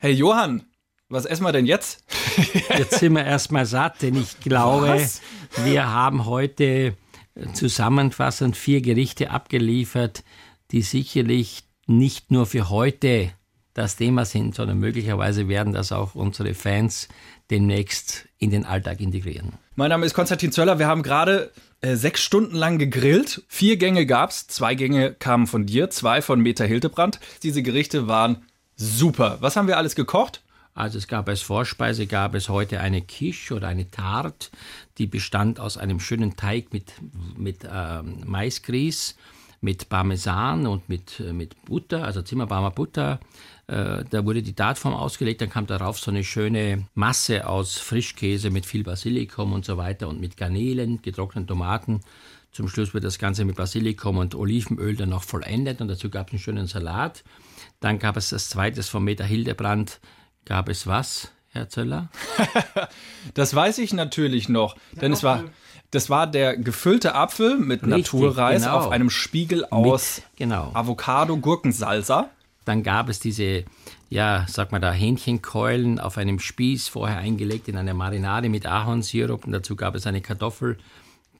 Hey Johann, was essen wir denn jetzt? jetzt sind wir erstmal satt, denn ich glaube, was? wir haben heute zusammenfassend vier Gerichte abgeliefert, die sicherlich nicht nur für heute das Thema sind, sondern möglicherweise werden das auch unsere Fans demnächst in den Alltag integrieren. Mein Name ist Konstantin Zöller. Wir haben gerade äh, sechs Stunden lang gegrillt. Vier Gänge gab es. Zwei Gänge kamen von dir, zwei von Meta Hildebrand. Diese Gerichte waren super. Was haben wir alles gekocht? Also es gab als Vorspeise gab es heute eine Quiche oder eine Tarte, die bestand aus einem schönen Teig mit, mit äh, Maisgrieß, mit Parmesan und mit, äh, mit Butter, also Zimmerbarmer Butter. Äh, da wurde die Dartform ausgelegt, dann kam darauf so eine schöne Masse aus Frischkäse mit viel Basilikum und so weiter und mit Garnelen, getrockneten Tomaten. Zum Schluss wird das Ganze mit Basilikum und Olivenöl dann noch vollendet und dazu gab es einen schönen Salat. Dann gab es das zweite von Meta Hildebrand, gab es was, Herr Zöller? das weiß ich natürlich noch, denn es war das war der gefüllte Apfel mit Richtig, Naturreis genau. auf einem Spiegel aus mit, genau. Avocado-Gurkensalsa. Dann gab es diese, ja, sag mal da, Hähnchenkeulen auf einem Spieß, vorher eingelegt in eine Marinade mit Ahornsirup. Und dazu gab es eine Kartoffel,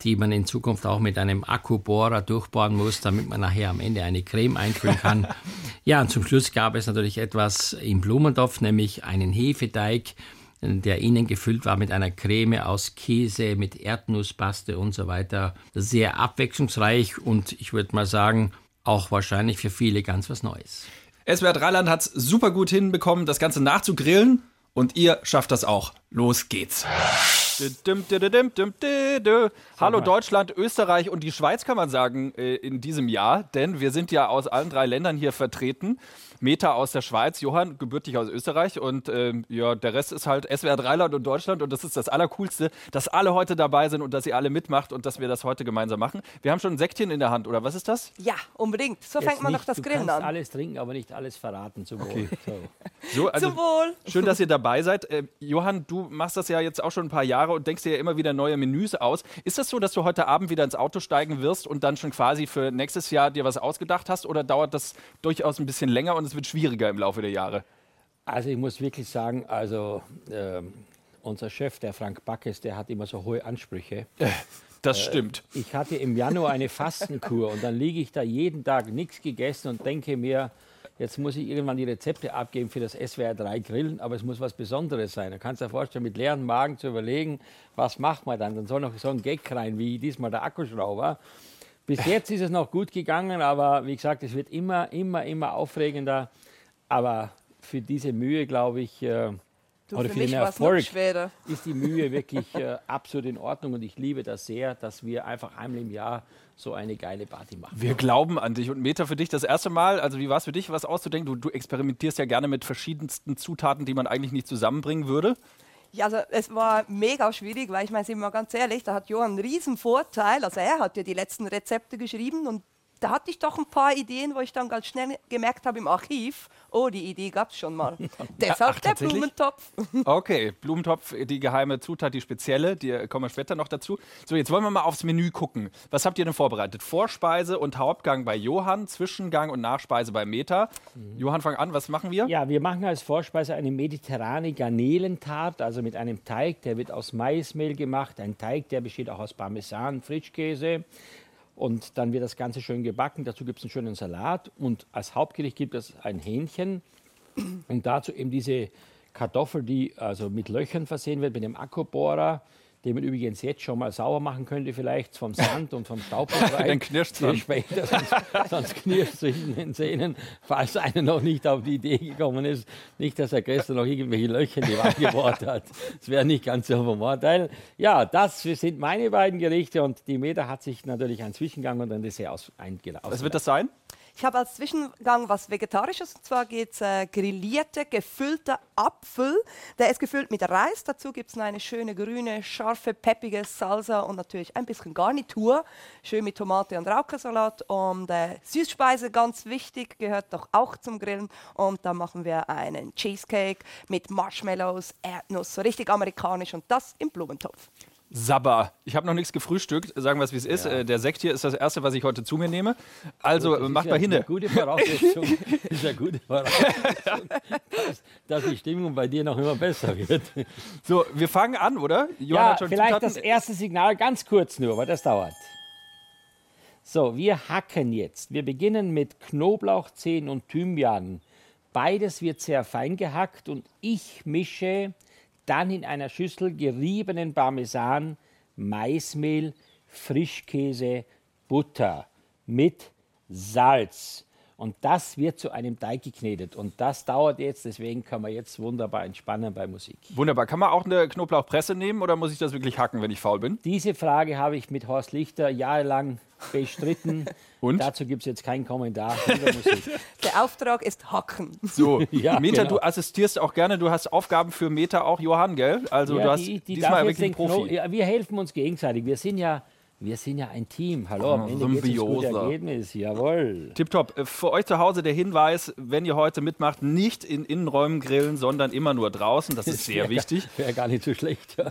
die man in Zukunft auch mit einem Akkubohrer durchbohren muss, damit man nachher am Ende eine Creme einfüllen kann. ja, und zum Schluss gab es natürlich etwas im Blumentopf, nämlich einen Hefeteig der innen gefüllt war mit einer Creme aus Käse, mit Erdnusspaste und so weiter. Sehr abwechslungsreich und ich würde mal sagen, auch wahrscheinlich für viele ganz was Neues. SWR Dreiland hat es super gut hinbekommen, das Ganze nachzugrillen und ihr schafft das auch. Los geht's. Hallo Deutschland, Österreich und die Schweiz kann man sagen äh, in diesem Jahr, denn wir sind ja aus allen drei Ländern hier vertreten. Meta aus der Schweiz, Johann gebürtig aus Österreich und ähm, ja, der Rest ist halt SWR Dreiland und Deutschland und das ist das Allercoolste, dass alle heute dabei sind und dass ihr alle mitmacht und dass wir das heute gemeinsam machen. Wir haben schon ein Säckchen in der Hand, oder was ist das? Ja, unbedingt. So Jetzt fängt man nicht, doch das Grillen an. alles trinken, aber nicht alles verraten. Zum Wohl. Okay. So. so also, Zum Wohl. Schön, dass ihr dabei seid. Äh, Johann, du machst das ja jetzt auch schon ein paar Jahre und denkst dir ja immer wieder neue Menüs aus. Ist das so, dass du heute Abend wieder ins Auto steigen wirst und dann schon quasi für nächstes Jahr dir was ausgedacht hast oder dauert das durchaus ein bisschen länger und es wird schwieriger im Laufe der Jahre? Also ich muss wirklich sagen, also äh, unser Chef, der Frank Backes, der hat immer so hohe Ansprüche. Das äh, stimmt. ich hatte im Januar eine Fastenkur und dann liege ich da jeden Tag nichts gegessen und denke mir, jetzt muss ich irgendwann die Rezepte abgeben für das SWR 3 Grillen, aber es muss was Besonderes sein. Du kannst dir vorstellen, mit leeren Magen zu überlegen, was macht man dann? Dann soll noch so ein Gag rein, wie diesmal der Akkuschrauber. Bis jetzt ist es noch gut gegangen, aber wie gesagt, es wird immer, immer, immer aufregender. Aber für diese Mühe, glaube ich, äh, du, oder für, für den Erfolg ist die Mühe wirklich äh, absolut in Ordnung und ich liebe das sehr, dass wir einfach einmal im Jahr so eine geile Party machen. Wir glauben an dich und Meta für dich das erste Mal. Also wie war es für dich, was auszudenken? Du, du experimentierst ja gerne mit verschiedensten Zutaten, die man eigentlich nicht zusammenbringen würde. Ja, also es war mega schwierig, weil ich meine, sind wir ganz ehrlich, da hat Johann einen riesen Vorteil. Also er hat ja die letzten Rezepte geschrieben und da hatte ich doch ein paar Ideen, wo ich dann ganz schnell gemerkt habe im Archiv, oh, die Idee gab es schon mal. Deshalb Ach, der Blumentopf. okay, Blumentopf, die geheime Zutat, die spezielle, die kommen wir später noch dazu. So, jetzt wollen wir mal aufs Menü gucken. Was habt ihr denn vorbereitet? Vorspeise und Hauptgang bei Johann, Zwischengang und Nachspeise bei Meta. Mhm. Johann, fang an, was machen wir? Ja, wir machen als Vorspeise eine mediterrane Garnelentart, also mit einem Teig, der wird aus Maismehl gemacht. Ein Teig, der besteht auch aus Parmesan, Frischkäse. Und dann wird das Ganze schön gebacken. Dazu gibt es einen schönen Salat. Und als Hauptgericht gibt es ein Hähnchen. Und dazu eben diese Kartoffel, die also mit Löchern versehen wird, mit dem Akkubohrer den man übrigens jetzt schon mal sauber machen könnte, vielleicht vom Sand und vom Staub Dann knirscht es dann. Später, sonst, sonst knirscht es zwischen den Zähnen, falls einer noch nicht auf die Idee gekommen ist. Nicht, dass er gestern noch irgendwelche Löcher in die Wand gebohrt hat. Das wäre nicht ganz so vom Vorteil. Ja, das sind meine beiden Gerichte und die Meta hat sich natürlich ein Zwischengang und ein Dessert aus, eingeladen. Was wird das sein? Ich habe als Zwischengang was Vegetarisches, und zwar geht es äh, grillierte, gefüllte Apfel. Der ist gefüllt mit Reis. Dazu gibt es eine schöne grüne, scharfe, peppige Salsa und natürlich ein bisschen Garnitur. Schön mit Tomate und Raukersalat. Und äh, Süßspeise, ganz wichtig, gehört doch auch zum Grillen. Und da machen wir einen Cheesecake mit Marshmallows, Erdnuss, so richtig amerikanisch und das im Blumentopf. Sabber. Ich habe noch nichts gefrühstückt, sagen wir es wie es ist. Äh, Der Sekt hier ist das erste, was ich heute zu mir nehme. Also Das macht mal ja hinne. Eine gute Voraussetzung. Ist eine gute Voraussetzung, dass, dass die Stimmung bei dir noch immer besser wird. So, wir fangen an, oder? Johann Ja, hat schon vielleicht Zutaten. das erste Signal ganz kurz nur, weil das dauert. So, wir hacken jetzt. Wir beginnen mit Knoblauchzehen und Thymian. Beides wird sehr fein gehackt und ich mische dann in einer Schüssel geriebenen Parmesan, Maismehl, Frischkäse, Butter mit Salz. Und das wird zu einem Teig geknetet. Und das dauert jetzt, deswegen kann man jetzt wunderbar entspannen bei Musik. Wunderbar. Kann man auch eine Knoblauchpresse nehmen oder muss ich das wirklich hacken, wenn ich faul bin? Diese Frage habe ich mit Horst Lichter jahrelang bestritten. Und? Dazu gibt es jetzt keinen Kommentar. Der Auftrag ist Hacken. So, Ja, Meta, genau. du assistierst auch gerne. Du hast Aufgaben für Meta auch, Johann, gell? Also du Ja, hast die, die diesmal wirklich den Profi. Ja, wir helfen uns gegenseitig. Wir sind ja, wir sind ja ein Team. Hallo, am Ende geht gute Ergebnis. Jawohl. Tipptopp. Für euch zu Hause der Hinweis, wenn ihr heute mitmacht, nicht in Innenräumen grillen, sondern immer nur draußen. Das ist sehr wichtig. Wäre gar nicht so schlecht. Ja.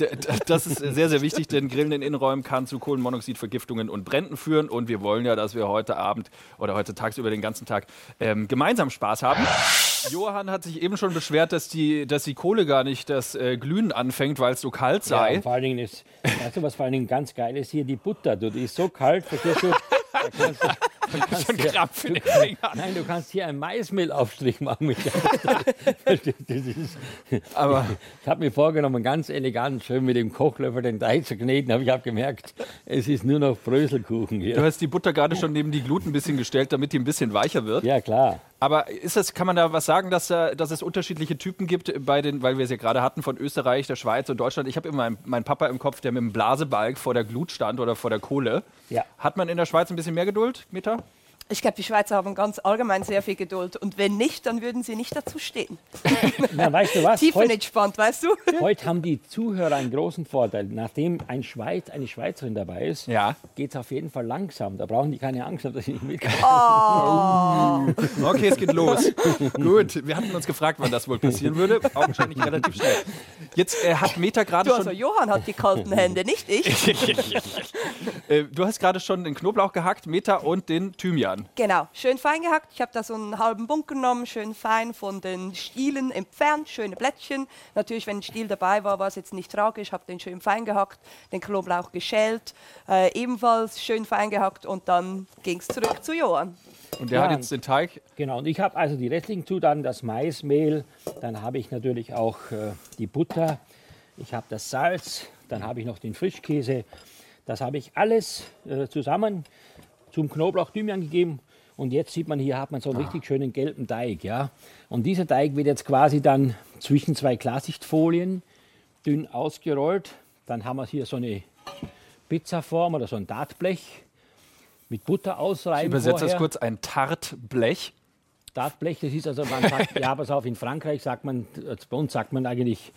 Das ist sehr, sehr wichtig, denn Grillen in Innenräumen kann zu Kohlenmonoxidvergiftungen und Bränden führen. Und wir wollen ja, dass wir heute Abend oder heute tagsüber den ganzen Tag ähm, gemeinsam Spaß haben. Johann hat sich eben schon beschwert, dass die, dass die Kohle gar nicht das äh, Glühen anfängt, weil es so kalt Ja, sei. und vor allen Dingen ist, weißt du, was vor allen Dingen ganz geil ist hier? Die Butter. Du, die ist so kalt, verstehst du? Da kannst du, da kannst Schon du-. Nein, du kannst hier einen Maismehlaufstrich machen. Mit das ist, Aber ich habe mir vorgenommen, ganz elegant, schön mit dem Kochlöffel den Teig zu kneten, aber ich habe gemerkt, es ist nur noch Bröselkuchen du hier. hast die Butter gerade schon neben die Glut ein bisschen gestellt, damit die ein bisschen weicher wird. Ja, klar. Aber ist das, kann man da was sagen, dass, da- dass es unterschiedliche Typen gibt bei den, weil wir es ja gerade hatten von Österreich, der Schweiz und Deutschland. Ich habe immer meinen, meinen Papa im Kopf, der mit dem Blasebalg vor der Glut stand oder vor der Kohle. Ja. Hat man in der Schweiz ein bisschen mehr Geduld, Meta? Ich glaube, die Schweizer haben ganz allgemein sehr viel Geduld. Und wenn nicht, dann würden sie nicht dazu stehen. Na, weißt du was? Tiefenentspannt, weißt du? heute haben die Zuhörer einen großen Vorteil. Nachdem ein Schweiz, eine Schweizerin dabei ist, Ja. geht es auf jeden Fall langsam. Da brauchen die keine Angst haben, dass sie nicht mitkommen. Okay, es geht los. Gut, wir hatten uns gefragt, wann das wohl passieren würde. Augenscheinlich relativ schnell. Jetzt äh, hat Meta gerade Du, also schon. Johann hat die kalten Hände, nicht ich. Äh, du hast gerade schon den Knoblauch gehackt, Meta und den Thymian. Genau, schön fein gehackt. Ich habe da so einen halben Bunk genommen, schön fein von den Stielen entfernt, schöne Blättchen. Natürlich, wenn ein Stiel dabei war, war es jetzt nicht tragisch. habe den schön fein gehackt, den Knoblauch geschält, äh, ebenfalls schön fein gehackt und dann ging es zurück zu Johann. Und der Ja. hat jetzt den Teig. Genau, und ich habe also die restlichen Zutaten, das Maismehl, dann habe ich natürlich auch äh, die Butter, ich habe das Salz, dann habe ich noch den Frischkäse. Das habe ich alles äh, zusammen zum Knoblauch Thymian gegeben. Und jetzt sieht man hier, hat man so einen richtig schönen gelben Teig. Ja? Und dieser Teig wird jetzt quasi dann zwischen zwei Klarsichtfolien dünn ausgerollt. Dann haben wir hier so eine Pizzaform oder so ein Dartblech mit Butter ausreiben. Übersetzt das vorher. kurz ein Tartblech. Dartblech, das ist also, man sagt, ja, pass auf, in Frankreich sagt man, äh, bei uns sagt man eigentlich,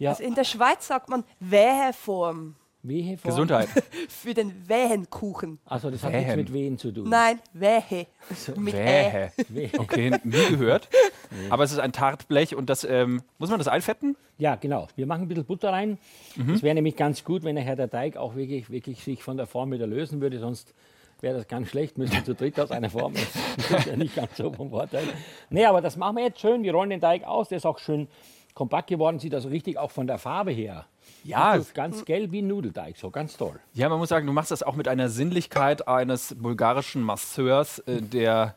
ja, Also in der Schweiz sagt man Weheform Weheform. Gesundheit. für den Wehenkuchen. Also das hat Wehen. nichts mit Wehen zu tun. Nein, Wehe. Mit Ä. Wähe. Okay, nie gehört. Aber es ist ein Tartblech und das, ähm, muss man das einfetten? Ja, genau. Wir machen ein bisschen Butter rein. Mhm. Es wäre nämlich ganz gut, wenn nachher der Teig auch wirklich, wirklich sich von der Form wieder lösen würde, sonst wäre das ganz schlecht, müssen wir zu dritt aus einer Form. Das ist ja nicht ganz so vom Vorteil. Nee, aber das machen wir jetzt schön. Wir rollen den Teig aus, der ist auch schön kompakt geworden, sieht also richtig auch von der Farbe her. Ja. Ist ganz gelb wie ein Nudelteig, so ganz toll. Ja, man muss sagen, du machst das auch mit einer Sinnlichkeit eines bulgarischen Masseurs, äh, der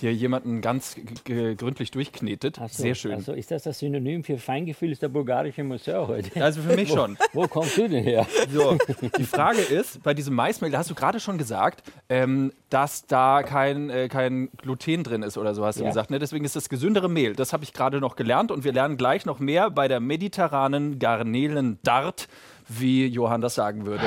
hier jemanden ganz gründlich durchknetet. So, Sehr schön. Also ist das das Synonym für Feingefühl ist der bulgarische Museum heute? Also für mich schon. Wo kommst du denn her? So, die Frage ist, bei diesem Maismehl, da hast du gerade schon gesagt, ähm, dass da kein, äh, kein Gluten drin ist oder so, hast du Ja. gesagt. Ne? Deswegen ist das gesündere Mehl. Das habe ich gerade noch gelernt und wir lernen gleich noch mehr bei der mediterranen Garnelen-Dart, wie Johann das sagen würde.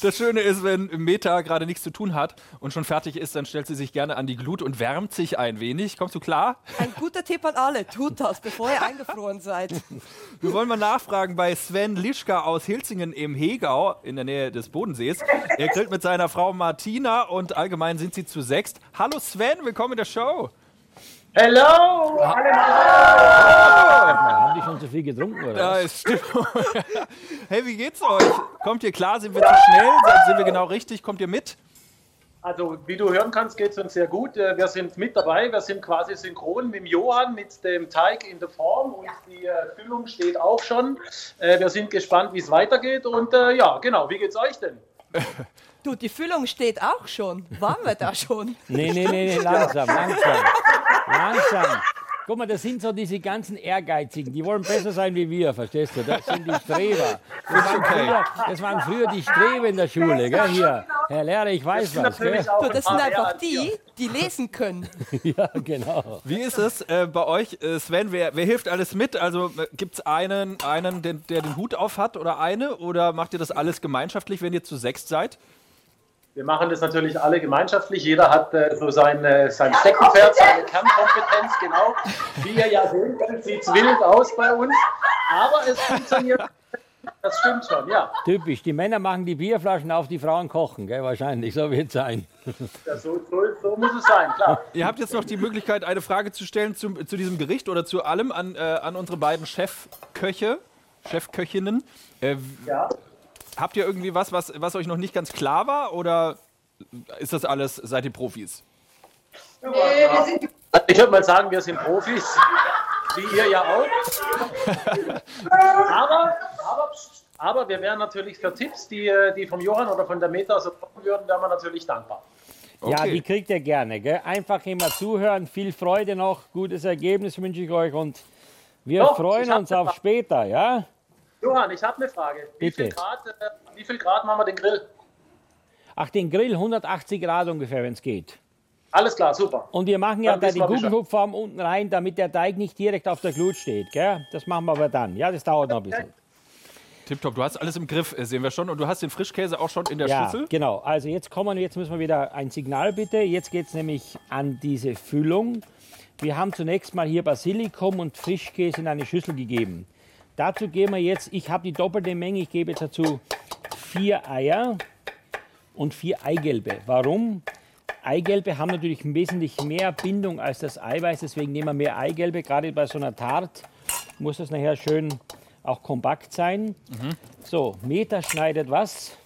Das Schöne ist, wenn Meta gerade nichts zu tun hat und schon fertig ist, dann stellt sie sich gerne an die Glut und wärmt sich ein wenig. Kommst du klar? Ein guter Tipp an alle, tut das, bevor ihr eingefroren seid. Wir wollen mal nachfragen bei Sven Lischka aus Hilzingen im Hegau in der Nähe des Bodensees. Er grillt mit seiner Frau Martina und allgemein sind sie zu sechst. Hallo Sven, willkommen in der Show. Hello! Haben die schon so viel getrunken, oder? Ja, ist stimmt. hey, wie geht's euch? Kommt ihr klar? Sind wir zu schnell? Sind wir genau richtig? Kommt ihr mit? Also, wie du hören kannst, geht es uns sehr gut. Äh, Wir sind mit dabei. Wir sind quasi synchron mit dem Johann, mit dem Teig in der Form und die äh, Füllung steht auch schon. Äh, Wir sind gespannt, wie es weitergeht. Und ja, genau. Wie geht's euch denn? Du, die Füllung steht auch schon. Waren wir da schon? Nee, nee, nee, nee, langsam, langsam. Langsam. Guck mal, das sind so diese ganzen Ehrgeizigen, die wollen besser sein wie wir, verstehst du? Das sind die Streber. Das waren früher, das waren früher die Streber in der Schule, gell? Hier, Herr Lehrer, ich weiß was, gell? auch Du, das sind paar einfach die, die lesen können. Ja, genau. Wie ist es äh, bei euch, äh, Sven? Wer, wer hilft alles mit? Also äh, gibt es einen, einen den, der den Hut auf hat oder eine? Oder macht ihr das alles gemeinschaftlich, wenn ihr zu sechst seid? Wir machen das natürlich alle gemeinschaftlich. Jeder hat äh, so sein, äh, sein Steckenpferd, seine Kernkompetenz, genau. Wie ihr ja sehen könnt, sieht es wild aus bei uns. Aber es funktioniert. Das stimmt schon, ja. Typisch. Die Männer machen die Bierflaschen auf, die Frauen kochen, gell? Wahrscheinlich, so wird es sein. ja so, so, so muss es sein, klar. Ihr habt jetzt noch die Möglichkeit, eine Frage zu stellen zum, zu diesem Gericht oder zu allem an, äh, an unsere beiden Chefköche, Chefköchinnen. Äh, Ja. Habt ihr irgendwie was, was, was euch noch nicht ganz klar war? Oder ist das alles, seid ihr Profis? Also ich würde mal sagen, wir sind Profis, wie ihr ja auch. aber, aber, aber wir wären natürlich für Tipps, die, äh, die vom Johann oder von der Meta so kommen würden, wären wir natürlich dankbar. Ja, Okay. die kriegt ihr gerne, gell? Einfach immer zuhören, viel Freude noch, gutes Ergebnis wünsche ich euch und wir Doch, freuen uns auf später, ja? Johann, ich habe eine Frage. Wie Bitte. viel, Grad, äh, wie viel Grad machen wir den Grill? Ach, den Grill 180 Grad ungefähr, wenn es geht. Alles klar, super. Und wir machen ja Dann da die. Kugelhupfform unten rein, damit der Teig nicht direkt auf der Glut steht, gell? Das machen wir aber dann. Ja, das dauert noch ein bisschen. Tipptopp, du hast alles im Griff, äh, sehen wir schon. Und du hast den Frischkäse auch schon in der Ja, Schüssel. genau. Also jetzt kommen, jetzt müssen wir wieder ein Signal bitte. Jetzt geht es nämlich an diese Füllung. Wir haben zunächst mal hier Basilikum und Frischkäse in eine Schüssel gegeben. Dazu geben wir jetzt, ich habe die doppelte Menge, ich gebe jetzt dazu vier Eier und vier Eigelbe. Warum? Eigelbe haben natürlich wesentlich mehr Bindung als das Eiweiß, deswegen nehmen wir mehr Eigelbe. Gerade bei so einer Tart muss das nachher schön auch kompakt sein. So, Meter schneidet was?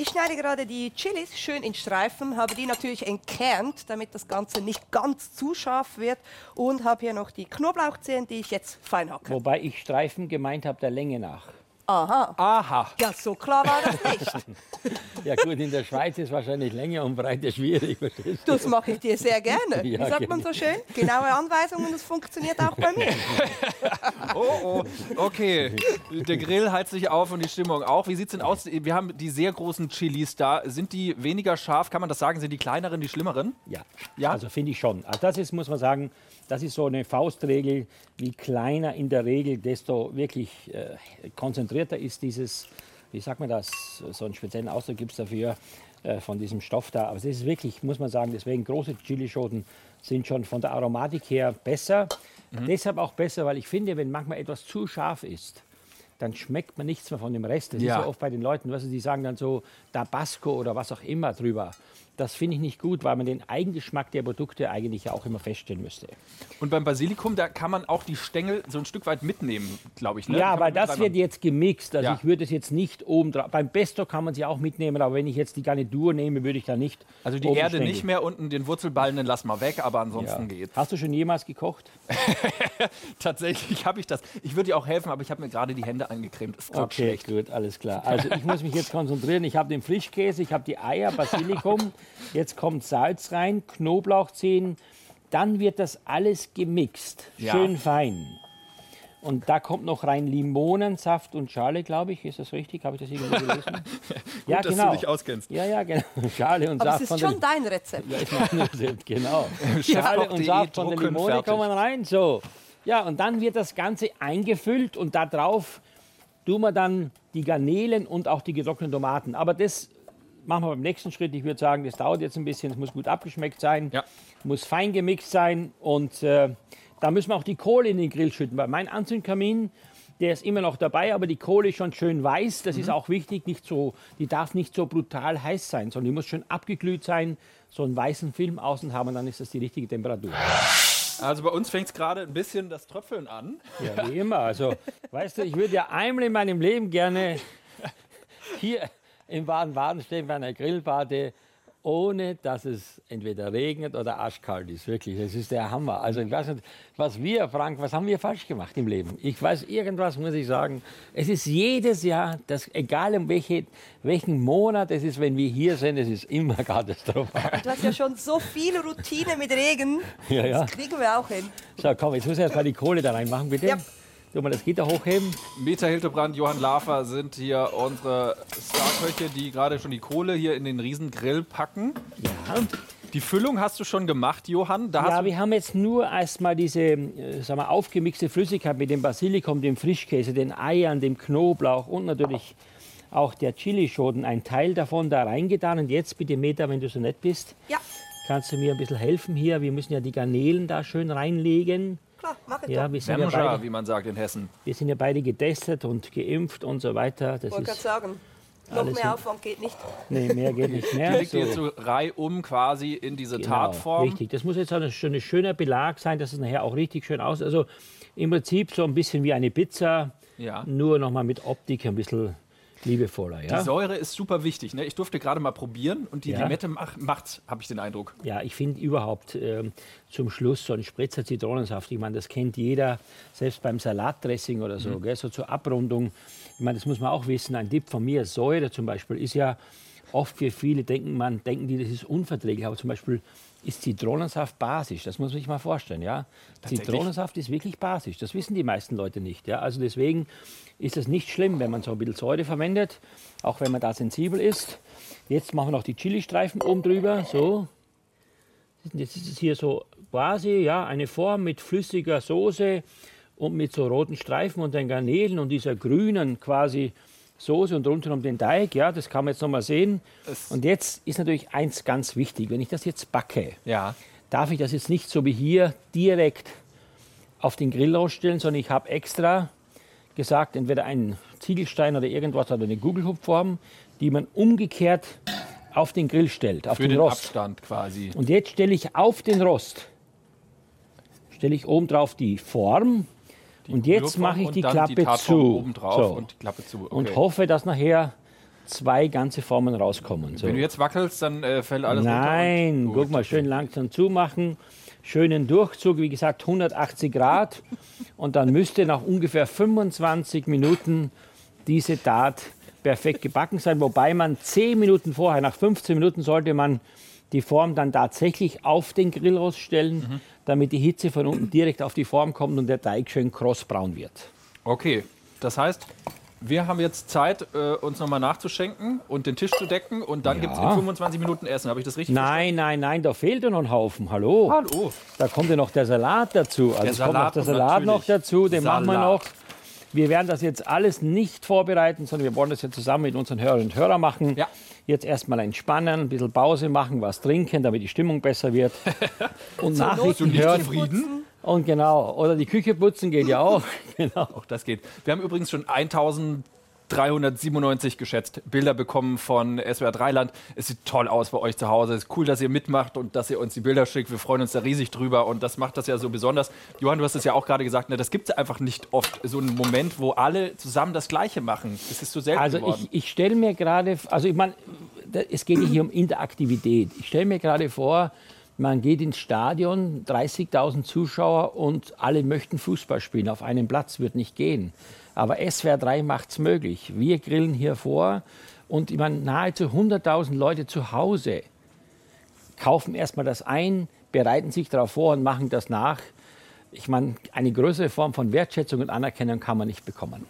Ich schneide gerade die Chilis schön in Streifen, habe die natürlich entkernt, damit das Ganze nicht ganz zu scharf wird und habe hier noch die Knoblauchzehen, die ich jetzt fein hacke. Wobei ich Streifen gemeint habe der Länge nach. Aha. Aha. Ja, so klar war das nicht. Ja gut, in der Schweiz ist wahrscheinlich Länge und Breite schwierig. verstehst du? Das mache ich dir sehr gerne. Wie Ja, sagt man so schön? Genaue Anweisungen, das funktioniert auch bei mir. Oh, oh, okay. Der Grill heizt sich auf und die Stimmung auch. Wie sieht's denn aus? Wir haben die sehr großen Chilis da. Sind die weniger scharf? Kann man das sagen? Sind die kleineren die schlimmeren? Ja, Ja? also finde ich schon. Also das ist, muss man sagen, das ist so eine Faustregel. Je kleiner in der Regel, desto wirklich äh, konzentrierter ist dieses, wie sagt man das, so einen speziellen Ausdruck gibt es dafür, äh, von diesem Stoff da. Aber es ist wirklich, muss man sagen, deswegen große Chilischoten sind schon von der Aromatik her besser. Mhm. Deshalb auch besser, weil ich finde, wenn manchmal etwas zu scharf ist, dann schmeckt man nichts mehr von dem Rest. Das Ja. ist ja oft bei den Leuten, du, die sagen dann so Tabasco oder was auch immer drüber. Das finde ich nicht gut, weil man den Eigengeschmack der Produkte eigentlich auch immer feststellen müsste. Und beim Basilikum, da kann man auch die Stängel so ein Stück weit mitnehmen, glaube ich. Ne? ja, weil das wird jetzt gemixt. Also Ja. ich würde es jetzt nicht oben drauf. Beim Pesto kann man sie auch mitnehmen, aber wenn ich jetzt die Garnitur nehme, würde ich da nicht. Also die Erde Stängel. nicht mehr, unten den Wurzelballen, den lassen wir weg, aber Ja. ansonsten geht's. Hast du schon jemals gekocht? Tatsächlich habe ich das. Ich würde dir auch helfen, aber ich habe mir gerade die Hände angecremt. Ist Okay, schlecht. gut, alles klar. Also ich muss mich jetzt konzentrieren. Ich habe den Frischkäse, ich habe die Eier, Basilikum, jetzt kommt Salz rein, Knoblauchzehen. Dann wird das alles gemixt, Ja. schön fein. Und da kommt noch rein Limonensaft und Schale, glaube ich. Ist das richtig? Habe ich das irgendwo gelesen? ja, dass du dich auskennst. Ja, ja, genau. Schale und Aber Saft es von ist schon dein Rezept. ja, ist mein Rezept, genau. Schale Chefkoch.de und Saft von der Limone fertig. kommen rein. So. Ja, und dann wird das Ganze eingefüllt und da drauf tun wir dann die Garnelen und auch die getrockneten Tomaten. Aber das machen wir beim nächsten Schritt. Ich würde sagen, das dauert jetzt ein bisschen. Es muss gut abgeschmeckt sein, Ja. muss fein gemixt sein und äh, da müssen wir auch die Kohle in den Grill schütten. Weil mein Anzündkamin, der ist immer noch dabei, aber die Kohle ist schon schön weiß. Das ist auch wichtig. Nicht so, die darf nicht so brutal heiß sein, sondern die muss schön abgeglüht sein, so einen weißen Film außen haben und dann ist das die richtige Temperatur. Also bei uns fängt es gerade ein bisschen das Tröpfeln an. Ja, wie immer. Also, weißt du, ich würde ja einmal in meinem Leben gerne hier in Baden-Baden stehen bei einer Grillparty ohne dass es entweder regnet oder arschkalt ist. Wirklich, das ist der Hammer. Also ich weiß nicht, was wir, Frank, was haben wir falsch gemacht im Leben? Ich weiß irgendwas, muss ich sagen. Es ist jedes Jahr, das, egal um welche, welchen Monat es ist, wenn wir hier sind, es ist immer katastrophal. Du hast ja schon so viel Routine mit Regen. Ja, ja. Das kriegen wir auch hin. So, komm, jetzt muss ich erst mal die Kohle da reinmachen, bitte. Ja. Du mal das Gitter hochheben. Meta Hildebrand, Johann Lafer sind hier unsere Starköche, die gerade schon die Kohle hier in den Riesengrill packen. Ja. Die Füllung hast du schon gemacht, Johann. Da Ja, wir haben jetzt nur erstmal diese äh, sagen wir, aufgemixte Flüssigkeit mit dem Basilikum, dem Frischkäse, den Eiern, dem Knoblauch und natürlich auch der Chilischoten, ein Teil davon da reingetan. Und jetzt bitte, Meta, wenn du so nett bist, Ja, kannst du mir ein bisschen helfen hier. Wir müssen ja die Garnelen da schön reinlegen. Klar, mach ich Ja, doch. wir sind ja, Vermeer, beide, wie man sagt in Hessen. wir sind ja beide getestet und geimpft und so weiter. Das wollte gerade sagen. Noch mehr Aufwand geht nicht. nee, mehr geht nicht mehr. liegt jetzt so reihum quasi in diese Genau, Tartform. Richtig, das muss jetzt ein schöner, schöner Belag sein, dass es nachher auch richtig schön aussieht. Also im Prinzip so ein bisschen wie eine Pizza, Ja. nur nochmal mit Optik ein bisschen liebevoller. Die Ja, Säure ist super wichtig. Ne? Ich durfte gerade mal probieren und die Ja. Limette mach, macht's, habe ich den Eindruck. ja ich finde überhaupt ähm, zum Schluss so ein Spritzer Zitronensaft, ich meine, das kennt jeder, selbst beim Salatdressing oder Mhm. so, gell, so zur Abrundung. Ich meine, das muss man auch wissen, ein Tipp von mir, Säure zum Beispiel, ist ja oft für viele, denken, man, denken die, das ist unverträglich, aber zum Beispiel ist Zitronensaft basisch, das muss man sich mal vorstellen. Ja? Zitronensaft ist wirklich basisch, das wissen die meisten Leute nicht. Ja? Also deswegen ist es nicht schlimm, wenn man so ein bisschen Säure verwendet, auch wenn man da sensibel ist. Jetzt machen wir noch die Chilistreifen oben drüber, so. Jetzt ist es hier so quasi ja, eine Form mit flüssiger Soße und mit so roten Streifen und den Garnelen und dieser grünen quasi Soße und rundherum den Teig. Ja, das kann man jetzt noch mal sehen. Es- Und jetzt ist natürlich eins ganz wichtig. Wenn ich das jetzt backe, Ja. darf ich das jetzt nicht so wie hier direkt auf den Grill ausstellen, sondern ich habe extra gesagt, entweder einen Ziegelstein oder irgendwas oder eine Gugelhupfform, die man umgekehrt auf den Grill stellt, auf Für den den Rost. Abstand quasi. Und jetzt stelle ich auf den Rost, stelle ich oben drauf die Form und jetzt mache ich die Klappe die zu. Oben drauf So. und die Klappe zu. Okay. Und hoffe, dass nachher zwei ganze Formen rauskommen. So. Wenn du jetzt wackelst, dann äh, fällt alles Nein, runter. und- guck mal, schön langsam zumachen. Schönen Durchzug, wie gesagt, 180 Grad. Und dann müsste nach ungefähr 25 Minuten diese Tat perfekt gebacken sein. Wobei man 10 Minuten vorher, nach 15 Minuten sollte man die Form dann tatsächlich auf den Grill ausstellen, damit die Hitze von unten direkt auf die Form kommt und der Teig schön krossbraun wird. Okay, das heißt, wir haben jetzt Zeit, äh, uns nochmal nachzuschenken und den Tisch zu decken und dann gibt es in 25 Minuten Essen. Habe ich das richtig Nein, nein, nein, da fehlt ja noch ein Haufen. Hallo? verstanden? Hallo. Da kommt ja noch der Salat dazu. Also Der es kommt noch Salat der Salat noch dazu, den machen wir Salat. noch. Wir werden das jetzt alles nicht vorbereiten, sondern wir wollen das jetzt zusammen mit unseren Hörerinnen und Hörern machen. Ja. Jetzt erstmal entspannen, ein bisschen Pause machen, was trinken, damit die Stimmung besser wird. Und Nachrichten hören. zufrieden? Und genau, oder die Küche putzen geht ja auch. genau. Auch das geht. Wir haben übrigens schon 1397 geschätzt Bilder bekommen von SWR Dreiland. Es sieht toll aus bei euch zu Hause. Es ist cool, dass ihr mitmacht und dass ihr uns die Bilder schickt. Wir freuen uns da riesig drüber und das macht das ja so besonders. Johann, du hast es ja auch gerade gesagt, ne, das gibt es einfach nicht oft. So einen Moment, wo alle zusammen das Gleiche machen. Es ist so selten Also geworden. ich, ich stelle mir gerade, also ich meine, es geht hier um Interaktivität. Ich stelle mir gerade vor, man geht ins Stadion, 30.000 Zuschauer und alle möchten Fußball spielen. Auf einem Platz wird nicht gehen. Aber SWR 3 macht es möglich. Wir grillen hier vor und ich meine, nahezu 100.000 Leute zu Hause kaufen erstmal das ein, bereiten sich darauf vor und machen das nach. Ich meine, eine größere Form von Wertschätzung und Anerkennung kann man nicht bekommen.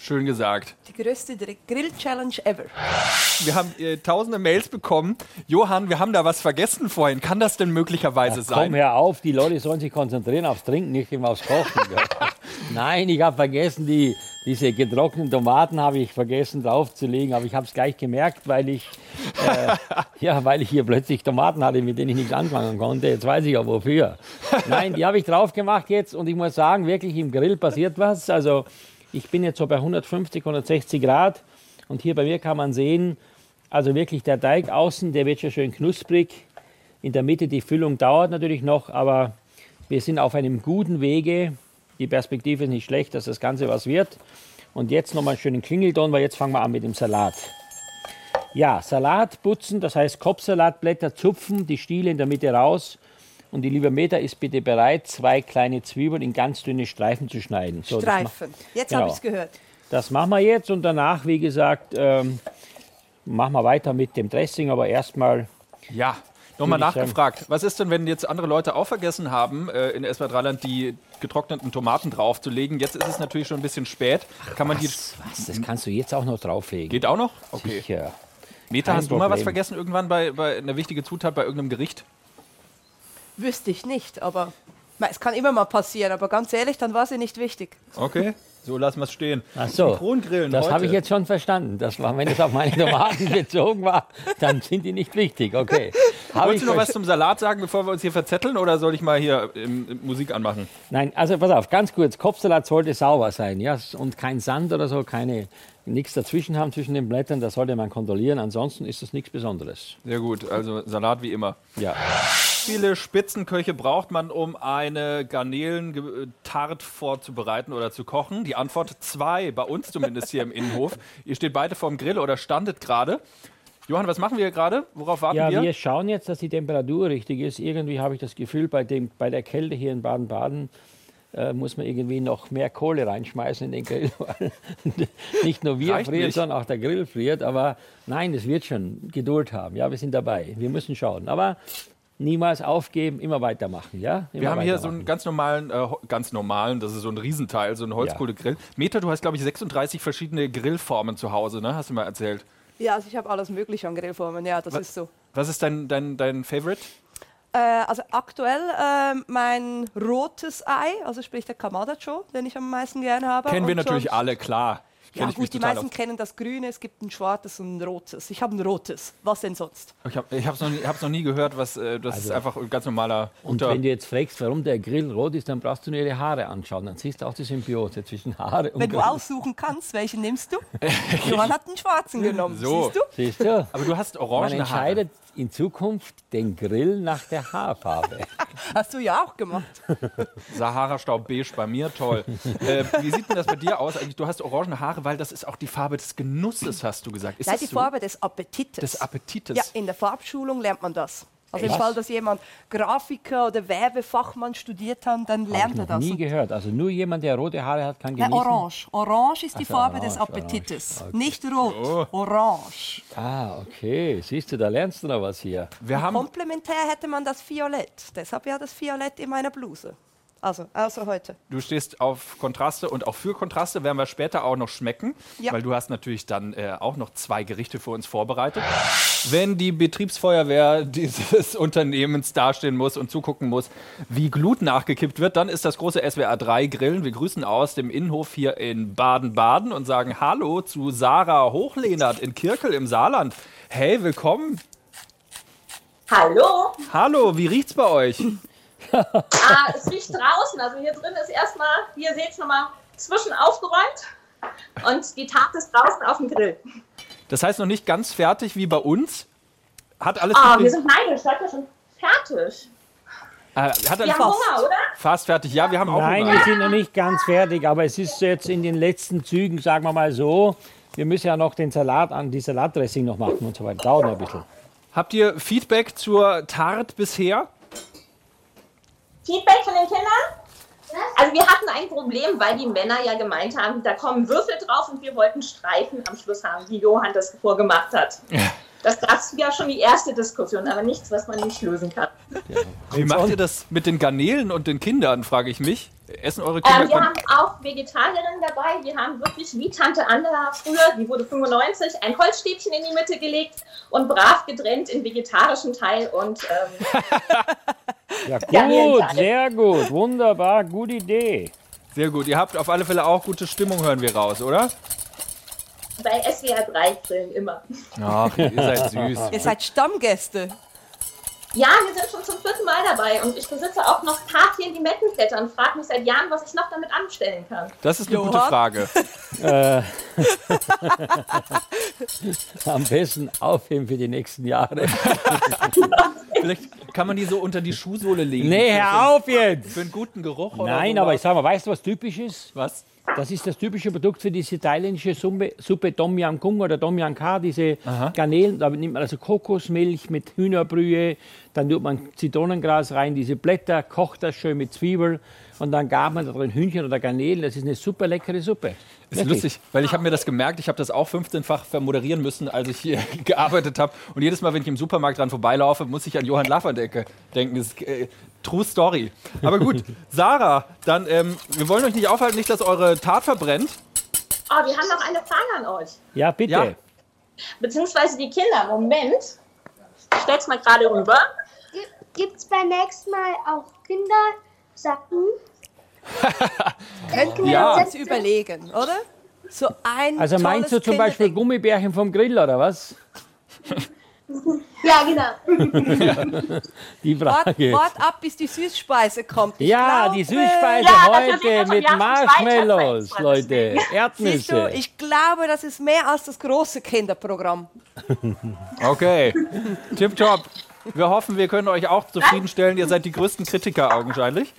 Schön gesagt. Die größte Grill-Challenge ever. Wir haben äh, tausende Mails bekommen. Johann, wir haben da was vergessen vorhin. Kann das denn möglicherweise Komm sein? her auf, die Leute sollen sich konzentrieren aufs Trinken, nicht immer aufs Kochen. Nein, ich habe vergessen, die, diese getrockneten Tomaten habe ich vergessen draufzulegen, aber ich habe es gleich gemerkt, weil ich, äh, ja, weil ich hier plötzlich Tomaten hatte, mit denen ich nichts anfangen konnte. Jetzt weiß ich auch wofür. Nein, die habe ich drauf gemacht jetzt und ich muss sagen, wirklich im Grill passiert was. Also ich bin jetzt so bei 150, 160 Grad und hier bei mir kann man sehen, also wirklich der Teig außen, der wird schon schön knusprig. In der Mitte die Füllung dauert natürlich noch, aber wir sind auf einem guten Wege. Die Perspektive ist nicht schlecht, dass das Ganze was wird. Und jetzt nochmal einen schönen Klingelton, weil jetzt fangen wir an mit dem Salat. Ja, Salat putzen, das heißt Kopfsalatblätter zupfen, die Stiele in der Mitte raus. Und die liebe Meta ist bitte bereit, zwei kleine Zwiebeln in ganz dünne Streifen zu schneiden. So, Streifen. Jetzt Genau. habe ich es gehört. Das machen wir jetzt und danach, wie gesagt, ähm, machen wir weiter mit dem Dressing, aber erstmal Ja, nochmal nachgefragt. Was ist denn, wenn jetzt andere Leute auch vergessen haben, äh, in SW Dreiland die getrockneten Tomaten draufzulegen? Jetzt ist es natürlich schon ein bisschen spät. Kann man die. was, das kannst du jetzt auch noch drauflegen. Geht auch noch? Okay. Sicher. Meta, kein hast du mal was Problem. vergessen irgendwann bei, bei einer wichtigen Zutat bei irgendeinem Gericht? Wüsste ich nicht, aber es kann immer mal passieren. Aber ganz ehrlich, dann war sie nicht wichtig. Okay. So lassen wir es stehen. Ach so, Synchron-Grillen das habe ich jetzt schon verstanden. Das war, wenn es auf meine Tomaten bezogen war, dann sind die nicht wichtig. Okay. Habe Wolltest du noch was zum Salat sagen, bevor wir uns hier verzetteln? Oder soll ich mal hier ähm, ähm, Musik anmachen? Nein, also pass auf, ganz kurz. Kopfsalat sollte sauber sein, ja, und kein Sand oder so, keine nichts dazwischen haben zwischen den Blättern. Das sollte man kontrollieren. Ansonsten ist das nichts Besonderes. Sehr gut. Also Salat wie immer. Ja. Wie viele Spitzenköche braucht man, um eine Garnelen-Tart vorzubereiten oder zu kochen? Die Antwort zwei, bei uns zumindest hier im Innenhof. Ihr steht beide vorm Grill oder standet gerade. Johann, was machen wir gerade? Worauf warten Ja, wir? wir schauen jetzt, dass die Temperatur richtig ist. Irgendwie habe ich das Gefühl, bei, dem, bei der Kälte hier in Baden-Baden äh, muss man irgendwie noch mehr Kohle reinschmeißen in den Grill. nicht nur wir Reicht frieren, nicht. sondern auch der Grill friert. Aber nein, das wird schon Geduld haben. Ja, wir sind dabei. Wir müssen schauen. Aber niemals aufgeben, immer weitermachen. Ja? Immer Wir haben hier so einen ganz normalen, äh, ganz normalen, das ist so ein Riesenteil, so ein Holzkohlegrill. Meta, du hast, glaube ich, 36 verschiedene Grillformen zu Hause, ne? Hast du mal erzählt. Ja, also ich habe alles Mögliche an Grillformen. Ja, das ist so. Was ist dein, dein, dein Favorite? Äh, also aktuell äh, mein rotes Ei, also sprich der Kamadacho, den ich am meisten gerne habe. Kennen wir natürlich alle, klar. Ja gut, die meisten kennen das Grüne, es gibt ein schwarzes und ein rotes. Ich habe ein rotes. Was denn sonst? Ich habe es noch, nie- hab's noch nie gehört, was, äh, das ist einfach ein ganz normaler Und wenn du jetzt fragst, warum der Grill rot ist, dann brauchst du nur ihre Haare anschauen. Dann siehst du auch die Symbiose zwischen Haare und Wenn du Grill. aussuchen kannst, welchen nimmst du? Johann hat einen schwarzen genommen, So. siehst du? Siehst du? Aber du hast Man orangene Haare. entscheidet in Zukunft den Grill nach der Haarfarbe. Hast du ja auch gemacht. Sahara-Staub beige bei mir, toll. äh, wie sieht denn das bei dir aus? Eigentlich, du hast orangene Haare, weil das ist auch die Farbe des Genusses, hast du gesagt. Ist Nein, das die so? Farbe des Appetites. des Appetites. Ja, in der Farbschulung lernt man das. Also im Was? Fall, dass jemand Grafiker oder Werbefachmann studiert hat, dann ich lernt er das. nie Und- gehört. Also nur jemand, der rote Haare hat, kann Nein, genießen. orange. Orange ist die so, Farbe des orange, Appetites. orange. Nicht rot. Orange. Ah, okay. Siehst du, da lernst du noch was hier. Wir haben Komplementär hätte man das Violett. Deshalb ja das Violett in meiner Bluse. Also, außer heute. Du stehst auf Kontraste und auch für Kontraste werden wir später auch noch schmecken, Ja. weil du hast natürlich dann äh, auch noch zwei Gerichte für uns vorbereitet. Wenn die Betriebsfeuerwehr dieses Unternehmens dastehen muss und zugucken muss, wie Glut nachgekippt wird, dann ist das große SWR 3 Grillen. Wir grüßen aus dem Innenhof hier in Baden-Baden und sagen Hallo zu Sarah Hochlehnert in Kirkel im Saarland. Hey, willkommen. Hallo. Hallo, wie riecht's bei euch? Ah, es riecht draußen. Also hier drin ist erstmal, hier seht ihr nochmal, zwischen aufgeräumt. Und die Tat ist draußen auf dem Grill. Das heißt noch nicht ganz fertig wie bei uns. Hat alles Ah, gut wir sind neidisch. Seid ihr schon fertig? Äh, hat Wir haben Hunger, oder? fast fertig. Ja, wir haben auch Nein, Hunger. wir sind noch nicht ganz fertig, aber es ist jetzt in den letzten Zügen, sagen wir mal so. Wir müssen ja noch den Salat an, die Salatdressing noch machen und so weiter. Dauert noch ein bisschen. Habt ihr Feedback zur Tart bisher? Feedback von den Kindern? Also wir hatten ein Problem, weil die Männer ja gemeint haben, da kommen Würfel drauf und wir wollten Streifen am Schluss haben, wie Johann das vorgemacht hat. Das gab ja schon die erste Diskussion, aber nichts, was man nicht lösen kann. Wie macht ihr das mit den Garnelen und den Kindern, frage ich mich. Essen eure Kinder? Ähm, wir haben auch Vegetarierinnen dabei. Wir haben wirklich wie Tante Anna früher, die wurde 95, ein Holzstäbchen in die Mitte gelegt und brav getrennt in vegetarischen Teil. Und ähm, Ja, gut, sehr gut, wunderbar, gute Idee. Sehr gut. Ihr habt auf alle Fälle auch gute Stimmung, hören wir raus, oder? bei SWR 3 grillen immer. Ach, ihr seid süß. Ihr seid Stammgäste. Ja, wir sind schon zum vierten Mal dabei und ich besitze auch noch in die Mettenblätter und frage mich seit Jahren, was ich noch damit anstellen kann. Das ist eine gute? Frage. Am besten aufheben für die nächsten Jahre. Vielleicht kann man die so unter die Schuhsohle legen. Nee, hör auf jetzt! Für einen guten Geruch oder Nein, sowas. aber ich sag mal, weißt du, was typisch ist? Was? Das ist das typische Produkt für diese thailändische Suppe, Suppe Tom Yam Kung oder Tom Yam Kha, diese Garnelen. Da nimmt man also Kokosmilch mit Hühnerbrühe, dann tut man Zitronengras rein, diese Blätter, kocht das schön mit Zwiebel und dann gab man da drin Hühnchen oder Garnelen. Das ist eine super leckere Suppe. Ist Wirklich. lustig, weil ich habe mir das gemerkt, ich habe das auch 15-fach vermoderieren müssen, als ich hier gearbeitet habe. Und jedes Mal, wenn ich im Supermarkt dran vorbeilaufe, muss ich an Johann Lafferdecke denken. Das äh, True Story. Aber gut, Sarah, dann, ähm, wir wollen euch nicht aufhalten, nicht, dass eure Tat verbrennt. Oh, wir haben noch eine Frage an euch. Ja, bitte. Ja. Beziehungsweise die Kinder. Moment. Ich stell's mal gerade rüber. Gibt es beim nächsten Mal auch Kindersacken? Könnten wir Ja. uns jetzt überlegen, oder? So ein Also meinst du zum Beispiel. Gummibärchen vom Grill oder was? Ja, genau. Die Wart, Frage. wart ab, bis die Süßspeise kommt. Ich Ja, glaube, die Süßspeise Ja, heute mit Marshmallows, Leute. Siehst du, Erdnüsse. ich glaube, das ist mehr als das große Kinderprogramm. Okay, tipptopp. Wir hoffen, wir können euch auch zufriedenstellen. Ihr seid die größten Kritiker augenscheinlich.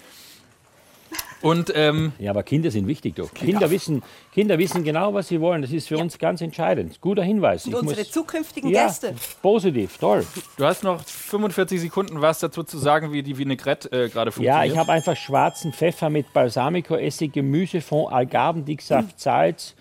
Und ähm, Ja, aber Kinder sind wichtig, doch. Kinder, wissen, Kinder wissen genau, was sie wollen. Das ist für uns ganz entscheidend. Guter Hinweis. Und Ich unsere muss- zukünftigen ja, Gäste. Positiv, toll. du hast noch 45 Sekunden was dazu zu sagen, wie die Vinaigrette äh, gerade Ja, funktioniert. ich habe einfach schwarzen Pfeffer mit Balsamico-Essig, Gemüsefond, Algarvendicksaft, Salz,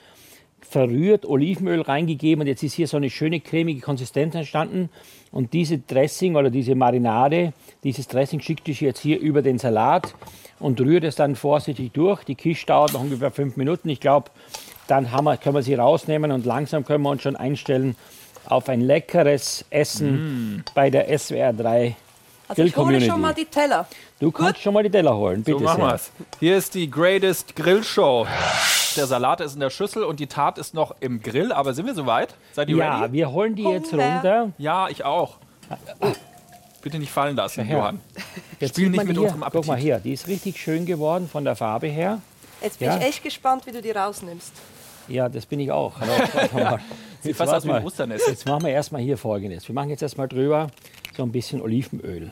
verrührt, Olivenöl reingegeben und jetzt ist hier so eine schöne cremige Konsistenz entstanden. Und diese Dressing oder diese Marinade, dieses Dressing schickt ich jetzt hier über den Salat und rührt es dann vorsichtig durch. Die Quiche dauert noch ungefähr fünf Minuten. Ich glaube, dann haben wir, können wir sie rausnehmen und langsam können wir uns schon einstellen auf ein leckeres Essen bei der SWR 3 Also ich hole schon mal die Teller. Du kannst schon mal die Teller holen, bitte So machen sehr. wir's. Hier ist die Greatest Grill Show. Der Salat ist in der Schüssel und die Tat ist noch im Grill. Aber sind wir soweit? Seid ihr Ja, ready? wir holen die jetzt Hunger. runter. Ja, ich auch. Bitte nicht fallen lassen, Herr. Johann. Jetzt Spiel nicht mit hier, unserem Guck mal Appetit. hier, die ist richtig schön geworden von der Farbe her. Jetzt bin Ja. ich echt gespannt, wie du die rausnimmst. Ja, das bin ich auch. Mal. Sieht Jetzt fast aus wie ein. Osternest. Jetzt machen wir erstmal hier folgendes. Wir machen jetzt erstmal drüber so ein bisschen Olivenöl.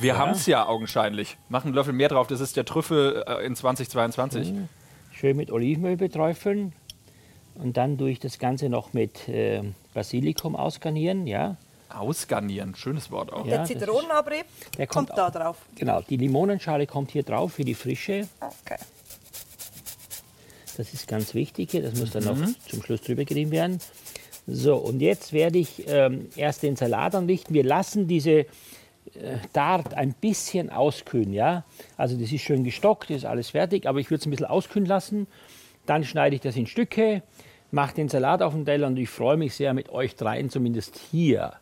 Wir haben es ja augenscheinlich. Machen einen Löffel mehr drauf. Das ist der Trüffel äh, in 2022. Schön mit Olivenöl beträufeln. Und dann durch das Ganze noch mit äh, Basilikum ausgarnieren. Ja, Ausgarnieren. Schönes Wort auch. Ja, Der Zitronenabrieb der kommt, kommt da drauf. genau. Die Limonenschale kommt hier drauf für die Frische. Okay. Das ist ganz wichtig hier. Das muss dann Mhm. noch zum Schluss drüber gerieben werden. So, und jetzt werde ich ähm, erst den Salat anrichten. Wir lassen diese äh, Tart ein bisschen auskühlen. Ja? Also das ist schön gestockt, das ist alles fertig, aber ich würde es ein bisschen auskühlen lassen. Dann schneide ich das in Stücke, mache den Salat auf den Teller und ich freue mich sehr, mit euch dreien zumindest hier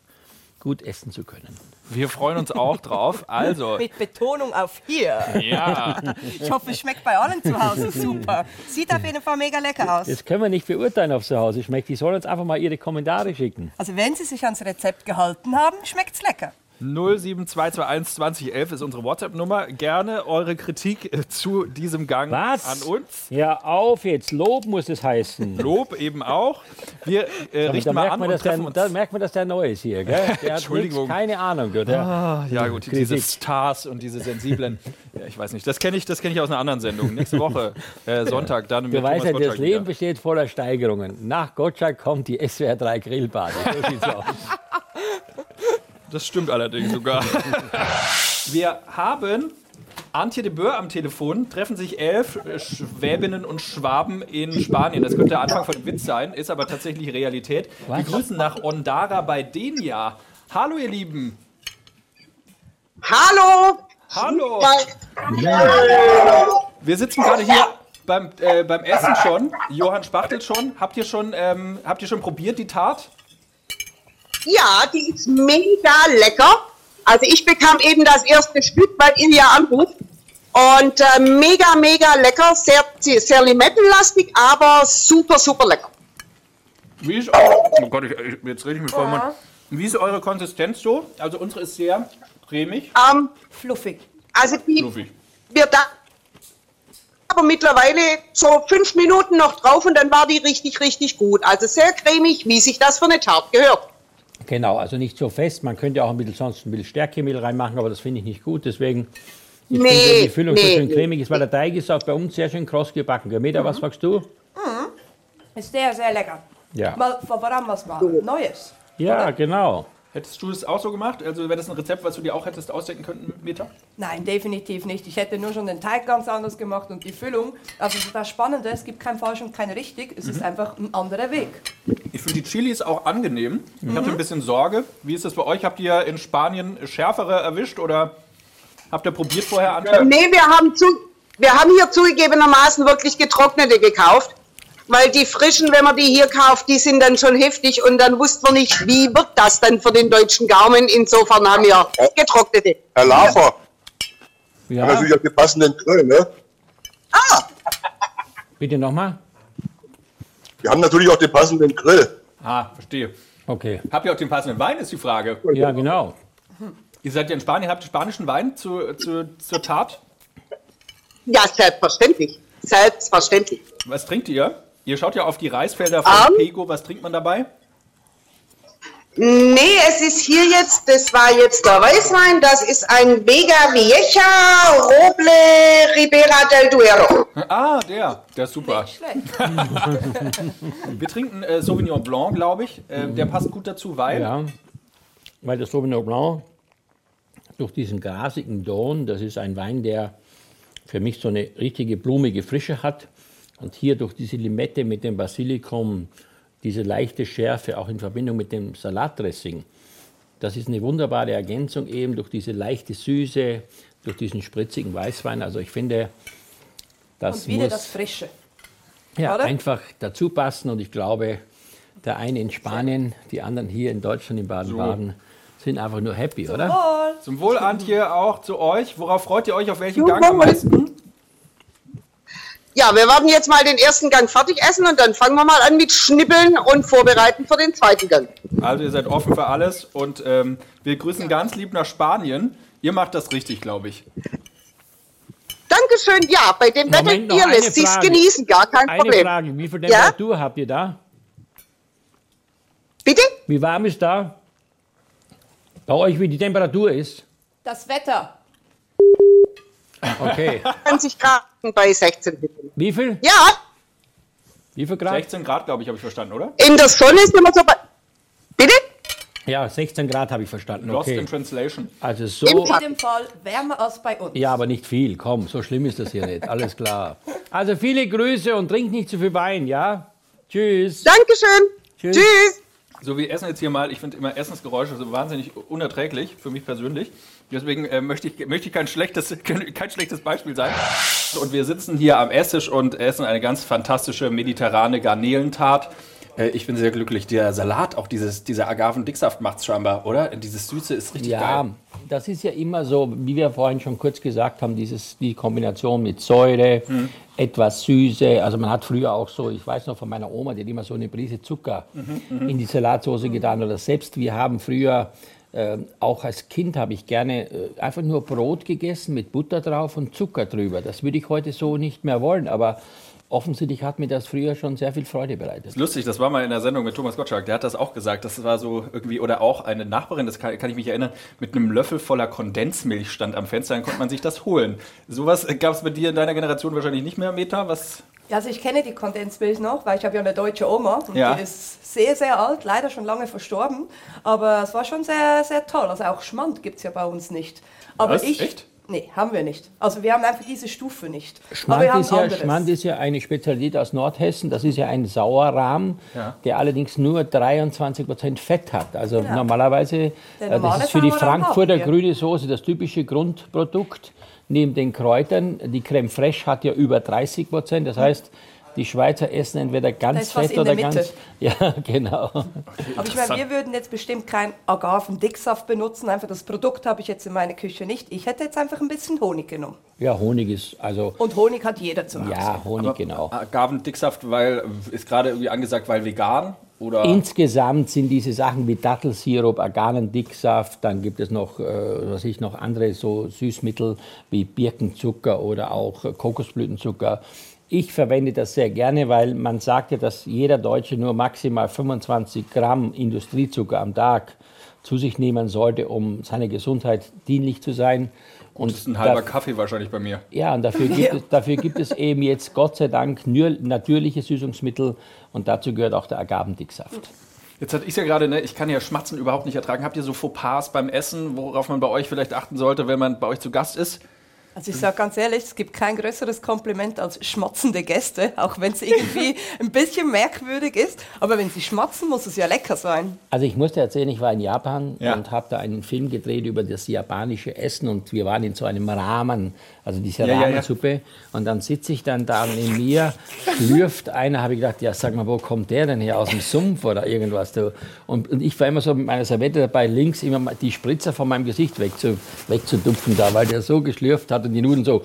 gut essen zu können. Wir freuen uns auch drauf. Also, Mit Betonung auf hier. ja. Ich hoffe, es schmeckt bei allen zu Hause super. Sieht auf jeden Fall mega lecker aus. Das können wir nicht beurteilen, ob es zu Hause schmeckt. Die sollen uns einfach mal ihre Kommentare schicken. Also wenn Sie sich ans Rezept gehalten haben, schmeckt's lecker. 07221 2011 ist unsere WhatsApp-Nummer. Gerne eure Kritik äh, zu diesem Gang Was? an uns. Ja, auf jetzt. Lob muss es heißen. Lob eben auch. Wir äh, Da richten mal an und dass der, treffen uns. da merkt man, dass der neu ist hier. Gell? Der Entschuldigung. nix, keine Ahnung. Gell? Der, Ja gut, Kritik. diese Stars und diese sensiblen. Ja, ich weiß nicht. Das kenne ich, das kenn ich aus einer anderen Sendung. Nächste Woche, äh, Sonntag, dann mit Du weißt ja, das Leben wieder. besteht voller Steigerungen. Nach Gottschalk kommt die SWR 3 Grillparty. So sieht's aus. Das stimmt allerdings sogar. Wir haben Antje de Boer am Telefon. Treffen sich elf äh, Schwäbinnen und Schwaben in Spanien. Das könnte der Anfang von einem Witz sein, ist aber tatsächlich Realität. Wir grüßen nach Ondara bei Denia. Hallo ihr Lieben. Hallo! Hallo. Wir sitzen gerade hier beim, äh, beim Essen schon. Johann Spachtel schon. Habt ihr schon, ähm, habt ihr schon probiert die Tat? Ja, die ist mega lecker. Also ich bekam eben das erste Stück, weil ihr ja anruft. Und äh, mega, mega lecker, sehr, sehr limettenlastig, aber super, super lecker. Wie ist eure, oh Gott, ich, ich- jetzt rede ich vollem Mund. Wie ist eure Konsistenz so? Also unsere ist sehr cremig, Ähm, Fluffig. also die, fluffig. wir da aber mittlerweile so fünf Minuten noch drauf und dann war die richtig, richtig gut. Also sehr cremig, wie sich das für eine Tart gehört. Genau, also nicht so fest. Man könnte auch ein bisschen sonst ein bisschen Stärkemehl reinmachen, aber das finde ich nicht gut. Deswegen, ich Nee, finde, die Füllung so nee, schön nee. cremig ist, weil der Teig ist auch bei uns sehr schön kross gebacken. Gell, Meta, was sagst du? Ist sehr, sehr lecker. Ja. Mal, vor allem was mal Neues. Ja, genau. Hättest du es auch so gemacht? Also wäre das ein Rezept, was du dir auch hättest ausdenken können, Meta? Nein, definitiv nicht. Ich hätte nur schon den Teig ganz anders gemacht und die Füllung. Also das Spannende, es gibt kein falsch und kein richtig. Es ist einfach ein anderer Weg. Ich finde die Chilis auch angenehm. Ich hatte ein bisschen Sorge. Wie ist das bei euch? Habt ihr in Spanien schärfere erwischt oder habt ihr probiert vorher, Antje? Nee, wir haben, zu, wir haben hier zugegebenermaßen wirklich getrocknete gekauft. Weil die frischen, wenn man die hier kauft, die sind dann schon heftig und dann wussten wir nicht, wie wird das dann für den deutschen Gaumen. Insofern haben wir getrocknete. Herr Lafer, Ja, hat natürlich auch den passenden Grill, ne? bitte nochmal. Wir haben natürlich auch den passenden Grill. Ah, verstehe. Okay. Habt ihr auch den passenden Wein, ist die Frage. Ja, genau. Ihr seid ja in Spanien, habt ihr spanischen Wein zu, zu, zur Tat? Ja, selbstverständlich. Selbstverständlich. Was trinkt ihr? Ihr schaut ja auf die Reisfelder von Ähm. Pego. Was trinkt man dabei? Nee, es ist hier jetzt, das war jetzt der Weißwein, das ist ein Vega Vieja Roble Ribera del Duero. Ah, der. Der ist super. Nicht schlecht. Wir trinken äh, Sauvignon Blanc, glaube ich. Äh, der passt gut dazu, weil. Ja, weil das Sauvignon Blanc durch diesen grasigen Don, das ist ein Wein, der für mich so eine richtige blumige Frische hat. Und hier durch diese Limette mit dem Basilikum, diese leichte Schärfe, auch in Verbindung mit dem Salatdressing, das ist eine wunderbare Ergänzung eben durch diese leichte Süße, durch diesen spritzigen Weißwein. Also ich finde, das Und wieder muss das Frische. ja, oder? einfach dazu passen. Und ich glaube, der eine in Spanien, die anderen hier in Deutschland, in Baden-Baden, sind einfach nur happy, oder? Wohl. Zum Wohl, Antje, auch zu euch. Worauf freut ihr euch? Auf welchen Gang am meisten? Ja, wir werden jetzt mal den ersten Gang fertig essen und dann fangen wir mal an mit Schnippeln und Vorbereiten für den zweiten Gang. Also ihr seid offen für alles und ähm, wir grüßen ganz lieb nach Spanien. Ihr macht das richtig, glaube ich. Dankeschön, ja, bei dem Wetter Moment, eine lässt sich's genießen, gar kein Eine Problem. Frage, wie viel Ja? Temperatur habt ihr da? Bitte? Wie warm ist da? Bei euch, wie die Temperatur ist? Das Wetter. Okay. 20 Grad bei 16 bitte. Wie viel? Ja, Wie viel Grad? 16 Grad, glaube ich, habe ich verstanden, oder? in der Sonne sind wir so bei... Bitte? Ja, 16 Grad habe ich verstanden. Lost Okay. in Translation. Also so. In jedem Fall wärmer als bei uns. Ja, aber nicht viel. Komm, so schlimm ist das hier nicht. Alles klar. Also viele Grüße und trink nicht zu viel Wein, ja? Tschüss. Dankeschön. Tschüss. Tschüss. So, wir essen jetzt hier mal, ich finde immer Essensgeräusche so wahnsinnig unerträglich, für mich persönlich. Deswegen äh, möchte, ich, möchte ich kein schlechtes, kein, kein schlechtes Beispiel sein. Und wir sitzen hier am Esstisch und essen eine ganz fantastische mediterrane Garnelentat. Äh, ich bin sehr glücklich. Der Salat, auch dieses, dieser Agavendicksaft macht es scheinbar, oder? Dieses Süße ist richtig Ja, geil. das ist ja immer so, wie wir vorhin schon kurz gesagt haben, dieses, die Kombination mit Säure, etwas Süße. Also man hat früher auch so, ich weiß noch von meiner Oma, die hat immer so eine Prise Zucker in die Salatsauce getan. Oder selbst wir haben früher, äh, auch als Kind habe ich gerne äh, einfach nur Brot gegessen mit Butter drauf und Zucker drüber. Das würde ich heute so nicht mehr wollen, aber offensichtlich hat mir das früher schon sehr viel Freude bereitet. Lustig, das war mal in der Sendung mit Thomas Gottschalk, der hat das auch gesagt. Das war so irgendwie, oder auch eine Nachbarin, das kann, kann ich mich erinnern, mit einem Löffel voller Kondensmilch stand am Fenster, dann konnte man sich das holen. Sowas gab es bei dir in deiner Generation wahrscheinlich nicht mehr, Meta? Was? Ja, Also ich kenne die Kondensmilch noch, weil ich habe ja eine deutsche Oma und Ja. die ist sehr, sehr alt, leider schon lange verstorben. Aber es war schon sehr, sehr toll. Also auch Schmand gibt es ja bei uns nicht. Aber Was? ich. Echt? Nee, haben wir nicht. Also wir haben einfach diese Stufe nicht. Aber wir Schmand haben ist, ja. Schmand ist ja eine Spezialität aus Nordhessen. Das ist ja ein Sauerrahm, Ja. der allerdings nur 23% Fett hat. Also normalerweise, Der äh, normale das ist für die Frankfurter grüne Soße das typische Grundprodukt. Neben den Kräutern, die Creme Fraiche hat ja über 30%. Das heißt, die Schweizer essen entweder Da ganz fett in oder der Mitte. ganz. Ja, genau. Aber ich meine, wir würden jetzt bestimmt kein Agavendicksaft benutzen. Einfach das Produkt habe ich jetzt in meiner Küche nicht. Ich hätte jetzt einfach ein bisschen Honig genommen. Ja, Honig ist, also, Und Honig hat jeder zu Hause. ja, Honig, genau. Agavendicksaft, weil, ist gerade irgendwie angesagt, weil vegan? Oder? Insgesamt sind diese Sachen wie Dattelsirup, Aganendicksaft, dann gibt es noch, äh, was ich noch andere so Süßmittel wie Birkenzucker oder auch äh, Kokosblütenzucker. Ich verwende das sehr gerne, weil man sagt ja, dass jeder Deutsche nur maximal 25 Gramm Industriezucker am Tag zu sich nehmen sollte, um seiner Gesundheit dienlich zu sein. Und das ist ein halber Kaffee wahrscheinlich bei mir. Ja, und dafür gibt, es, dafür gibt es eben jetzt Gott sei Dank nur natürliche Süßungsmittel und dazu gehört auch der Agavendicksaft. Jetzt hatte ich ja gerade, ne, ich kann ja Schmatzen überhaupt nicht ertragen. Habt ihr so Fauxpas beim Essen, worauf man bei euch vielleicht achten sollte, wenn man bei euch zu Gast ist? Also ich sage ganz ehrlich, es gibt kein größeres Kompliment als schmatzende Gäste, auch wenn es irgendwie ein bisschen merkwürdig ist. Aber wenn sie schmatzen, muss es ja lecker sein. Also ich musste erzählen, ich war in Japan ja. und habe da einen Film gedreht über das japanische Essen und wir waren in so einem Rahmen, also diese ja, Ramensuppe. Ja, und dann sitze ich dann da neben mir, schlürft einer, habe ich gedacht, ja sag mal, wo kommt der denn her, aus dem Sumpf oder irgendwas. Und, und ich war immer so mit meiner Servette dabei, links immer die Spritzer von meinem Gesicht wegzu, wegzudupfen da, weil der so geschlürft hat hat und die Nudeln so.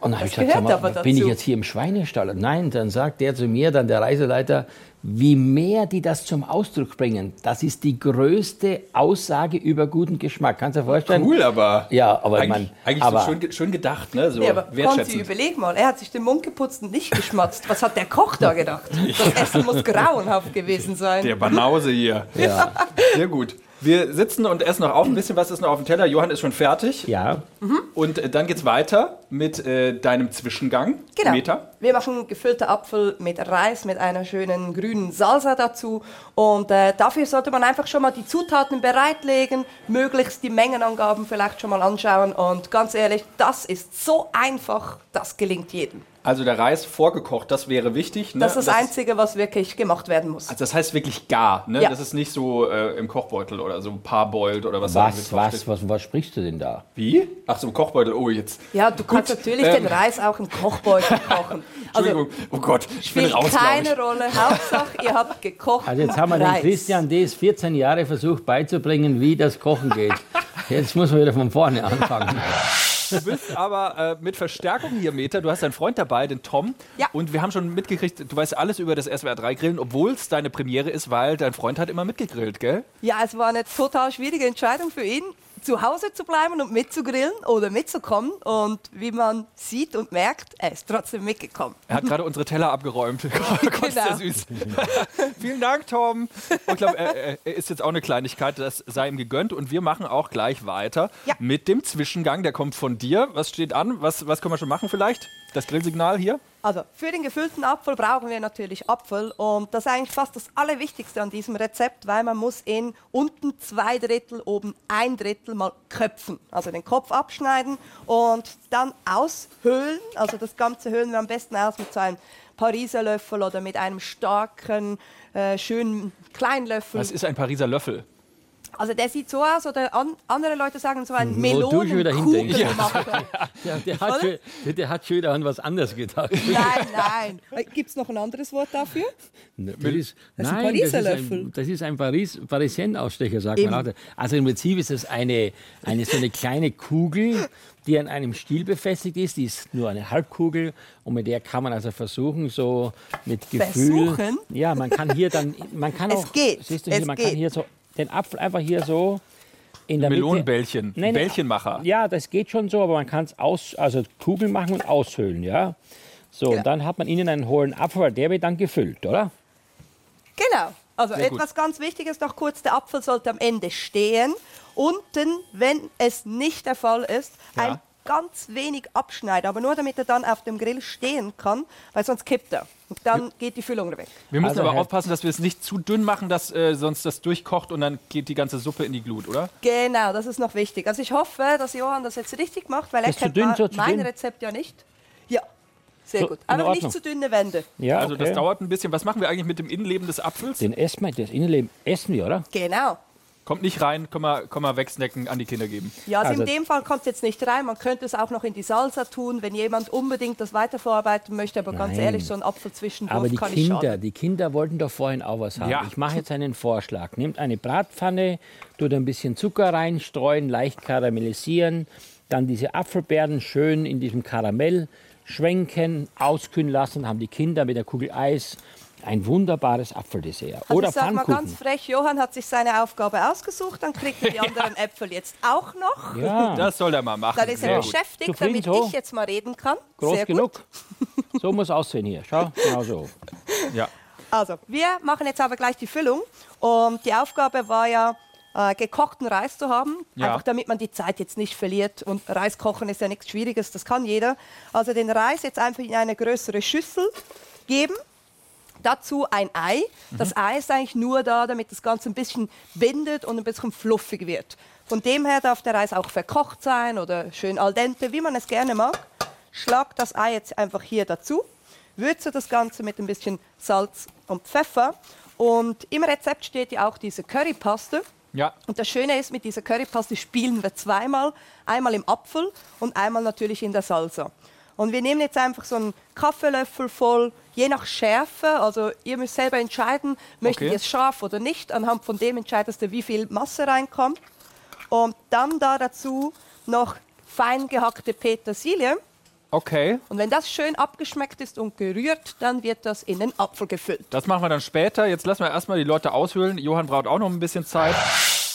Und dann habe ich gesagt, mal, bin ich jetzt hier im Schweinestall? Nein, dann sagt der zu mir, dann der Reiseleiter, wie mehr die das zum Ausdruck bringen, das ist die größte Aussage über guten Geschmack. Kannst du dir vorstellen? Cool, aber. Ja, aber eigentlich, man, eigentlich aber, so schön, schön gedacht, ne? So ja, aber Konzi, überleg mal, er hat sich den Mund geputzt und nicht geschmatzt. Was hat der Koch da gedacht? Das Essen muss grauenhaft gewesen sein. Der Banause hier. Ja. Sehr gut. Wir sitzen und essen noch auf. Ein bisschen was ist noch auf dem Teller. Johann ist schon fertig. Ja. Mhm. Und äh, dann geht's weiter mit äh, deinem Zwischengang. Genau. Meta. Wir machen gefüllter Apfel mit Reis, mit einer schönen grünen Salsa dazu. Und äh, dafür sollte man einfach schon mal die Zutaten bereitlegen, möglichst die Mengenangaben vielleicht schon mal anschauen. Und ganz ehrlich, das ist so einfach, das gelingt jedem. Also der Reis vorgekocht, das wäre wichtig. Ne? Das ist das, Einzige, was wirklich gemacht werden muss. Also das heißt wirklich gar, ne? Ja. Das ist nicht so äh, im Kochbeutel oder so parboiled oder was. Was, was, was, was sprichst du denn da? Wie? Ach so, im Kochbeutel, oh jetzt. Ja, du Gut, kannst natürlich ähm, den Reis auch im Kochbeutel kochen. Also, Entschuldigung, oh Gott, ich bin raus, keine Rolle, Hauptsache ihr habt gekocht Also jetzt haben wir den Christian Ds 14 Jahre versucht beizubringen, wie das Kochen geht. Jetzt muss man wieder von vorne anfangen. Du bist aber äh, mit Verstärkung hier, Meter. Du hast deinen Freund dabei, den Tom. Ja. Und wir haben schon mitgekriegt, du weißt alles über das SWR 3 Grillen, obwohl es deine Premiere ist, weil dein Freund hat immer mitgegrillt, gell? Ja, es war eine total schwierige Entscheidung für ihn zu Hause zu bleiben und mitzugrillen oder mitzukommen. Und wie man sieht und merkt, er ist trotzdem mitgekommen. Er hat gerade unsere Teller abgeräumt. Süß. Vielen Dank, Tom. ich glaube, er, er, ist jetzt auch eine Kleinigkeit, das sei ihm gegönnt. Und wir machen auch gleich weiter ja. mit dem Zwischengang. Der kommt von dir. Was steht an? Was, was können wir schon machen vielleicht? Das Grillsignal hier? Also für den gefüllten Apfel brauchen wir natürlich Apfel und das ist eigentlich fast das Allerwichtigste an diesem Rezept, weil man muss ihn unten zwei Drittel, oben ein Drittel mal köpfen. Also den Kopf abschneiden und dann aushöhlen. Also das Ganze höhlen wir am besten aus mit so einem Pariser Löffel oder mit einem starken, äh, schönen Kleinlöffel. Was ist ein Pariser Löffel? Also der sieht so aus, oder an, andere Leute sagen so ein Melonenkugel. Ja. ja, der, hat schon, der hat schon wieder an was anderes gedacht. Nein, nein. Gibt es noch ein anderes Wort dafür? Das ist, das nein, ist ein das ist ein, das ist ein Paris, Parisien-Ausstecher, sagt Eben. man. Also im Prinzip ist es eine, eine, so eine kleine Kugel, die an einem Stiel befestigt ist. Die ist nur eine Halbkugel und mit der kann man also versuchen, so mit Gefühl. Versuchen? Ja, man kann hier dann, man kann auch. Es geht. Siehst du hier, es man geht. kann hier so den Apfel einfach hier so in der Melonenbällchen, Mitte. Nein, Bällchenmacher. Ja, das geht schon so, aber man kann es aus, also Kugeln machen und aushöhlen, ja. So, ja. und dann hat man innen einen hohlen Apfel, weil der wird dann gefüllt, oder? Genau. Also Sehr etwas gut. ganz Wichtiges noch kurz, der Apfel sollte am Ende stehen. Unten, wenn es nicht der Fall ist, ja. ein ganz wenig abschneiden, aber nur damit er dann auf dem Grill stehen kann, weil sonst kippt er. Und dann geht die Füllung weg. Wir müssen also aber aufpassen, dass wir es nicht zu dünn machen, dass äh, sonst das durchkocht und dann geht die ganze Suppe in die Glut, oder? Genau, das ist noch wichtig. Also ich hoffe, dass Johann das jetzt richtig macht, weil ist er kennt dünn, mein Rezept ja nicht. Ja, sehr so, gut. Aber nicht zu dünne Wände. Ja, also okay. das dauert ein bisschen. Was machen wir eigentlich mit dem Innenleben des Apfels? Den essen wir, das Innenleben essen wir, oder? Genau. Kommt nicht rein, können wir, können wir wegsnacken, an die Kinder geben. Ja, also, also in dem Fall kommt es jetzt nicht rein. Man könnte es auch noch in die Salsa tun, wenn jemand unbedingt das weiterverarbeiten möchte. Aber Nein. ganz ehrlich, so ein Apfel zwischendurch aber die kann Kinder, nicht schaden. Die Kinder wollten doch vorhin auch was haben. Ja. Ich mache jetzt einen Vorschlag. Nehmt eine Bratpfanne, tut ein bisschen Zucker reinstreuen, leicht karamellisieren, dann diese Apfelbeeren schön in diesem Karamell schwenken, auskühlen lassen, haben die Kinder mit der Kugel Eis ein wunderbares Apfeldessert. Also Oder ich sag mal ganz frech, Johann hat sich seine Aufgabe ausgesucht, dann kriegt er die anderen Äpfel jetzt auch noch. Ja, Das soll er mal machen. Dann ist er Sehr gut. beschäftigt, Zufrieden damit so? ich jetzt mal reden kann. groß Sehr gut. genug. So muss aussehen hier. Schau, genau so. Ja. Also, wir machen jetzt aber gleich die Füllung. Und die Aufgabe war ja, äh, gekochten Reis zu haben, Ja. einfach damit man die Zeit jetzt nicht verliert. Und Reis kochen ist ja nichts Schwieriges, das kann jeder. Also den Reis jetzt einfach in eine größere Schüssel geben. Dazu ein Ei. Das Ei ist eigentlich nur da, damit das Ganze ein bisschen bindet und ein bisschen fluffig wird. Von dem her darf der Reis auch verkocht sein oder schön al dente, wie man es gerne mag. Schlag das Ei jetzt einfach hier dazu. Würze das Ganze mit ein bisschen Salz und Pfeffer. Und im Rezept steht ja auch diese Currypaste. Ja. Und das Schöne ist, mit dieser Currypaste spielen wir zweimal. Einmal im Apfel und einmal natürlich in der Salsa. Und wir nehmen jetzt einfach so einen Kaffeelöffel voll, je nach Schärfe. Also ihr müsst selber entscheiden, möchtet Okay. ihr es scharf oder nicht. Anhand von dem entscheidest du, wie viel Masse reinkommt. Und dann da dazu noch fein gehackte Petersilie. Okay. Und wenn das schön abgeschmeckt ist und gerührt, dann wird das in den Apfel gefüllt. Das machen wir dann später. Jetzt lassen wir erstmal die Leute aushöhlen. Johann braucht auch noch ein bisschen Zeit.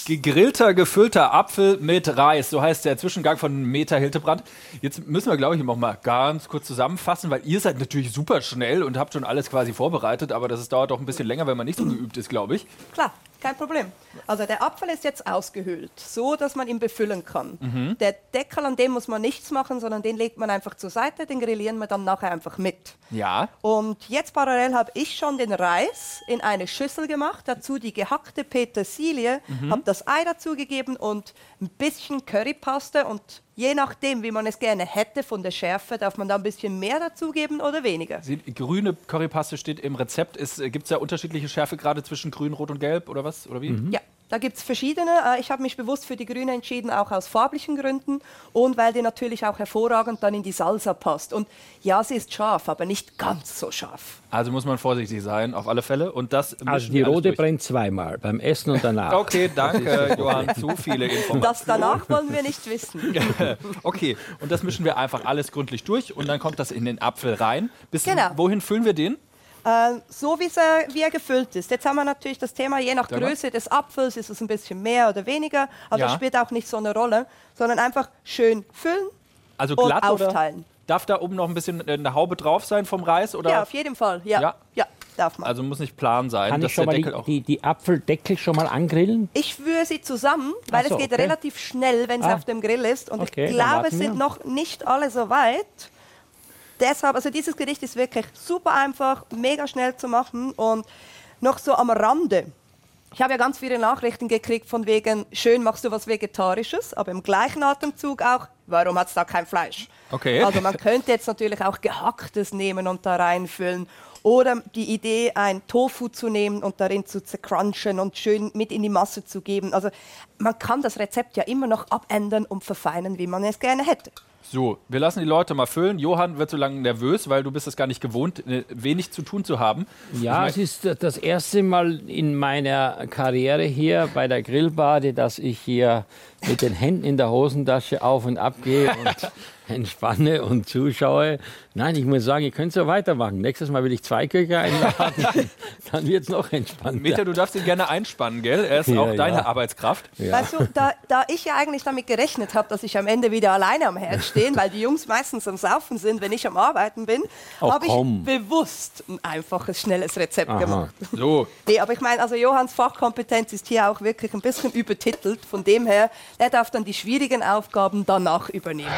Gegrillter, gefüllter Apfel mit Reis. So heißt der Zwischengang von Meta Hildebrand. Jetzt müssen wir, glaube ich, noch mal ganz kurz zusammenfassen, weil ihr seid natürlich super schnell und habt schon alles quasi vorbereitet, aber das dauert auch ein bisschen länger, wenn man nicht so geübt ist, glaube ich. Klar, kein Problem. Also der Apfel ist jetzt ausgehöhlt, so dass man ihn befüllen kann. Der Deckel, an dem muss man nichts machen, sondern den legt man einfach zur Seite, den grillieren wir dann nachher einfach mit. Ja. Und jetzt parallel habe ich schon den Reis in eine Schüssel gemacht, dazu die gehackte Petersilie, habe das Ei dazugegeben und ein bisschen Currypaste und je nachdem, wie man es gerne hätte von der Schärfe, darf man da ein bisschen mehr dazugeben oder weniger. Sie, grüne Currypaste steht im Rezept. Gibt es ja unterschiedliche Schärfe gerade zwischen grün, rot und gelb oder was? Oder wie? Ja, da gibt es verschiedene. Äh, Ich habe mich bewusst für die Grüne entschieden, auch aus farblichen Gründen und weil die natürlich auch hervorragend dann in die Salsa passt. Und ja, sie ist scharf, aber nicht ganz so scharf. Also muss man vorsichtig sein, auf alle Fälle. Und das Also die rote durch. brennt zweimal, beim Essen und danach. Okay, danke, Johann. Zu viele Informationen. Das danach wollen wir nicht wissen. Okay, und das mischen wir einfach alles gründlich durch und dann kommt das in den Apfel rein. Bis Genau. wohin füllen wir den? Äh, so wie, er, wie er gefüllt ist. Jetzt haben wir natürlich das Thema, je nach Sag mal. Größe des Apfels ist es ein bisschen mehr oder weniger. Also Ja. das spielt auch nicht so eine Rolle, sondern einfach schön füllen. Also Und glatt oder aufteilen. darf da oben noch ein bisschen äh, eine Haube drauf sein vom Reis oder? Ja, auf jeden Fall. Ja, Ja. ja. darf man. Also muss nicht plan sein, Kann dass ich schon der mal die, Deckel auch. die, die Apfeldeckel schon mal angrillen? Ich führe sie zusammen, weil Ach so, es geht okay. relativ schnell, wenn es Ah. auf dem Grill ist. Und Okay, ich dann glaube, warten es sind wir. noch nicht alle so weit. Deshalb, also dieses Gericht ist wirklich super einfach, mega schnell zu machen und noch so am Rande. Ich habe ja ganz viele Nachrichten gekriegt von wegen, schön machst du was Vegetarisches, aber im gleichen Atemzug auch, warum hat es da kein Fleisch? Okay. Also man könnte jetzt natürlich auch Gehacktes nehmen und da reinfüllen. Oder die Idee, ein Tofu zu nehmen und darin zu zercrunchen und schön mit in die Masse zu geben. Also man kann das Rezept ja immer noch abändern und verfeinern, wie man es gerne hätte. So, wir lassen die Leute mal füllen. Johann wird so lange nervös, weil du bist es gar nicht gewohnt, äh, wenig zu tun zu haben. Ja, Ich es ist das erste Mal in meiner Karriere hier bei der Grillbade, dass ich hier mit den Händen in der Hosentasche auf und ab gehe und entspanne und zuschaue. Nein, ich muss sagen, ihr könnt so weitermachen. Nächstes Mal will ich zwei Köche einladen, dann wird es noch entspannter. Meta, du darfst ihn gerne einspannen, gell? Er ist Ja, auch deine ja. Arbeitskraft. Ja. Weißt du, da, da ich ja eigentlich damit gerechnet habe, dass ich am Ende wieder alleine am Herd stehe, weil die Jungs meistens am Saufen sind, wenn ich am Arbeiten bin, Ach, habe ich komm. bewusst ein einfaches, schnelles Rezept Aha. gemacht. So, Nee, aber ich meine, also Johanns Fachkompetenz ist hier auch wirklich ein bisschen übertitelt. Von dem her, er darf dann die schwierigen Aufgaben danach übernehmen.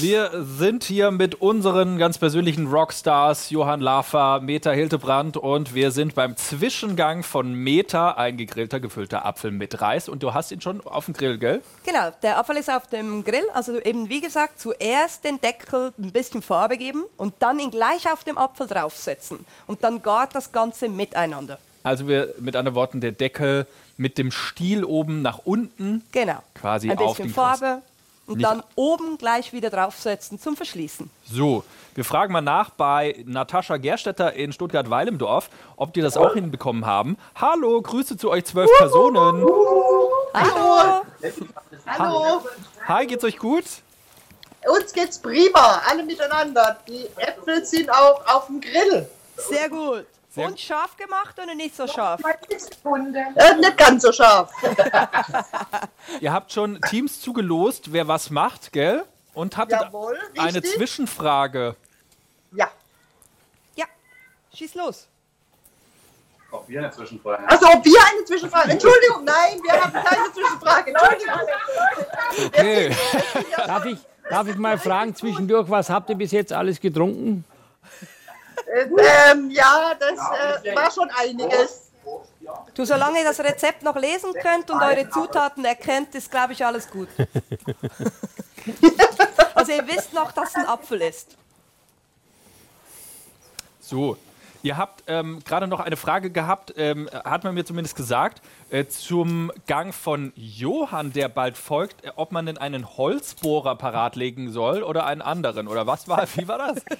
wir sind hier mit unseren ganz persönlichen Rockstars, Johann Laffer, Meta Hildebrand und wir sind beim Zwischengang von Meta, ein gegrillter, gefüllter Apfel mit Reis. Und du hast ihn schon auf dem Grill, gell? Genau, der Apfel ist auf dem Grill. Also eben wie gesagt, zuerst den Deckel ein bisschen Farbe geben und dann ihn gleich auf dem Apfel draufsetzen. Und dann gart das Ganze miteinander. Also wir mit anderen Worten, der Deckel mit dem Stiel oben nach unten. Genau. Quasi ein auf bisschen den Krost. Farbe und Nicht- dann oben gleich wieder draufsetzen zum Verschließen. So, wir fragen mal nach bei Natascha Gerstetter in Stuttgart-Weilendorf, ob die das auch hinbekommen haben. Hallo, Grüße zu euch zwölf Personen. Hallo! Hallo. Hi, geht's euch gut? Uns geht's prima, alle miteinander. Die Äpfel sind auch auf dem Grill. Sehr gut. Und scharf gemacht oder nicht so scharf? Äh, nicht ganz so scharf. Ihr habt schon Teams zugelost, wer was macht, gell? Und hattet Jawohl, eine. Zwischenfrage. Ja. Ja, schieß los. Ob wir eine Zwischenfrage Also, ob wir eine Zwischenfrage. Entschuldigung, nein, wir haben keine Zwischenfrage. Entschuldigung. Okay. Darf ich, darf ich mal fragen zwischendurch, was habt ihr bis jetzt alles getrunken? Äh, ähm, ja, das äh, war schon einiges. Du, solange ihr das Rezept noch lesen könnt und eure Zutaten erkennt, ist, glaube ich, alles gut. also ihr wisst noch, dass es ein Apfel ist. So, ihr habt ähm, gerade noch eine Frage gehabt, ähm, hat man mir zumindest gesagt, äh, zum Gang von Johann, der bald folgt, äh, ob man denn einen Holzbohrer parat legen soll oder einen anderen. Oder was war, wie war das?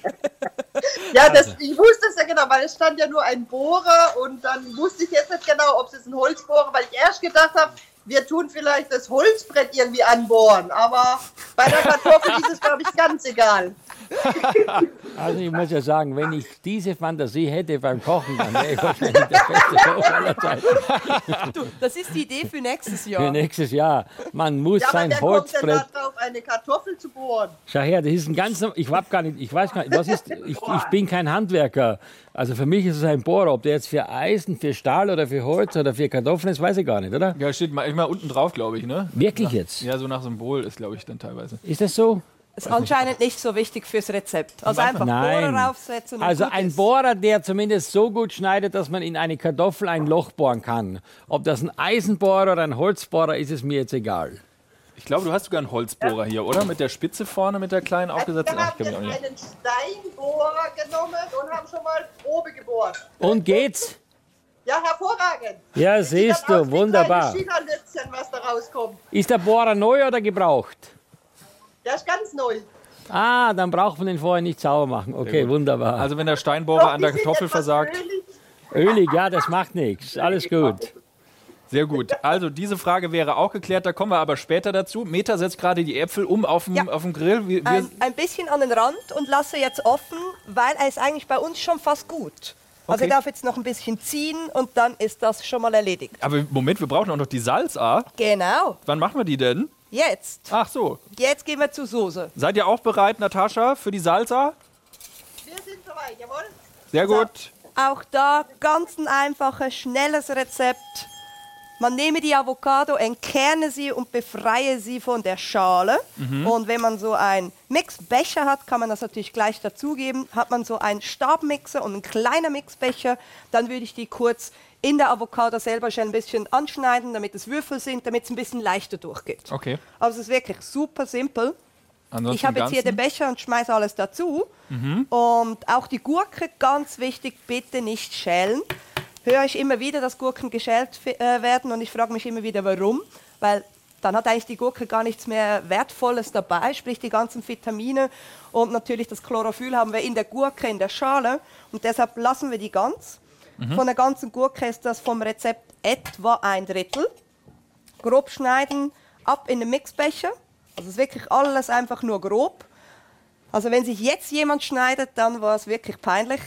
Ja, das, ich wusste es ja genau, weil es stand ja nur ein Bohrer und dann wusste ich jetzt nicht genau, ob es ist ein Holzbohrer, weil ich erst gedacht habe, wir tun vielleicht das Holzbrett irgendwie anbohren, aber bei der Kartoffel ist es, glaube ich, ganz egal. Also ich muss ja sagen, wenn ich diese Fantasie hätte beim Kochen, dann wäre ich wahrscheinlich der beste Koch aller Zeiten. Du, das ist die Idee für nächstes Jahr. Für nächstes Jahr. Man muss Ja, aber sein wer kommt denn Holzbrett. da drauf, eine Kartoffel zu bohren? Schau her, das ist ein ganz. Ich hab gar nicht. Ich weiß gar nicht. Was ist? Ich, ich bin kein Handwerker. Also für mich ist es ein Bohrer. Ob der jetzt für Eisen, für Stahl oder für Holz oder für Kartoffeln ist, weiß ich gar nicht, oder? Ja, steht manchmal unten drauf, glaube ich, ne? Wirklich jetzt? Ja, so nach Symbol ist, glaube ich, dann teilweise. Ist das so? Ist anscheinend nicht so wichtig fürs Rezept. Also einfach Nein. Bohrer raufsetzen und Also gut ein ist. Bohrer, der zumindest so gut schneidet, dass man in eine Kartoffel ein Loch bohren kann. Ob das ein Eisenbohrer oder ein Holzbohrer ist, ist mir jetzt egal. Ich glaube, du hast sogar einen Holzbohrer hier, oder? Mit der Spitze vorne, mit der kleinen aufgesetzten. Wir haben einen Steinbohrer genommen und haben schon mal Probe gebohrt. Und geht's? Ja, hervorragend. Ja, siehst du, wunderbar. Schillerlitzchen, was da rauskommt. Ist der Bohrer neu oder gebraucht? Der ist ganz neu. Ah, dann braucht man den vorher nicht sauber machen. Okay, wunderbar. Also wenn der Steinbohrer an der Die sind Kartoffel etwas versagt. ölig. Ölig, ja, das macht nichts. Alles gut. Sehr gut. Also diese Frage wäre auch geklärt, da kommen wir aber später dazu. Meta setzt gerade die Äpfel um auf dem, Ja. auf dem Grill. Wir, wir, ein, ein bisschen an den Rand und lasse jetzt offen, weil er ist eigentlich bei uns schon fast gut. Also Okay. er darf jetzt noch ein bisschen ziehen und dann ist das schon mal erledigt. aber Moment, wir brauchen auch noch die Salsa. Genau. Wann machen wir die denn? Jetzt. Ach so. Jetzt gehen wir zur Soße. Seid ihr auch bereit, Natascha, für die Salsa? Wir sind soweit, jawohl. Sehr gut. Auch da ganz ein einfaches, schnelles Rezept. Man nehme die Avocado, entkerne sie und befreie sie von der Schale. Und wenn man so einen Mixbecher hat, kann man das natürlich gleich dazugeben. Hat man so einen Stabmixer und einen kleinen Mixbecher, dann würde ich die kurz in der Avocado selber schon ein bisschen anschneiden, damit es Würfel sind, damit es ein bisschen leichter durchgeht. Okay. Also es ist wirklich super simpel. Ansonsten Ich habe jetzt hier den? Becher und schmeiße alles dazu. Mhm. Und auch die Gurke, ganz wichtig, bitte nicht schälen. Höre ich immer wieder, dass Gurken geschält äh, werden und ich frage mich immer wieder, warum. Weil dann hat eigentlich die Gurke gar nichts mehr Wertvolles dabei, sprich die ganzen Vitamine und natürlich das Chlorophyll haben wir in der Gurke, in der Schale und deshalb lassen wir die ganz. Mhm. Von der ganzen Gurke ist das vom Rezept etwa ein Drittel. Grob schneiden, ab in den Mixbecher. Also es ist wirklich alles einfach nur grob. Also wenn sich jetzt jemand schneidet, dann war es wirklich peinlich.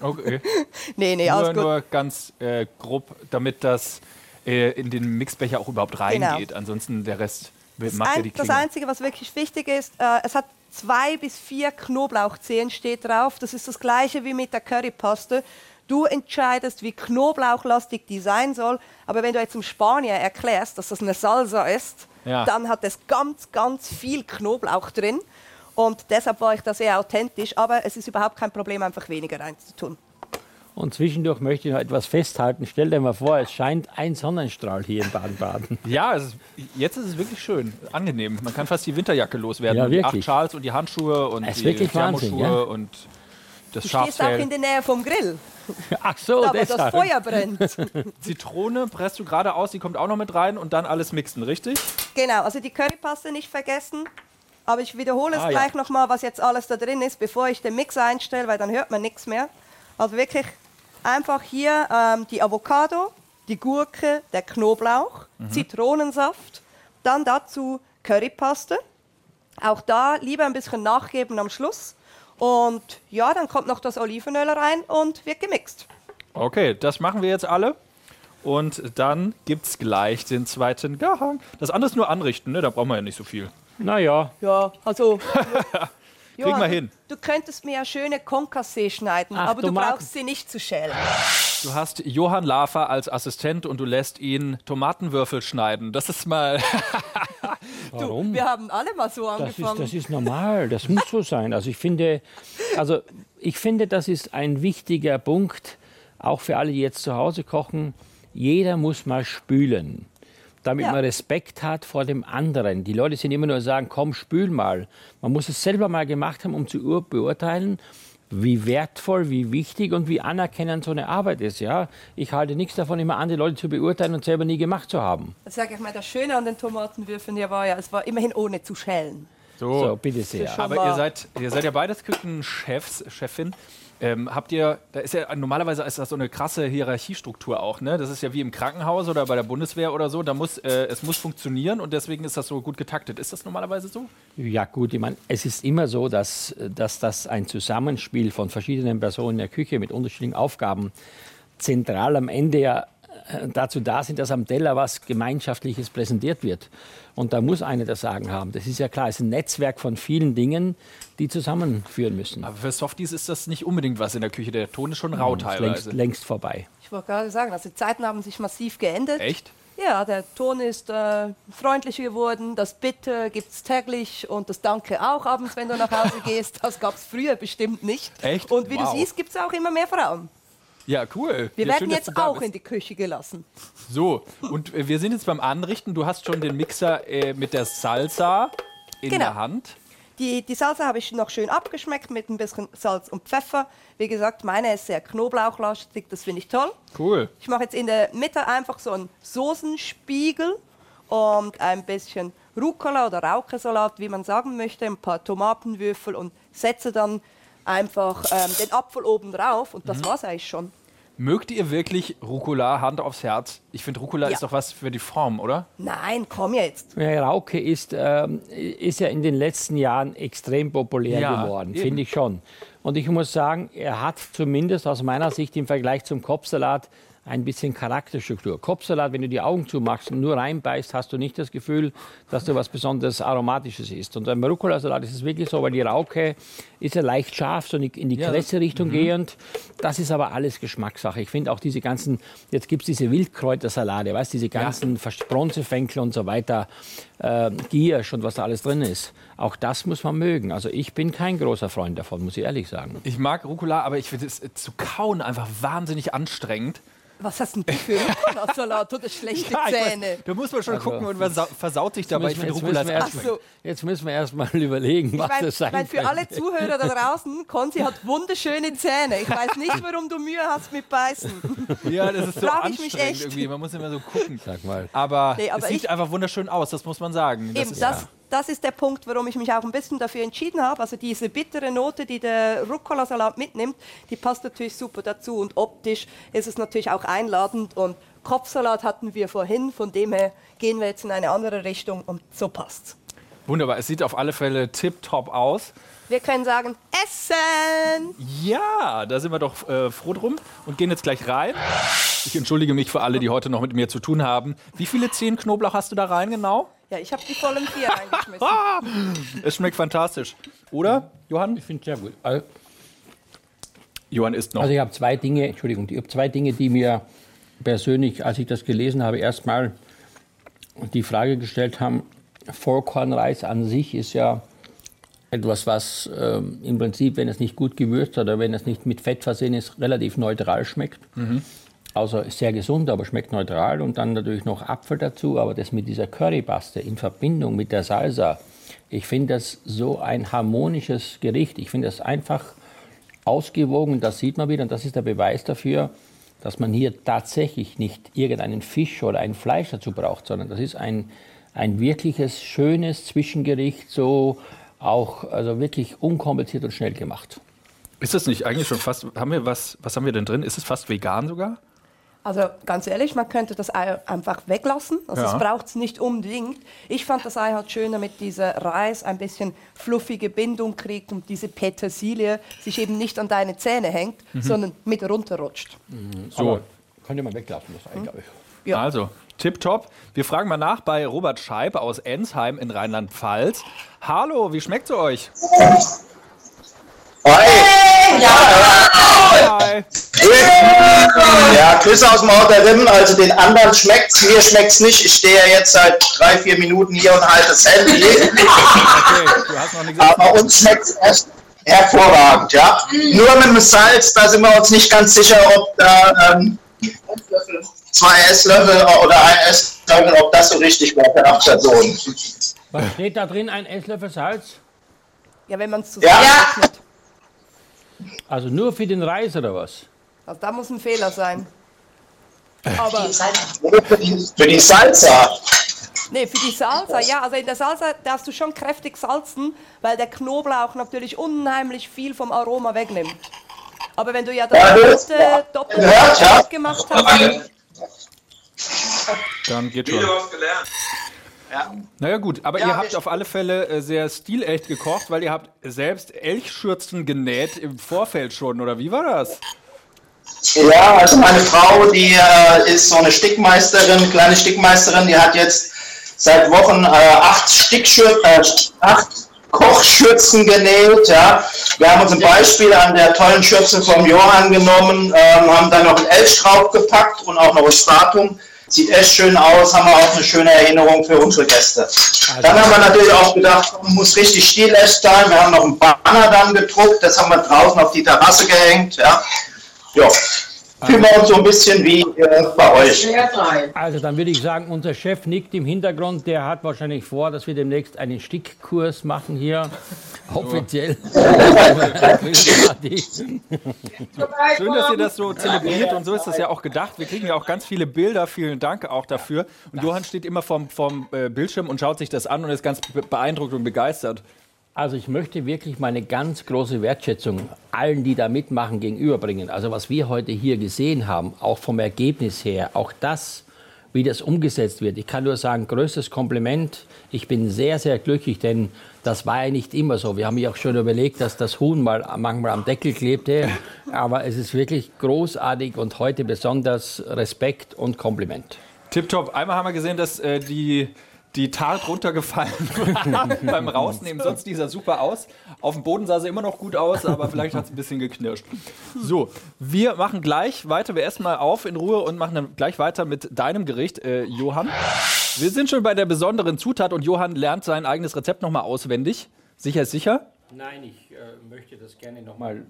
Okay. nee, nee, alles nur, gut. nur ganz äh, grob, damit das äh, in den Mixbecher auch überhaupt reingeht. Ansonsten der Rest Das, macht ja ein, die das Klinge. Einzige, was wirklich wichtig ist, äh, es hat zwei bis vier Knoblauchzehen steht drauf. Das ist das gleiche wie mit der Currypaste. Du entscheidest, wie knoblauchlastig die sein soll. Aber wenn du jetzt im Spanier erklärst, dass das eine Salsa ist, Ja. dann hat es ganz, ganz viel Knoblauch drin. Und deshalb war ich da sehr authentisch. Aber es ist überhaupt kein Problem, einfach weniger reinzutun. Und zwischendurch möchte ich noch etwas festhalten. Stell dir mal vor, es scheint ein Sonnenstrahl hier in Baden-Baden. Ja, es ist, jetzt ist es wirklich schön, angenehm. Man kann fast die Winterjacke loswerden. Ja, und die wirklich. acht Schals und die Handschuhe und Es ist die wirklich Thermoschuhe Wahnsinn, ja. und das Du stehst auch in Schafsfell. der Nähe vom Grill. Ach so, aber das deshalb. Feuer brennt. Zitrone presst du gerade aus, die kommt auch noch mit rein und dann alles mixen, richtig? Genau, also die Currypaste nicht vergessen. Aber ich wiederhole es Ah, ja. gleich nochmal, was jetzt alles da drin ist, bevor ich den Mix einstelle, weil dann hört man nichts mehr. Also wirklich einfach hier ähm, die Avocado, die Gurke, der Knoblauch, Mhm. Zitronensaft, dann dazu Currypaste, Auch da lieber ein bisschen nachgeben am Schluss. Und ja, dann kommt noch das Olivenöl rein und wird gemixt. Okay, das machen wir jetzt alle. Und dann gibt es gleich den zweiten Gang. Das andere ist nur anrichten, ne? da brauchen wir ja nicht so viel. Naja, Ja, also. Kriegen wir hin. Du könntest mir ja schöne Konkassee schneiden, Ach, aber du du brauchst sie nicht zu schälen. Du hast Johann Lafer als Assistent und du lässt ihn Tomatenwürfel schneiden. Das ist mal. warum? Wir haben alle mal so Das ist, angefangen. das ist normal, das muss so sein. Also ich finde, also ich finde, das ist ein wichtiger Punkt, auch für alle, die jetzt zu Hause kochen. Jeder muss mal spülen, damit Ja. man Respekt hat vor dem anderen. Die Leute sind immer nur sagen, komm, spül mal. Man muss es selber mal gemacht haben, um zu ur- beurteilen, wie wertvoll, wie wichtig und wie anerkennend so eine Arbeit ist. Ja? Ich halte nichts davon, immer andere Leute zu beurteilen und selber nie gemacht zu haben. Das sage ich mal, das Schöne an den Tomatenwürfeln ja war ja, es war immerhin ohne zu schälen. So, bitte sehr. Aber ihr seid, ihr seid ja beides Küchenchefs, Chefin. Ähm, habt ihr, da ist ja normalerweise ist das so eine krasse Hierarchiestruktur auch, ne? Das ist ja wie im Krankenhaus oder bei der Bundeswehr oder so. Da muss, äh, es muss funktionieren und deswegen ist das so gut getaktet. Ist das normalerweise so? Ja gut, ich meine, es ist immer so, dass, dass das ein Zusammenspiel von verschiedenen Personen in der Küche mit unterschiedlichen Aufgaben zentral am Ende ja äh, dazu da sind, dass am Teller was Gemeinschaftliches präsentiert wird. Und da muss einer das Sagen haben. Das ist ja klar, es ist ein Netzwerk von vielen Dingen, die zusammenführen müssen. Aber für Softies ist das nicht unbedingt was in der Küche. Der Ton ist schon rau ist teilweise. längst, längst vorbei. Ich wollte gerade sagen, also die Zeiten haben sich massiv geändert. Echt? Ja, der Ton ist äh, freundlicher geworden. Das Bitte gibt es täglich und das Danke auch abends, wenn du nach Hause gehst. Das gab es früher bestimmt nicht. Echt? Und wie Wow. du siehst, gibt es auch immer mehr Frauen. Ja, cool. Wir Ja, werden schön, jetzt auch in die Küche gelassen. So, und äh, wir sind jetzt beim Anrichten. Du hast schon den Mixer äh, mit der Salsa in Genau. der Hand. Die, die Salsa habe ich noch schön abgeschmeckt mit ein bisschen Salz und Pfeffer. Wie gesagt, meine ist sehr knoblauchlastig, das finde ich toll. Cool. Ich mache jetzt in der Mitte einfach so einen Soßenspiegel und ein bisschen Rucola oder Rauchesalat, wie man sagen möchte, ein paar Tomatenwürfel und setze dann einfach ähm, den Apfel oben drauf und das Mhm. war's eigentlich schon. Mögt ihr wirklich Rucola, Hand aufs Herz? Ich finde, Rucola Ja. ist doch was für die Form, oder? Nein, komm jetzt. Ja, Rauke ist, ähm, ist ja in den letzten Jahren extrem populär Ja, geworden, finde ich schon. Und ich muss sagen, er hat zumindest aus meiner Sicht im Vergleich zum Kopfsalat ein bisschen Charakterstruktur. Kopfsalat, wenn du die Augen zumachst und nur reinbeißt, hast du nicht das Gefühl, dass du was besonders Aromatisches isst. Und beim Rucola-Salat ist es wirklich so, weil die Rauke ist ja leicht scharf, so in die, Ja. Kresse-Richtung Mhm. gehend. Das ist aber alles Geschmackssache. Ich finde auch diese ganzen, jetzt gibt es diese Wildkräutersalate, weißt diese ganzen ja. Bronzefenkel und so weiter, äh, Giersch und was da alles drin ist. Auch das muss man mögen. Also ich bin kein großer Freund davon, muss ich ehrlich sagen. Ich mag Rucola, aber ich finde es zu kauen einfach wahnsinnig anstrengend. Was hast denn du für Rucola-Salat oder schlechte Ja, ich weiß, Zähne? da muss man schon Also, gucken und man sau- versaut sich dabei. Ich müssen wir- Rucola jetzt ist müssen. Ach so. Jetzt müssen wir erst mal überlegen, was Ich meine, das sein ich mein, für alle Zuhörer da draußen, Konzi hat wunderschöne Zähne. Ich weiß nicht, warum du Mühe hast mit Beißen. Ja, das ist so Frag ich mich anstrengend echt. irgendwie. Man muss immer so gucken. Sag mal. Aber, Nee, aber es sieht ich- einfach wunderschön aus, das muss man sagen. Das Eben, ist, das, das ist der Punkt, warum ich mich auch ein bisschen dafür entschieden habe. Also diese bittere Note, die der Rucola-Salat mitnimmt, die passt natürlich super dazu. Und optisch ist es natürlich auch einladend. Und Kopfsalat hatten wir vorhin, von dem her gehen wir jetzt in eine andere Richtung und so passt's. Wunderbar, es sieht auf alle Fälle tipptopp aus. Wir können sagen, Essen! Ja, da sind wir doch äh, froh drum und gehen jetzt gleich rein. Ich entschuldige mich für alle, die heute noch mit mir zu tun haben. Wie viele Zehen Knoblauch hast du da rein genau? Ja, ich habe die vollen vier reingeschmissen. Es schmeckt fantastisch. Oder, Johann? Ich finde es sehr gut. Also, Johann isst noch. Also ich habe zwei Dinge, Entschuldigung, ich habe zwei Dinge, die mir persönlich, als ich das gelesen habe, erstmal die Frage gestellt haben, Vollkornreis an sich ist ja etwas, was ähm, im Prinzip, wenn es nicht gut gewürzt oder wenn es nicht mit Fett versehen ist, relativ neutral schmeckt. Also ist sehr gesund, aber schmeckt neutral. Und dann natürlich noch Apfel dazu. Aber das mit dieser Currypaste in Verbindung mit der Salsa, ich finde das so ein harmonisches Gericht. Ich finde das einfach ausgewogen. Das sieht man wieder. Und das ist der Beweis dafür, dass man hier tatsächlich nicht irgendeinen Fisch oder ein Fleisch dazu braucht, sondern das ist ein, ein wirkliches, schönes Zwischengericht, so auch also wirklich unkompliziert und schnell gemacht. Ist das nicht eigentlich schon fast, haben wir was, was haben wir denn drin? Ist es fast vegan sogar? Also ganz ehrlich, man könnte das Ei einfach weglassen. Also Ja. es braucht es nicht unbedingt. Ich fand das Ei halt schön, damit dieser Reis ein bisschen fluffige Bindung kriegt und diese Petersilie sich eben nicht an deine Zähne hängt, Mhm. sondern mit runterrutscht. So. Könnte man weglassen, das Ei, glaube ich. Ja. Also, tipptopp. Wir fragen mal nach bei Robert Scheib aus Ensheim in Rheinland-Pfalz. Hallo, wie schmeckt's euch? Hi. Ja, Grüße aus dem Outer Rim. Also den anderen schmeckt's, mir schmeckt's nicht. Ich stehe ja jetzt seit drei, vier Minuten hier und halte das Handy. Okay, du hast noch nichts Aber uns schmeckt's echt hervorragend, ja. Nur mit dem Salz, da sind wir uns nicht ganz sicher, ob da ähm, zwei Esslöffel oder ein Esslöffel, ob das so richtig war für acht Personen. Was steht da drin? Ein Esslöffel Salz? Ja, wenn man es Ja. Also nur für den Reis oder was? Also da muss ein Fehler sein. Aber Für die, für die Salsa. nee, für die Salsa, ja, also in der Salsa darfst du schon kräftig salzen, weil der Knoblauch natürlich unheimlich viel vom Aroma wegnimmt. Aber wenn du ja das Ja, das- doppelte, doppelte ja. gemacht hast, Dann geht schon. Ja. Naja gut, aber Ja, ihr habt auf alle Fälle äh, sehr stilecht gekocht, weil ihr habt selbst Elchschürzen genäht im Vorfeld schon, oder wie war das? Ja, also meine Frau, die äh, ist so eine Stickmeisterin, kleine Stickmeisterin, die hat jetzt seit Wochen äh, acht Stickschür äh, acht Kochschürzen genäht. Ja. Wir haben uns ein Beispiel an der tollen Schürze vom Johann genommen, ähm, haben dann noch einen Elch draufgepackt und auch noch das Datum. Sieht echt schön aus, haben wir auch eine schöne Erinnerung für unsere Gäste. Dann haben wir natürlich auch gedacht, muss richtig stilecht sein. Wir haben noch einen Banner dann gedruckt, das haben wir draußen auf die Terrasse gehängt. Ja. Ja, fühlen wir uns so ein bisschen wie äh, bei euch. Also dann würde ich sagen, unser Chef nickt im Hintergrund, der hat wahrscheinlich vor, dass wir demnächst einen Stickkurs machen hier. Offiziell. Schön, dass ihr das so zelebriert und so ist das ja auch gedacht. Wir kriegen ja auch ganz viele Bilder. Vielen Dank auch dafür. Und Johann steht immer vorm, vorm äh, Bildschirm und schaut sich das an und ist ganz be- beeindruckt und begeistert. Also ich möchte wirklich meine ganz große Wertschätzung allen, die da mitmachen, gegenüberbringen. Also was wir heute hier gesehen haben, auch vom Ergebnis her, auch das, wie das umgesetzt wird. Ich kann nur sagen, größtes Kompliment. Ich bin sehr, sehr glücklich, denn das war ja nicht immer so. Wir haben ja auch schon überlegt, dass das Huhn mal manchmal am Deckel klebte. Aber es ist wirklich großartig und heute besonders Respekt und Kompliment. Tipptopp. Einmal haben wir gesehen, dass äh, die, die Tart runtergefallen beim Rausnehmen. Sonst sieht er super aus. Auf dem Boden sah sie immer noch gut aus, aber vielleicht hat es ein bisschen geknirscht. So, wir machen gleich weiter. Wir essen mal auf in Ruhe und machen dann gleich weiter mit deinem Gericht, äh, Johann. Wir sind schon bei der besonderen Zutat und Johann lernt sein eigenes Rezept nochmal auswendig. Sicher ist sicher. Nein, ich äh, möchte das gerne nochmal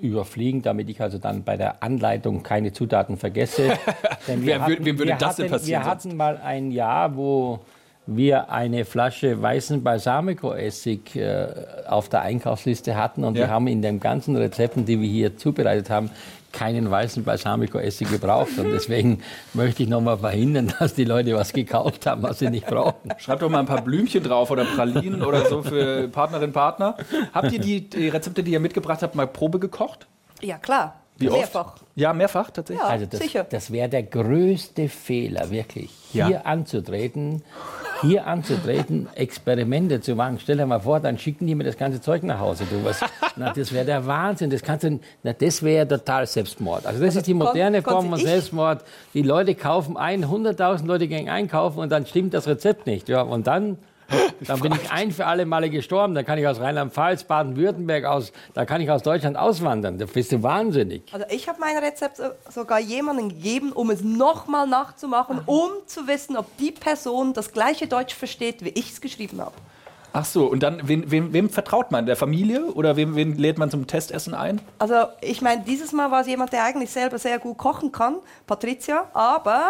überfliegen, damit ich also dann bei der Anleitung keine Zutaten vergesse. Denn Wer wür- wem würde wir das denn hatten, passieren Wir hatten mal ein Jahr, wo wir eine Flasche weißen Balsamico-Essig äh, auf der Einkaufsliste hatten und Ja. wir haben in den ganzen Rezepten, die wir hier zubereitet haben, keinen weißen Balsamico-Essig gebraucht. Und deswegen möchte ich nochmal verhindern, dass die Leute was gekauft haben, was sie nicht brauchen. Schreibt doch mal ein paar Blümchen drauf oder Pralinen oder so für Partnerin, Partner. Habt ihr die, die Rezepte, die ihr mitgebracht habt, mal Probe gekocht? ja klar, Wie oft? mehrfach. Ja, mehrfach tatsächlich. Ja, Also das, sicher. das wäre der größte Fehler, wirklich, Ja. hier anzutreten, hier anzutreten, Experimente zu machen. Stell dir mal vor, dann schicken die mir das ganze Zeug nach Hause. Du, was, na, das wäre der Wahnsinn. Das, kannst du, na, das wäre total Selbstmord. Also das ist die moderne Form von Selbstmord. Die Leute kaufen ein, 100.000 Leute gehen einkaufen und dann stimmt das Rezept nicht. Ja, und dann... Dann bin ich ein für alle Male gestorben. Dann kann ich aus Rheinland-Pfalz, Baden-Württemberg, aus, da kann ich aus Deutschland auswandern. Da bist du wahnsinnig. Also ich habe mein Rezept so- sogar jemandem gegeben, um es nochmal nachzumachen, um zu wissen, ob die Person das gleiche Deutsch versteht, wie ich es geschrieben habe. Ach so, und dann, wem, wem, wem vertraut man? Der Familie oder wem, wen lädt man zum Testessen ein? Also ich meine, dieses Mal war es jemand, der eigentlich selber sehr gut kochen kann, Patricia, aber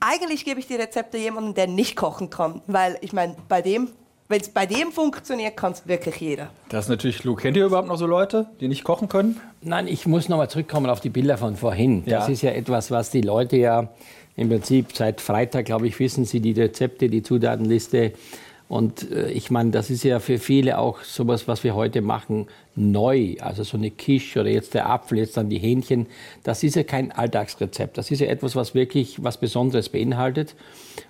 eigentlich gebe ich die Rezepte jemandem, der nicht kochen kann, weil ich meine, bei dem, wenn es bei dem funktioniert, kann es wirklich jeder. Das ist natürlich klug. Kennt ihr überhaupt noch so Leute, die nicht kochen können? Nein, ich muss noch mal zurückkommen auf die Bilder von vorhin. Das Ja. ist ja etwas, was die Leute ja im Prinzip seit Freitag, glaube ich, wissen sie die Rezepte, die Zutatenliste. Und äh, ich meine, das ist ja für viele auch sowas, was wir heute machen, neu, also so eine Quiche oder jetzt der Apfel, jetzt dann die Hähnchen, das ist ja kein Alltagsrezept. Das ist ja etwas, was wirklich was Besonderes beinhaltet.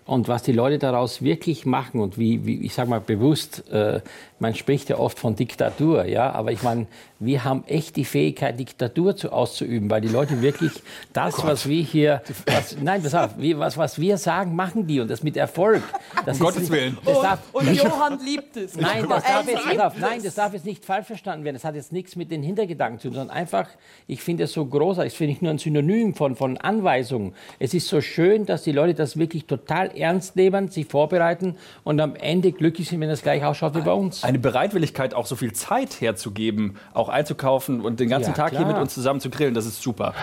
Und was die Leute daraus wirklich machen und wie, wie ich sage mal bewusst, äh, man spricht ja oft von Diktatur, ja, aber ich meine, wir haben echt die Fähigkeit, Diktatur zu, auszuüben, weil die Leute wirklich das, Oh was wir hier, was, nein, pass auf, wie, was, was wir sagen, machen die und das mit Erfolg. Das Um Gottes Willen. Das Und, darf, und Johann liebt es. Nein, das darf, jetzt, liebt pass auf, es. nein, das darf jetzt nicht falsch verstanden werden. Das hat jetzt nichts mit den Hintergedanken zu tun, sondern einfach, ich finde es so großartig. Es finde ich nur ein Synonym von, von Anweisungen. Es ist so schön, dass die Leute das wirklich total ernst nehmen, sich vorbereiten und am Ende glücklich sind, wenn das gleich ausschaut wie bei uns. Eine Bereitwilligkeit, auch so viel Zeit herzugeben, auch einzukaufen und den ganzen Ja, Tag hier klar. mit uns zusammen zu grillen, das ist super.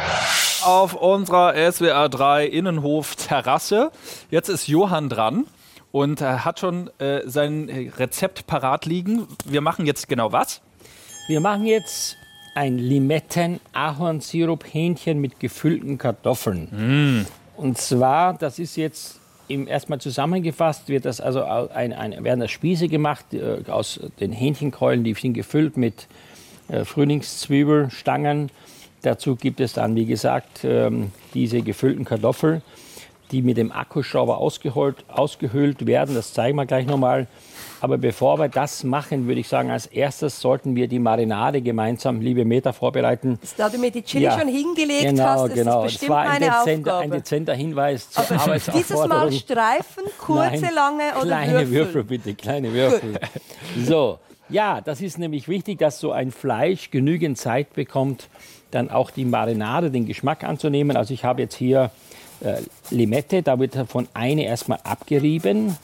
Auf unserer SWR 3 Innenhof Terrasse. Jetzt ist Johann dran und er hat schon äh, sein äh, Rezept parat liegen. Wir machen jetzt genau was? Wir machen jetzt ein Limetten-Ahornsirup-Hähnchen mit gefüllten Kartoffeln. Und zwar, das ist jetzt im, erstmal zusammengefasst, wird das also ein, ein, werden das Spieße gemacht äh, aus den Hähnchenkeulen, die sind gefüllt mit äh, Frühlingszwiebelstangen. Dazu gibt es dann, wie gesagt, ähm, diese gefüllten Kartoffeln, die mit dem Akkuschrauber ausgeholt, ausgehöhlt werden. Das zeigen wir gleich nochmal. Aber bevor wir das machen, würde ich sagen, als erstes sollten wir die Marinade gemeinsam, liebe Meta, vorbereiten. Da du mir die Chili Ja, schon hingelegt genau, hast, ist genau. das Es bestimmt war ein dezenter, ein Aufgabe. dezenter Hinweis zur Aber dieses. Mal Streifen, kurze, Nein, lange oder kleine Würfel? Würfel. bitte, kleine Würfel. So, ja, das ist nämlich wichtig, dass so ein Fleisch genügend Zeit bekommt, dann auch die Marinade, den Geschmack anzunehmen. Also ich habe jetzt hier äh, Limette, da wird davon eine erstmal abgerieben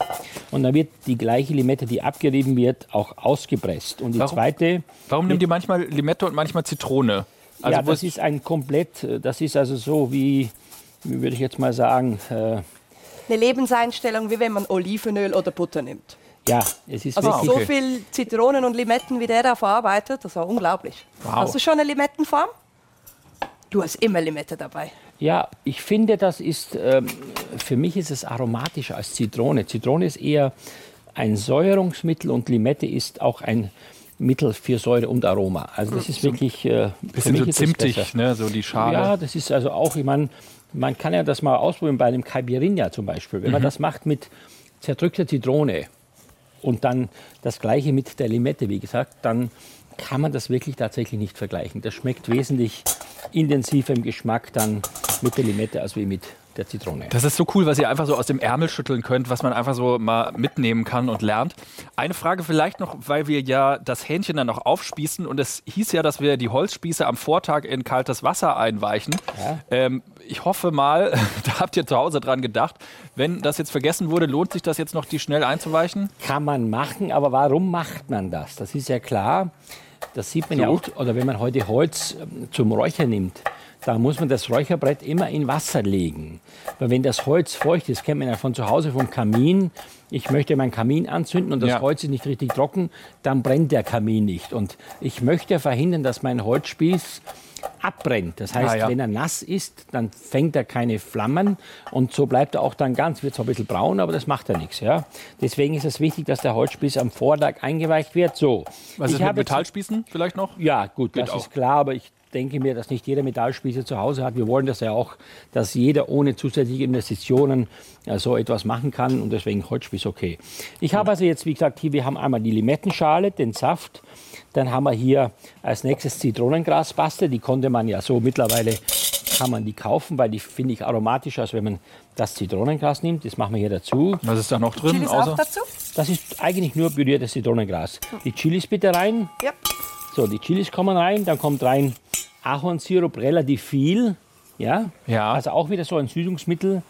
und dann wird die gleiche Limette, die abgerieben wird, auch ausgepresst. Und die Warum- zweite Warum nimmt ihr manchmal Limette und manchmal Zitrone? Also ja, das ist ein komplett, äh, das ist also so wie, wie würde ich jetzt mal sagen, äh, Eine Lebenseinstellung, wie wenn man Olivenöl oder Butter nimmt. ja, es ist Also wirklich, so viel Zitronen und Limetten, wie der da verarbeitet, das war unglaublich. Wow. Hast du schon eine Limettenfarm? Du hast immer Limette dabei. Ja, ich finde, das ist, ähm, für mich ist es aromatischer als Zitrone. Zitrone ist eher ein Säuerungsmittel und Limette ist auch ein Mittel für Säure und Aroma. Also das ist wirklich, äh, für bisschen mich so zimtig, besser. ne? So die Schale. Ja, das ist also auch, ich meine, man kann ja das mal ausprobieren bei einem Caipirinha zum Beispiel. Wenn man Mhm. das macht mit zerdrückter Zitrone und dann das gleiche mit der Limette, wie gesagt, dann kann man das wirklich tatsächlich nicht vergleichen. Das schmeckt wesentlich intensiver im Geschmack dann mit der Limette als wie mit der Zitrone. Das ist so cool, was ihr einfach so aus dem Ärmel schütteln könnt, was man einfach so mal mitnehmen kann und lernt. Eine Frage vielleicht noch, weil wir ja das Hähnchen dann noch aufspießen und es hieß ja, dass wir die Holzspieße am Vortag in kaltes Wasser einweichen. Ähm, ich hoffe mal, da habt ihr zu Hause dran gedacht. Wenn das jetzt vergessen wurde, lohnt sich das jetzt noch, die schnell einzuweichen? Kann man machen, aber warum macht man das? Das ist ja klar. Das sieht man ja So. auch, oder wenn man heute Holz ähm, zum Räuchern nimmt, da muss man das Räucherbrett immer in Wasser legen. Weil wenn das Holz feucht ist, kennt man ja von zu Hause vom Kamin. Ich möchte meinen Kamin anzünden und das Ja. Holz ist nicht richtig trocken, dann brennt der Kamin nicht. Und ich möchte verhindern, dass mein Holzspieß abbrennt. Das heißt, Ah, ja. wenn er nass ist, dann fängt er keine Flammen und so bleibt er auch dann ganz, wird zwar ein bisschen braun, aber das macht ja nichts. Ja? Deswegen ist es wichtig, dass der Holzspieß am Vortag eingeweicht wird. So. Was Ich ist mit Metallspießen vielleicht noch? Ja, gut, Geht das auch. ist klar, aber ich denke mir, dass nicht jeder Metallspieße zu Hause hat. Wir wollen das ja auch, dass jeder ohne zusätzliche Investitionen äh, so etwas machen kann und deswegen Holzspieß okay. Ich habe also jetzt, wie gesagt, hier, wir haben einmal die Limettenschale, den Saft, dann haben wir hier als nächstes Zitronengraspaste, die konnte man ja so mittlerweile, kann man die kaufen, weil die finde ich aromatischer, als wenn man das Zitronengras nimmt. Das machen wir hier dazu. Was ist da noch drin? Chilis auch dazu? Das ist eigentlich nur püriertes Zitronengras. Die Chilis bitte rein. Ja. So, die Chilis kommen rein, dann kommt rein Ahornsirup, relativ viel. Ja? Ja. Also auch wieder so ein Süßungsmittel,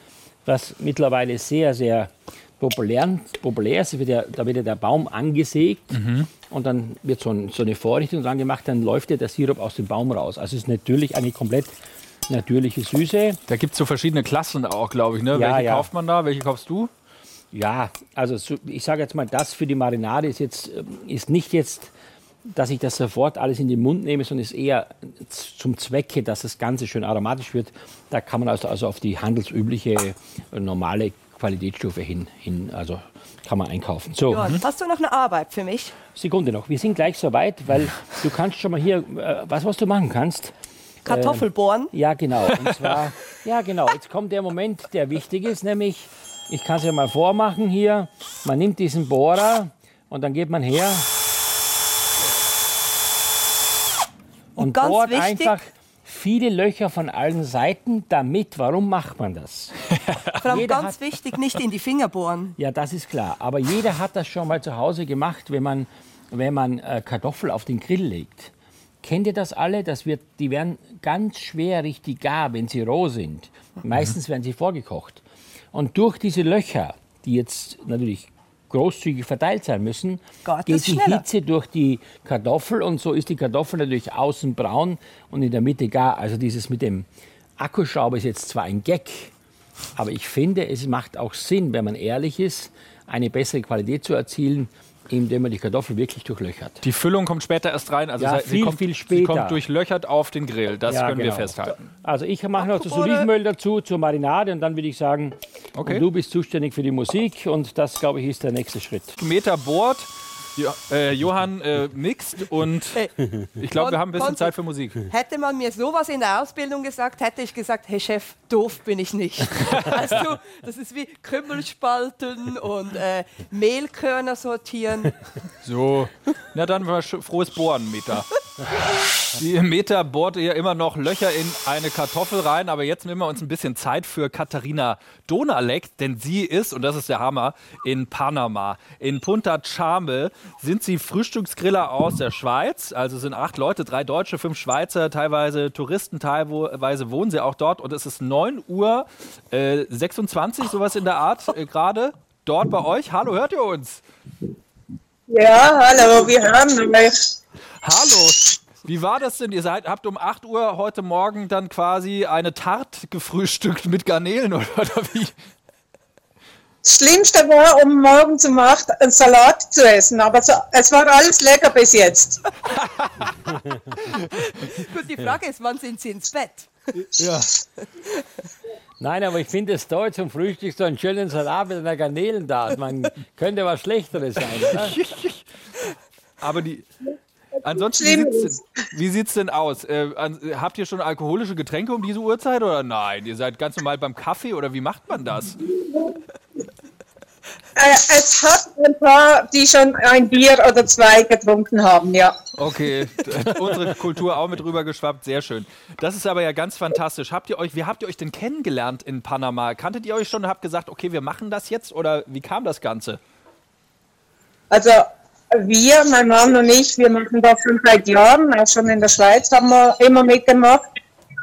was mittlerweile sehr, sehr populär, populär ist. Da wird, ja, da wird ja der Baum angesägt Mhm. und dann wird so, ein, so eine Vorrichtung dran gemacht, dann läuft ja der Sirup aus dem Baum raus. Also es ist natürlich eine komplett natürliche Süße. Da gibt es so verschiedene Klassen auch, glaube ich. Ne? Ja, Welche ja. kauft man da? Welche kaufst du? Ja, also so, ich sage jetzt mal, das für die Marinade ist jetzt ist nicht jetzt, dass ich das sofort alles in den Mund nehme, sondern ist eher zum Zwecke, dass das Ganze schön aromatisch wird. Da kann man also, also auf die handelsübliche normale Qualitätsstufe hin, hin also kann man einkaufen. So, Johann, hast du noch eine Arbeit für mich? Sekunde noch. Wir sind gleich soweit, weil du kannst schon mal hier, äh, was, was du machen kannst. Kartoffelbohren? Ähm, ja, genau. Und zwar, ja, genau. Jetzt kommt der Moment, der wichtig ist, nämlich, ich kann es ja mal vormachen hier. Man nimmt diesen Bohrer und dann geht man her und, ganz bohrt wichtig- einfach viele Löcher von allen Seiten. Damit, warum macht man das? Vor allem ganz wichtig, nicht in die Finger bohren. Ja, das ist klar. Aber jeder hat das schon mal zu Hause gemacht, wenn man, wenn man äh, Kartoffel auf den Grill legt. Kennt ihr das alle? Das wird, die werden ganz schwer richtig gar, wenn sie roh sind. Meistens werden sie vorgekocht. Und durch diese Löcher, die jetzt natürlich großzügig verteilt sein müssen, Geht geht die schneller. Hitze durch die Kartoffel und so ist die Kartoffel natürlich außen braun und in der Mitte gar. Also dieses mit dem Akkuschrauber ist jetzt zwar ein Gag, aber ich finde, es macht auch Sinn, wenn man ehrlich ist, eine bessere Qualität zu erzielen, indem man die Kartoffel wirklich durchlöchert. Die Füllung kommt später erst rein. Also Ja, sie, viel, kommt, viel Sie später. kommt durchlöchert auf den Grill. Das Ja, können wir genau. festhalten. Also ich mache noch das Olivenöl dazu zur Marinade und dann würde ich sagen, Okay. du bist zuständig für die Musik und das, glaube ich, ist der nächste Schritt. Meter bohrt. Jo äh, Johann äh, mixt und ich glaube, wir haben ein bisschen Zeit für Musik. Hätte man mir sowas in der Ausbildung gesagt, hätte ich gesagt, hey Chef, doof bin ich nicht. weißt du, das ist wie Krümmelspalten und äh, Mehlkörner sortieren. So, na dann war frohes Bohren, Meter. Die Meter bohrt ja immer noch Löcher in eine Kartoffel rein, aber jetzt nehmen wir uns ein bisschen Zeit für Katharina Donalek, denn sie ist, und das ist der Hammer, in Panama. In Punta Chame sind sie Frühstücksgriller aus der Schweiz. Also sind acht Leute, drei Deutsche, fünf Schweizer, teilweise Touristen, teilweise wohnen sie auch dort. Und es ist 9 Uhr äh, 26, sowas in der Art äh, gerade. Dort bei euch. Hallo, hört ihr uns? Ja, hallo, wir hören euch. Hallo. Wie war das denn? Ihr seid, habt um 8 Uhr heute Morgen dann quasi eine Tarte gefrühstückt mit Garnelen oder, oder wie? Das Schlimmste war, um morgens um 8 einen Salat zu essen, aber so, es war alles lecker bis jetzt. Gut, die Frage ist, wann sind sie ins Bett? Ja. Nein, aber ich finde es toll zum Frühstück so einen schönen Salat mit einer Garnelen da. Man könnte was Schlechteres sein, oder? Aber die. Ansonsten, wie Schlimm sieht's, denn, wie sieht's denn aus? Äh, an, habt ihr schon alkoholische Getränke um diese Uhrzeit oder nein? Ihr seid ganz normal beim Kaffee oder wie macht man das? Äh, es hat ein paar, die schon ein Bier oder zwei getrunken haben, ja. Okay, unsere Kultur auch mit rübergeschwappt, sehr schön. Das ist aber ja ganz fantastisch. Habt ihr euch, wie habt ihr euch denn kennengelernt in Panama? Kanntet ihr euch schon und habt gesagt, okay, wir machen das jetzt oder wie kam das Ganze? Also wir, mein Mann und ich, wir machen das schon seit Jahren, auch schon in der Schweiz haben wir immer mitgemacht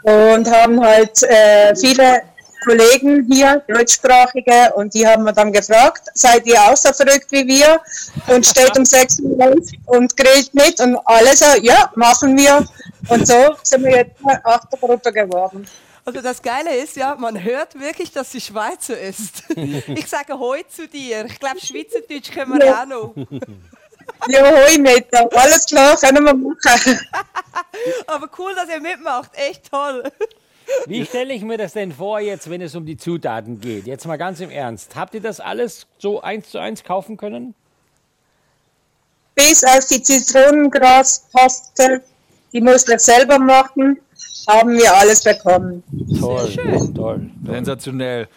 und haben halt äh, viele Kollegen hier, deutschsprachige, und die haben wir dann gefragt, seid ihr auch so verrückt wie wir und steht um 6 Uhr auf und grillt mit und alle so, ja, machen wir. Und so sind wir jetzt eine Achtergruppe geworden. Also das Geile ist ja, man hört wirklich, dass sie Schweizer ist. Ich sage Hoi zu dir. Ich glaube, Schweizerdeutsch können wir Ja. auch noch. Ja, hoi mit, alles klar, können wir machen. Aber cool, dass ihr mitmacht. Echt toll. Wie stelle ich mir das denn vor jetzt, wenn es um die Zutaten geht? Jetzt mal ganz im Ernst. Habt ihr das alles so eins zu eins kaufen können? bis auf die Zitronengraspaste, die musste ich selber machen, haben wir alles bekommen. Toll, toll. Sensationell.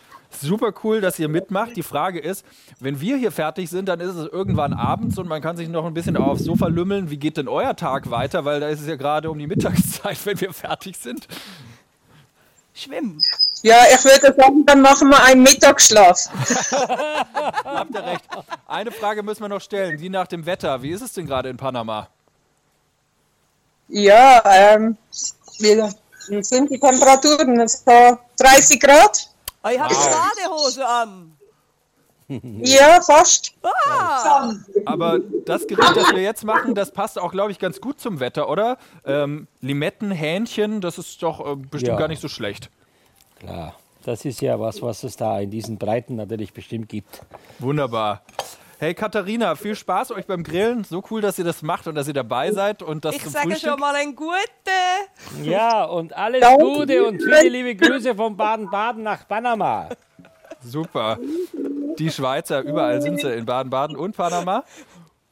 Super cool, dass ihr mitmacht. Die Frage ist, wenn wir hier fertig sind, dann ist es irgendwann abends und man kann sich noch ein bisschen aufs Sofa lümmeln. Wie geht denn euer Tag weiter? Weil da ist es ja gerade um die Mittagszeit, wenn wir fertig sind. Schwimmen. Ja, ich würde sagen, dann machen wir einen Mittagsschlaf. Habt ihr recht. Eine Frage müssen wir noch stellen, die nach dem Wetter. Wie ist es denn gerade in Panama? Ja, ähm, wie, wie sind die Temperaturen? Es war 30 Grad? Oh, ihr habt Wow. Badehose an. Ja, fast. Ah. Aber das Gericht, das wir jetzt machen, das passt auch, glaube ich, ganz gut zum Wetter, oder? Ähm, Limetten, Hähnchen, das ist doch äh, bestimmt Ja. gar nicht so schlecht. Klar. Das ist ja was, was es da in diesen Breiten natürlich bestimmt gibt. Wunderbar. Hey Katharina, viel Spaß euch beim Grillen. So cool, dass ihr das macht und dass ihr dabei seid und das Ich zum sage Frühstück. schon mal ein Gute. Ja, und alles Danke. Gute und viele liebe Grüße von Baden-Baden nach Panama. Super. Die Schweizer, überall sind sie, in Baden-Baden und Panama.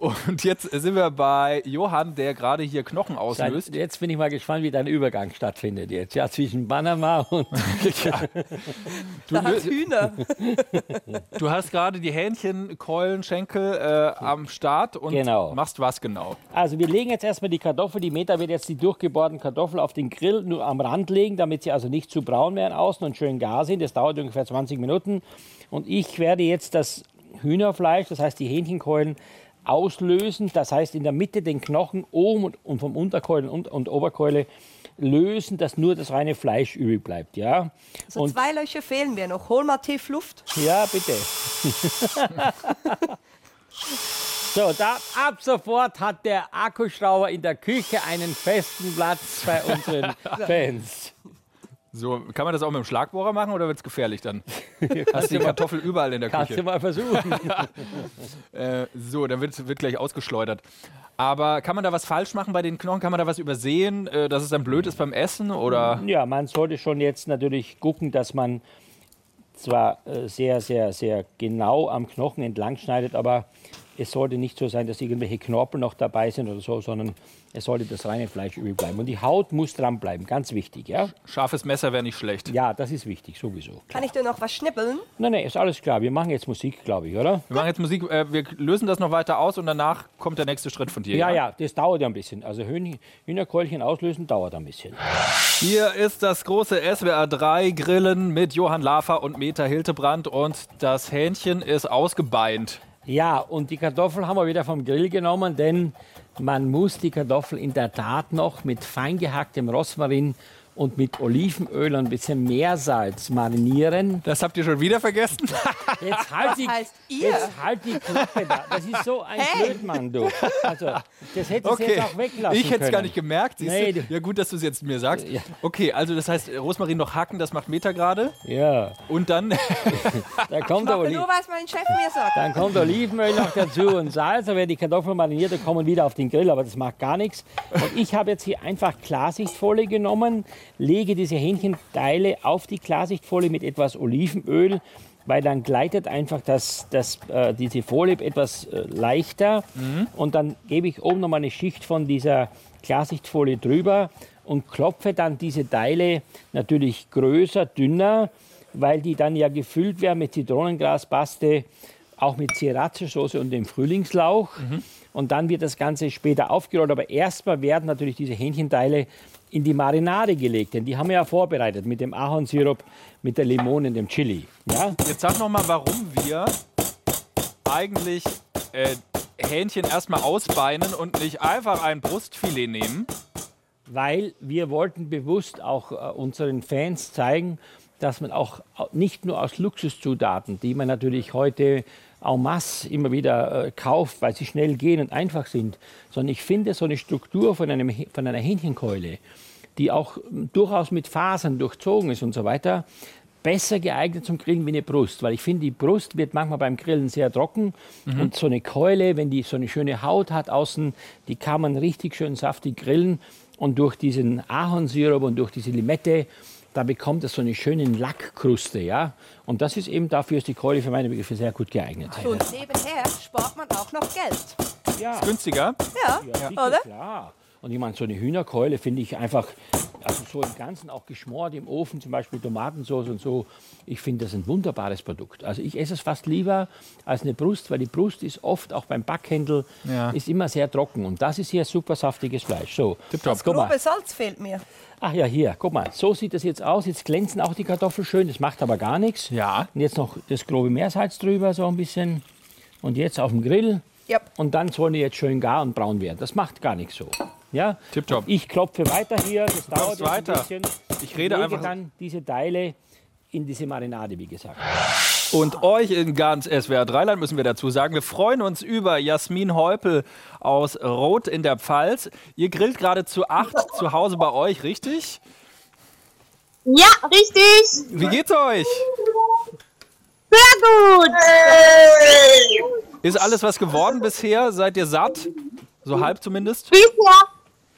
Und jetzt sind wir bei Johann, der gerade hier Knochen auslöst. Jetzt bin ich mal gespannt, wie dein Übergang stattfindet jetzt. Ja, zwischen Panama und. ja. Du, da hat Hühner. du hast gerade die Hähnchen, Keulen, Schenkel äh, am Start und Genau. machst was genau? Also wir legen jetzt erstmal die Kartoffel, die Meta wird jetzt die durchgebohrten Kartoffeln auf den Grill nur am Rand legen, damit sie also nicht zu braun werden außen und schön gar sind. Das dauert ungefähr 20 Minuten. Und ich werde jetzt das Hühnerfleisch, das heißt die Hähnchenkeulen, auslösen. Das heißt in der Mitte den Knochen oben und, und vom Unterkeulen und, und Oberkeule lösen, dass nur das reine Fleisch übrig bleibt. Ja? So und, zwei Löcher fehlen mir noch. Hol mal tief Luft. ja, bitte. so, da, ab sofort hat der Akkuschrauber in der Küche einen festen Platz bei unseren Fans. So, kann man das auch mit dem Schlagbohrer machen oder wird es gefährlich dann? Hast du die Kartoffel überall in der Kannst Küche? du mal versuchen. Äh, so, dann wird, wird gleich ausgeschleudert. Aber kann man da was falsch machen bei den Knochen? Kann man da was übersehen, äh, dass es dann blöd ist beim Essen? Oder? Ja, man sollte schon jetzt natürlich gucken, dass man zwar äh, sehr, sehr, sehr genau am Knochen entlang schneidet, aber es sollte nicht so sein, dass irgendwelche Knorpel noch dabei sind oder so, sondern es sollte das reine Fleisch übrig bleiben. Und die Haut muss dran bleiben, ganz wichtig, ja? Scharfes Messer wäre nicht schlecht. Ja, das ist wichtig, sowieso. Kann ich dir noch was schnippeln? Nein, nein, ist alles klar. Wir machen jetzt Musik, glaube ich, oder? Wir machen jetzt Musik, äh, wir lösen das noch weiter aus und danach kommt der nächste Schritt von dir. Ja, ja, das dauert ja ein bisschen. Also Hühn Hühnerkeulchen auslösen dauert ein bisschen. Hier ist das große SWR 3 Grillen mit Johann Lafer und Meta Hiltebrand und das Hähnchen ist ausgebeint. Ja, und die Kartoffel haben wir wieder vom Grill genommen, denn man muss die Kartoffel in der Tat noch mit fein gehacktem Rosmarin und mit Olivenöl und ein bisschen Meersalz marinieren. Das habt ihr schon wieder vergessen? Jetzt halt, Was die, heißt ihr? jetzt halt die Klappe da. Das ist so ein Hey. Blödmann, du. Also, das hättest du Okay, jetzt auch weglassen ich hätte es können. gar nicht gemerkt. Siehst Nee, du? du- Ja, gut, dass du es jetzt mir sagst. Ja. Okay, also das heißt, Rosmarin noch hacken, das macht Meta gerade. Ja, Und dann, da kommt Oli nur, was mein Chef mir sagt. Dann kommt Olivenöl noch dazu und Salz. Dann werden die Kartoffeln mariniert und kommen wieder auf den Grill, aber das macht gar nichts. Und ich habe jetzt hier einfach Klarsichtfolie genommen, lege diese Hähnchenteile auf die Klarsichtfolie mit etwas Olivenöl, weil dann gleitet einfach das, das, äh, diese Folie etwas äh, leichter. Und dann gebe ich oben nochmal eine Schicht von dieser Klarsichtfolie drüber und klopfe dann diese Teile natürlich größer, dünner, weil die dann ja gefüllt werden mit Zitronengraspaste, auch mit Sriracha-Soße und dem Frühlingslauch. Und dann wird das Ganze später aufgerollt. Aber erstmal werden natürlich diese Hähnchenteile in die Marinade gelegt, denn die haben wir ja vorbereitet mit dem Ahornsirup, mit der Limone und dem Chili. Ja? jetzt sag noch mal, warum wir eigentlich äh, Hähnchen erstmal ausbeinen und nicht einfach ein Brustfilet nehmen. weil wir wollten bewusst auch äh, unseren Fans zeigen, dass man auch au- nicht nur aus Luxuszutaten, die man natürlich heute en masse immer wieder äh, kauft, weil sie schnell gehen und einfach sind, sondern ich finde so eine Struktur von, einem, von einer Hähnchenkeule, die auch ähm, durchaus mit Fasern durchzogen ist und so weiter, besser geeignet zum Grillen wie eine Brust, weil ich finde, die Brust wird manchmal beim Grillen sehr trocken und so eine Keule, wenn die so eine schöne Haut hat außen, die kann man richtig schön saftig grillen und durch diesen Ahornsirup und durch diese Limette, da bekommt es so eine schöne Lackkruste, ja. Und das ist eben dafür ist die Keule für meine Begriffe sehr gut geeignet. Und nebenher spart man auch noch Geld. Ja, Günstiger. Ja, ja oder? klar. Und ich meine, so eine Hühnerkeule finde ich einfach, also so im Ganzen auch geschmort im Ofen, zum Beispiel Tomatensauce und so. Ich finde das ein wunderbares Produkt. Also ich esse es fast lieber als eine Brust, weil die Brust ist oft auch beim Backhändel Ja. ist immer sehr trocken. Und das ist hier super saftiges Fleisch. So, Tipptopp. Das guck mal. grobe Salz fehlt mir. Ach ja, hier, guck mal, so sieht das jetzt aus. Jetzt glänzen auch die Kartoffeln schön, das macht aber gar nichts. Ja. Und jetzt noch das grobe Meersalz drüber, so ein bisschen. Und jetzt auf dem Grill. Ja. Und dann sollen die jetzt schön gar und braun werden. Das macht gar nichts so. Ja? Tipptopp. Und Ich klopfe weiter hier, das dauert jetzt weiter. ein bisschen. Ich rede lege einfach- dann diese Teile in diese Marinade, wie gesagt. Und euch in ganz SWR Dreiland müssen wir dazu sagen, wir freuen uns über Jasmin Heupel aus Roth in der Pfalz. Ihr grillt gerade zu acht zu Hause bei euch, richtig? Ja, richtig. Wie geht's euch? Sehr gut. Ist alles was geworden bisher? Seid ihr satt? So halb zumindest? Bisher,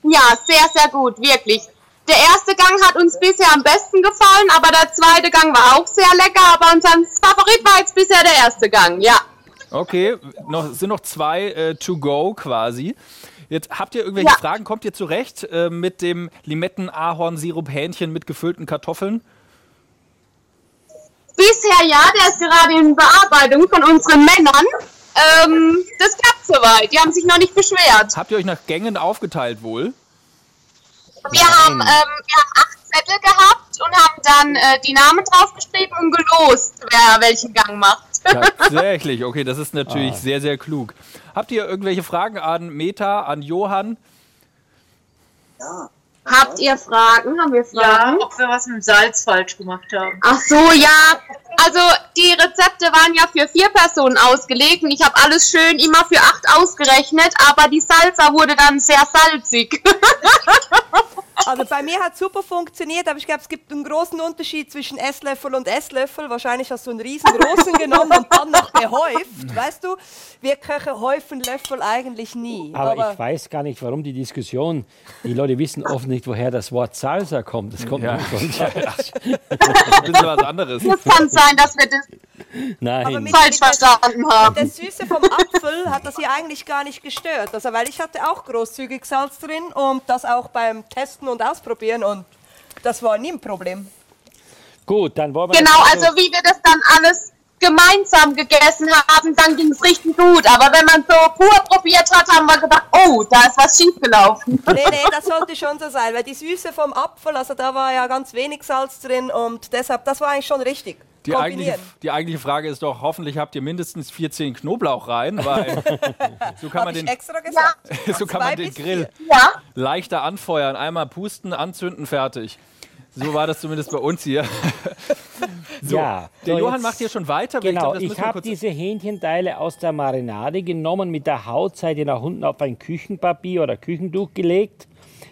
ja, sehr, sehr gut, wirklich. Der erste Gang hat uns bisher am besten gefallen, aber der zweite Gang war auch sehr lecker. Aber unser Favorit war jetzt bisher der erste Gang, ja. Okay, noch, es sind noch zwei äh, to go quasi. Jetzt habt ihr irgendwelche Ja. Fragen? Kommt ihr zurecht äh, mit dem Limetten-Ahorn-Sirup-Hähnchen mit gefüllten Kartoffeln? Bisher ja, der ist gerade in Bearbeitung von unseren Männern. Ähm, das klappt soweit. Die haben sich noch nicht beschwert. Habt ihr euch nach Gängen aufgeteilt wohl? Wir haben, ähm, wir haben acht Zettel gehabt und haben dann äh, die Namen draufgeschrieben und gelost, wer welchen Gang macht. Tatsächlich, okay, das ist natürlich Ah. sehr, sehr klug. Habt ihr irgendwelche Fragen an Meta, an Johann? Habt ihr Fragen? Haben wir Fragen? Ja, ob wir was mit Salz falsch gemacht haben. Ach so, ja. Also die Rezepte waren ja für vier Personen ausgelegt und ich habe alles schön immer für acht ausgerechnet, aber die Salsa wurde dann sehr salzig. Also bei mir hat super funktioniert, aber ich glaube, es gibt einen großen Unterschied zwischen Esslöffel und Esslöffel. Wahrscheinlich hast du einen riesengroßen genommen und dann noch gehäuft. Weißt du, wir Köche häufen Löffel eigentlich nie. Aber, ich weiß gar nicht, warum die Diskussion, die Leute wissen oft nicht, woher das Wort Salsa kommt. Das kommt Ja. nicht von Salz. ein bisschen was anderes. Das kann sein, dass wir das Nein. falsch verstanden haben. Der Süße vom Apfel hat das hier eigentlich gar nicht gestört. Also, weil ich hatte auch großzügig Salz drin und das auch beim Testen und Ausprobieren und das war nie ein Problem. Gut, dann wollen wir Genau, also wie wir das dann alles gemeinsam gegessen haben, dann ging es richtig gut. Aber wenn man so pur probiert hat, haben wir gedacht, oh, da ist was schiefgelaufen. Nee, nee, das sollte schon so sein, weil die Süße vom Apfel, also da war ja ganz wenig Salz drin und deshalb, das war eigentlich schon richtig. Die eigentliche, die eigentliche Frage ist doch, hoffentlich habt ihr mindestens 14 Knoblauch rein, weil so kann man ich den, extra gesagt. so kann man den Grill. Ja. leichter anfeuern. Einmal pusten, anzünden, fertig. So war das zumindest bei uns hier. So, Ja, der so Johann jetzt- macht hier schon weiter. Genau, ich wir habe diese Hähnchenteile aus der Marinade genommen, mit der Hautseite nach unten auf ein Küchenpapier oder Küchentuch gelegt,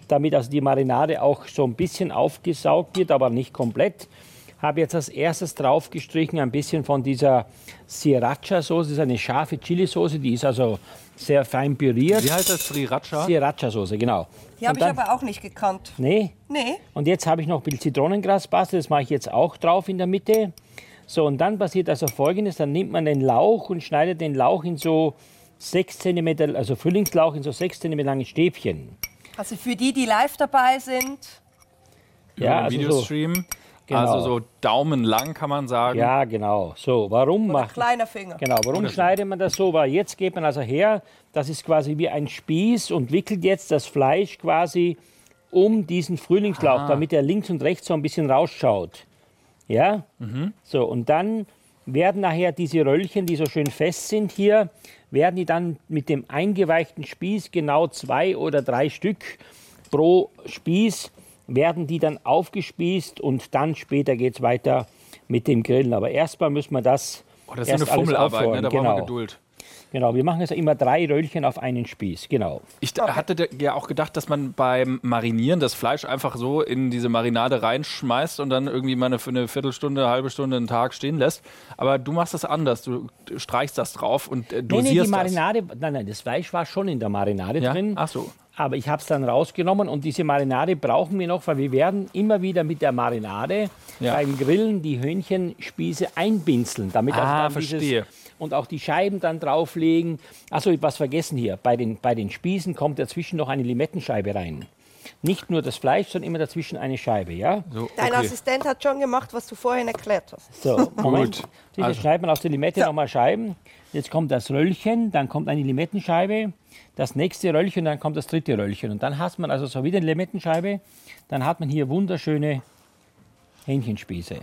damit also die Marinade auch so ein bisschen aufgesaugt wird, aber nicht komplett. Habe jetzt als erstes draufgestrichen ein bisschen von dieser Sriracha-Soße, das ist eine scharfe Chili-Soße, die ist also sehr fein püriert. Wie heißt das? Sriracha? Sriracha-Soße, genau. Die habe ich aber auch nicht gekannt. Nee, Nee. und jetzt habe ich noch ein bisschen Zitronengraspaste, das mache ich jetzt auch drauf in der Mitte. So, und dann passiert also folgendes, dann nimmt man den Lauch und schneidet den Lauch in so 6 cm, also Frühlingslauch in so 6 cm lange Stäbchen. Also für die, die live dabei sind, Ja, also so. Videostream. Genau. Also so daumenlang kann man sagen. Ja, genau. So, warum macht kleiner Finger. Genau, warum Oder so. schneidet man das so? Weil jetzt geht man also her, das ist quasi wie ein Spieß und wickelt jetzt das Fleisch quasi um diesen Frühlingslauch, Ah. damit er links und rechts so ein bisschen rausschaut. Ja? Mhm. So, und dann werden nachher diese Röllchen, die so schön fest sind hier, werden die dann mit dem eingeweichten Spieß, genau zwei oder drei Stück pro Spieß, werden die dann aufgespießt und dann später geht es weiter mit dem Grillen. Aber erstmal müssen wir das. Oh, das ist eine Fummelarbeit, ne? da brauchen genau. wir Geduld. Genau, wir machen jetzt immer drei Röllchen auf einen Spieß. Genau. Ich hatte ja auch gedacht, dass man beim Marinieren das Fleisch einfach so in diese Marinade reinschmeißt und dann irgendwie mal eine, für eine Viertelstunde, eine halbe Stunde, einen Tag stehen lässt. Aber du machst das anders. Du streichst das drauf und äh, Nee, dosierst nee, die das. Marinade, nein, nein, das Fleisch war schon in der Marinade Ja? drin. Ach so. Aber ich habe es dann rausgenommen und diese Marinade brauchen wir noch, weil wir werden immer wieder mit der Marinade Ja. beim Grillen die Hühnchenspieße einbinzeln, damit also Ah, dann verstehe. Dieses, und auch die Scheiben dann drauflegen. Achso, was vergessen hier. Bei den, bei den Spießen kommt dazwischen noch eine Limettenscheibe rein. Nicht nur das Fleisch, sondern immer dazwischen eine Scheibe, ja? dein Assistent hat schon gemacht, was du vorhin erklärt hast. So, Moment. Gut. Jetzt Also. schneidet man aus der Limette nochmal Scheiben. Jetzt kommt das Röllchen, dann kommt eine Limettenscheibe, das nächste Röllchen, dann kommt das dritte Röllchen. Und dann hat man also so wieder eine Limettenscheibe, dann hat man hier wunderschöne Hähnchenspieße.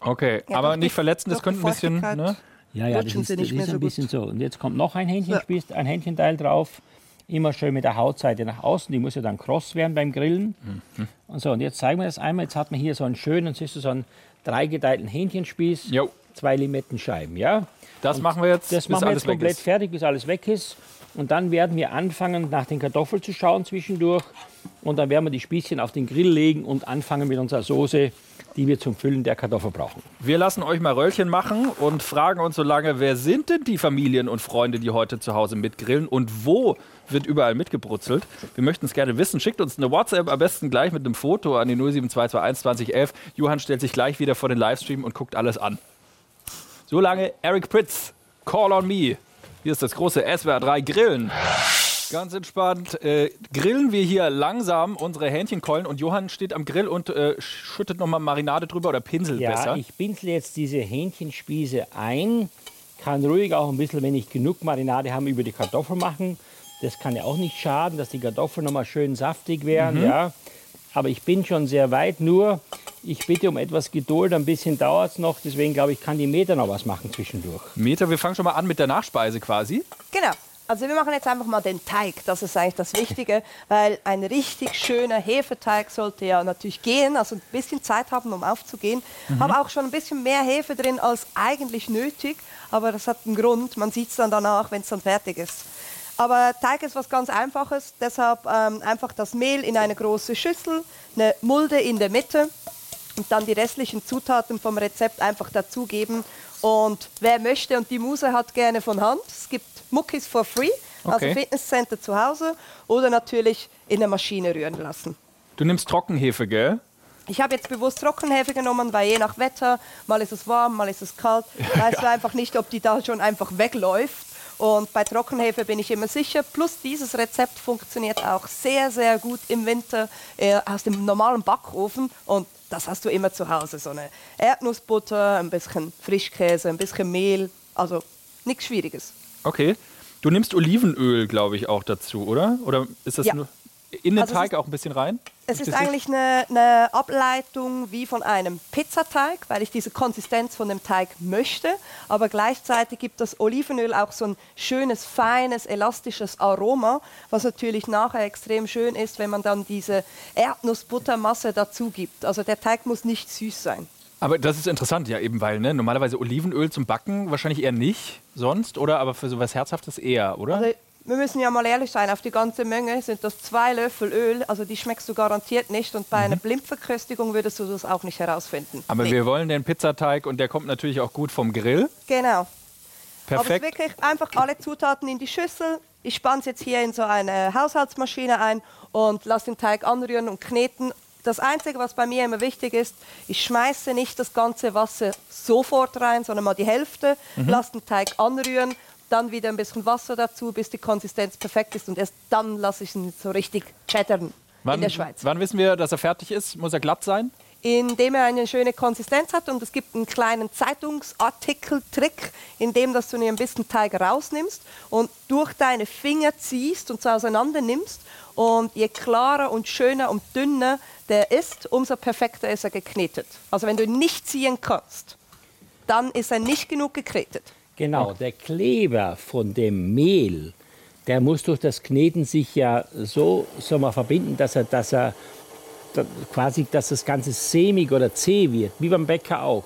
Okay, Ja, aber nicht verletzen, das könnte ein bisschen. Ne? Ja, ja, das ist, das ist mehr ein so bisschen so. Und jetzt kommt noch ein Hähnchenspieß, ein Hähnchenteil drauf. Immer schön mit der Hautseite nach außen. Die muss ja dann kross werden beim Grillen. Mhm. Und so, und jetzt zeigen wir das einmal. Jetzt hat man hier so einen schönen, siehst du, so einen dreigeteilten Hähnchenspieß. Jo. Zwei Limettenscheiben, ja? Das machen wir jetzt, Das machen wir jetzt komplett fertig, bis alles weg ist. Und dann werden wir anfangen, nach den Kartoffeln zu schauen zwischendurch. Und dann werden wir die Spießchen auf den Grill legen und anfangen mit unserer Soße die wir zum Füllen der Kartoffel brauchen. Wir lassen euch mal Röllchen machen und fragen uns so lange, wer sind denn die Familien und Freunde, die heute zu Hause mitgrillen und wo wird überall mitgebrutzelt? Wir möchten es gerne wissen. Schickt uns eine WhatsApp, am besten gleich mit einem Foto an die 07221 2011. Johann stellt sich gleich wieder vor den Livestream und guckt alles an. So lange Eric Pritz, Call on Me. Hier ist das große SWR 3 Grillen. Ganz entspannt äh, grillen wir hier langsam unsere Hähnchenkeulen und Johann steht am Grill und äh, schüttet nochmal Marinade drüber oder pinselt Ja, besser. ich pinsel jetzt diese Hähnchenspieße ein. Kann ruhig auch ein bisschen, wenn ich genug Marinade habe, über die Kartoffel machen. Das kann ja auch nicht schaden, dass die Kartoffeln noch mal schön saftig werden. Mhm. Ja. Aber ich bin schon sehr weit. Nur, ich bitte um etwas Geduld. Ein bisschen dauert es noch. Deswegen glaube ich, kann die Meter noch was machen zwischendurch. Meter, wir fangen schon mal an mit der Nachspeise quasi. Genau. Also wir machen jetzt einfach mal den Teig. Das ist eigentlich das Wichtige, weil ein richtig schöner Hefeteig sollte ja natürlich gehen, also ein bisschen Zeit haben, um aufzugehen. Mhm. Habe auch schon ein bisschen mehr Hefe drin als eigentlich nötig, aber das hat einen Grund. Man sieht es dann danach, wenn es dann fertig ist. Aber Teig ist was ganz Einfaches, deshalb ähm, einfach das Mehl in eine große Schüssel, eine Mulde in der Mitte und dann die restlichen Zutaten vom Rezept einfach dazugeben. Und wer möchte und die Muse hat gerne von Hand, es gibt Muckis for free, Okay. also Fitnesscenter zu Hause oder natürlich in der Maschine rühren lassen. Du nimmst Trockenhefe, gell? Ich habe jetzt bewusst Trockenhefe genommen, weil je nach Wetter, mal ist es warm, mal ist es kalt, weißt du einfach nicht, ob die da schon einfach wegläuft. Und bei Trockenhefe bin ich immer sicher. Plus dieses Rezept funktioniert auch sehr, sehr gut im Winter äh, aus dem normalen Backofen. Und das hast du immer zu Hause. So eine Erdnussbutter, ein bisschen Frischkäse, ein bisschen Mehl. Also nichts Schwieriges. Okay. Du nimmst Olivenöl, glaube ich, auch dazu, oder? Oder ist das Ja. nur in den Also Teig ist- auch ein bisschen rein? Es ist eigentlich eine, eine Ableitung wie von einem Pizzateig, weil ich diese Konsistenz von dem Teig möchte. Aber gleichzeitig gibt das Olivenöl auch so ein schönes, feines, elastisches Aroma, was natürlich nachher extrem schön ist, wenn man dann diese Erdnussbuttermasse dazu gibt. Also der Teig muss nicht süß sein. Aber das ist interessant, ja, eben weil, ne, normalerweise Olivenöl zum Backen wahrscheinlich eher nicht sonst, oder? Aber für sowas Herzhaftes eher, oder? Also wir müssen ja mal ehrlich sein, auf die ganze Menge sind das zwei Löffel Öl, also die schmeckst du garantiert nicht. Und bei einer Blindverköstigung würdest du das auch nicht herausfinden. Aber Nee. wir wollen den Pizzateig und der kommt natürlich auch gut vom Grill. Genau. Aber Perfekt. ist wirklich einfach alle Zutaten in die Schüssel. Ich spanne es jetzt hier in so eine Haushaltsmaschine ein und lasse den Teig anrühren und kneten. Das Einzige, was bei mir immer wichtig ist, ich schmeiße nicht das ganze Wasser sofort rein, sondern mal die Hälfte, Mhm. lasse den Teig anrühren, dann wieder ein bisschen Wasser dazu, bis die Konsistenz perfekt ist und erst dann lasse ich ihn so richtig chattern Wann, in der Schweiz. wann wissen wir, dass er fertig ist? Muss er glatt sein? Indem er eine schöne Konsistenz hat und es gibt einen kleinen Zeitungsartikel-Trick, in dem dass du dir ein bisschen Teig rausnimmst und durch deine Finger ziehst und so auseinander nimmst und je klarer und schöner und dünner der ist, umso perfekter ist er geknetet. Also wenn du ihn nicht ziehen kannst, dann ist er nicht genug geknetet. Genau, der Kleber von dem Mehl, der muss durch das Kneten sich ja so, so mal verbinden, dass er, dass er quasi, dass das Ganze sämig oder zäh wird, wie beim Bäcker auch.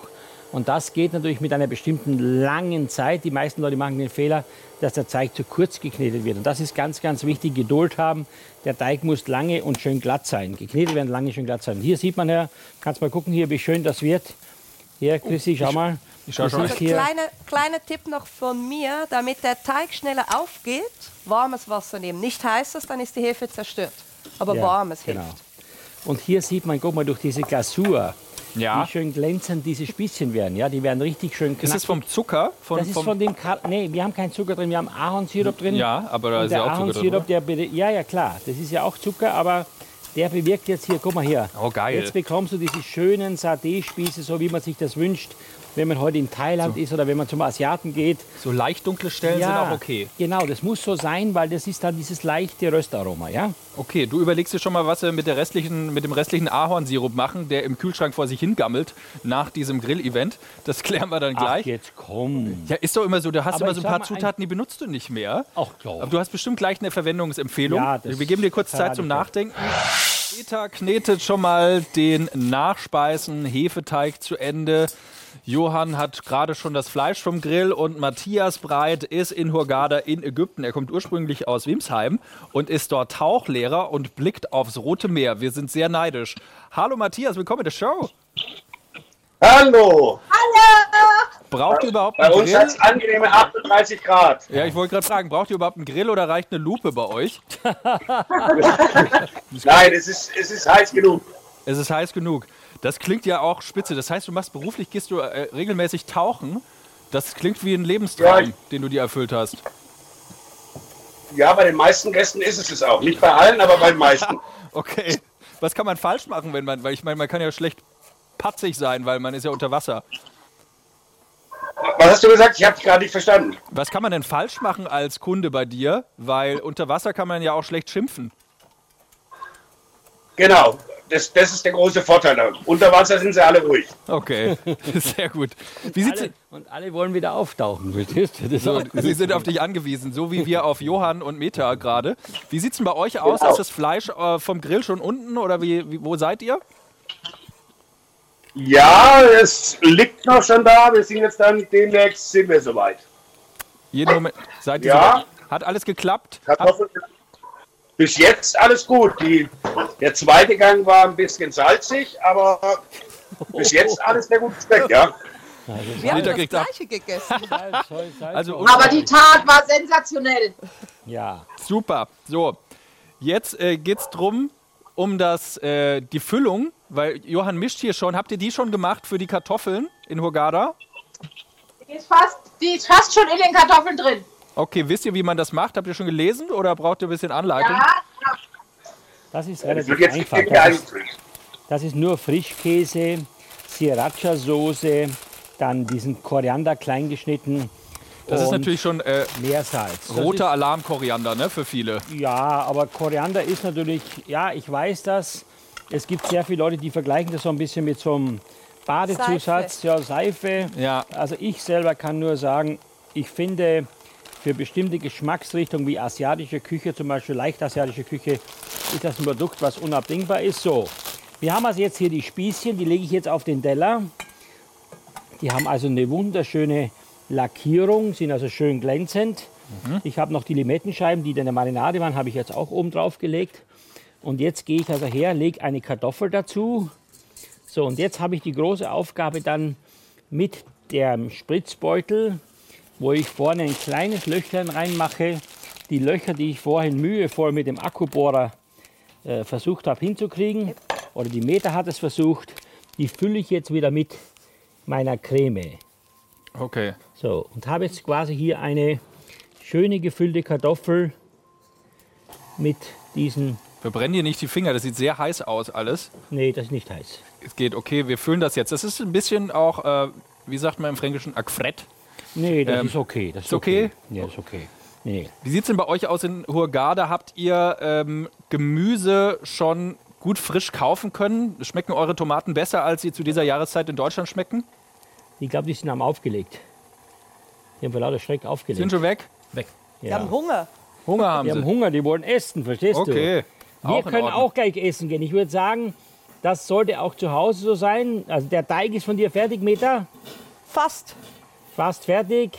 Und das geht natürlich mit einer bestimmten langen Zeit. Die meisten Leute machen den Fehler, dass der Teig zu kurz geknetet wird. Und das ist ganz, ganz wichtig. Geduld haben. Der Teig muss lange und schön glatt sein. Geknetet werden lange schön glatt sein. Hier sieht man ja, kannst mal gucken hier, wie schön das wird. Hier, Chrissy, schau mal. ich schau schon. Also hier- kleiner kleiner Tipp noch von mir, damit der Teig schneller aufgeht, warmes Wasser nehmen. Nicht heißes, dann ist die Hefe zerstört. Aber Ja, warmes genau. hilft. Und hier sieht man, guck mal, durch diese Glasur, Ja. wie schön glänzend diese Spießchen werden. Ja, die werden richtig schön knackig. Ist das vom Zucker? Von, das ist von dem Kar nee, wir haben keinen Zucker drin, wir haben Ahornsirup drin. Ja, aber da ist der ja auch Zucker drin, Ahornsirup, der be- ja, ja klar, das ist ja auch Zucker, aber der bewirkt jetzt hier, guck mal hier. Oh, geil. Jetzt bekommst du diese schönen Sardé-Spieße, so wie man sich das wünscht, wenn man heute in Thailand ist oder wenn man zum Asiaten geht. So leicht dunkle Stellen sind auch okay. Genau, das muss so sein, weil das ist dann dieses leichte Röstaroma, ja? Okay, du überlegst dir schon mal, was wir mit, der restlichen, mit dem restlichen Ahornsirup machen, der im Kühlschrank vor sich hingammelt nach diesem Grill-Event. Das klären wir dann Ach, gleich. jetzt komm. Ja, ist doch immer so, du hast Aber immer so ein paar Zutaten, die benutzt du nicht mehr. Ach klar. Aber du hast bestimmt gleich eine Verwendungsempfehlung. Ja, das wir geben dir kurz Zeit zum. Nachdenken. Peter knetet schon mal den Nachspeisen Hefeteig zu Ende. Johann hat gerade schon das Fleisch vom Grill und Matthias Breit ist in Hurghada in Ägypten. Er kommt ursprünglich aus Wimsheim und ist dort Tauchlehrer und blickt aufs Rote Meer. Wir sind sehr neidisch. Hallo Matthias, willkommen in der Show. Hallo! Braucht ihr überhaupt Bei einen uns Grill? hat es angenehme 38 Grad. Ja, ich wollte gerade fragen, braucht ihr überhaupt einen Grill oder reicht eine Lupe bei euch? Nein, es ist, es ist heiß genug. Es ist heiß genug. Das klingt ja auch spitze. Das heißt, du machst beruflich, gehst du äh, regelmäßig tauchen. Das klingt wie ein Lebenstraum, Ja, den du dir erfüllt hast. Ja, bei den meisten Gästen ist es es auch. Nicht bei allen, aber bei den meisten. Okay. Was kann man falsch machen, wenn man, weil ich meine, man kann ja schlecht patzig sein, weil man ist ja unter Wasser. Was hast du gesagt? Ich habe dich gerade nicht verstanden. Was kann man denn falsch machen als Kunde bei dir? Weil unter Wasser kann man ja auch schlecht schimpfen. Genau, das, das ist der große Vorteil. daran. Unter Wasser sind sie alle ruhig. Okay, sehr gut. Wie sieht's alle, und alle wollen wieder auftauchen, so. Sie sind auf dich angewiesen, so wie wir auf Johann und Meta gerade. Wie sieht's denn bei euch aus? Genau. Ist das Fleisch äh, vom Grill schon unten oder wie, wie, wo seid ihr? Ja, es liegt noch schon da. Wir sind jetzt dann demnächst sind wir soweit. Jeden Moment seid ihr Ja. soweit? Hat alles geklappt? Kartoffeln. Bis jetzt alles gut. Die, der zweite Gang war ein bisschen salzig, aber bis jetzt alles sehr gut geschmeckt, ja. Wir haben das kriegt ab. Gleiche gegessen. Also Aber die Tat war sensationell. Ja. Super. So, jetzt äh, geht's drum um das äh, die Füllung, weil Johann mischt hier schon. Habt ihr die schon gemacht für die Kartoffeln in Hurghada? Die ist, fast, die ist fast schon in den Kartoffeln drin. Okay, wisst ihr, wie man das macht? Habt ihr schon gelesen oder braucht ihr ein bisschen Anleitung? Ja, Das ist Das relativ jetzt einfach. Das ist, das ist nur Frischkäse, Sriracha-Soße, dann diesen Koriander klein geschnitten. Das ist natürlich schon äh, Meersalz. Das roter Alarmkoriander, ne, für viele. Ja, aber Koriander ist natürlich, ja, ich weiß das. Es gibt sehr viele Leute, die vergleichen das so ein bisschen mit so einem Badezusatz, ja, Seife. Ja. Also ich selber kann nur sagen, ich finde für bestimmte Geschmacksrichtungen wie asiatische Küche, zum Beispiel leicht asiatische Küche, ist das ein Produkt, was unabdingbar ist. So, wir haben also jetzt hier die Spießchen, die lege ich jetzt auf den Teller. Die haben also eine wunderschöne Lackierung, sind also schön glänzend. Ich habe noch die Limettenscheiben, die in der Marinade waren, habe ich jetzt auch oben drauf gelegt. Und jetzt gehe ich also her, lege eine Kartoffel dazu. So, und jetzt habe ich die große Aufgabe dann mit dem Spritzbeutel, wo ich vorne ein kleines Löchlein reinmache. Die Löcher, die ich vorhin mühevoll mit dem Akkubohrer äh, versucht habe hinzukriegen, oder die Meta hat es versucht, die fülle ich jetzt wieder mit meiner Creme. Okay. So, und habe jetzt quasi hier eine schöne gefüllte Kartoffel mit diesen. Verbrennen dir nicht die Finger, das sieht sehr heiß aus alles. Nee, das ist nicht heiß. Es geht, okay, wir füllen das jetzt. Das ist ein bisschen auch, äh, wie sagt man im Fränkischen, Akfret. Nee, das Ähm, ist okay. Das ist ist okay? Ja, ist okay. Nee. Wie sieht es denn bei euch aus in Hurghada? Habt ihr ähm, Gemüse schon gut frisch kaufen können? Schmecken eure Tomaten besser, als sie zu dieser Jahreszeit in Deutschland schmecken? Ich glaube, die sind am aufgelegt. Die haben vor lauter Schreck aufgelegt. Sind schon weg? weg. Die haben Hunger. Hunger haben Die sie. haben Hunger, die wollen essen, verstehst Okay, du? auch Wir können auch gleich essen gehen. Ich würde sagen, das sollte auch zu Hause so sein. Also der Teig ist von dir fertig, Meta? Fast. Fast fertig.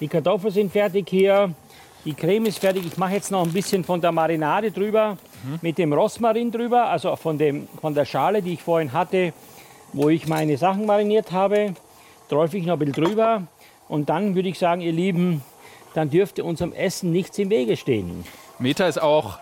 Die Kartoffeln sind fertig hier. Die Creme ist fertig. Ich mache jetzt noch ein bisschen von der Marinade drüber, mit dem Rosmarin drüber, also von, dem, von der Schale, die ich vorhin hatte, wo ich meine Sachen mariniert habe. Träufe ich noch ein bisschen drüber. Und dann würde ich sagen, ihr Lieben, dann dürfte unserem Essen nichts im Wege stehen. Meta ist auch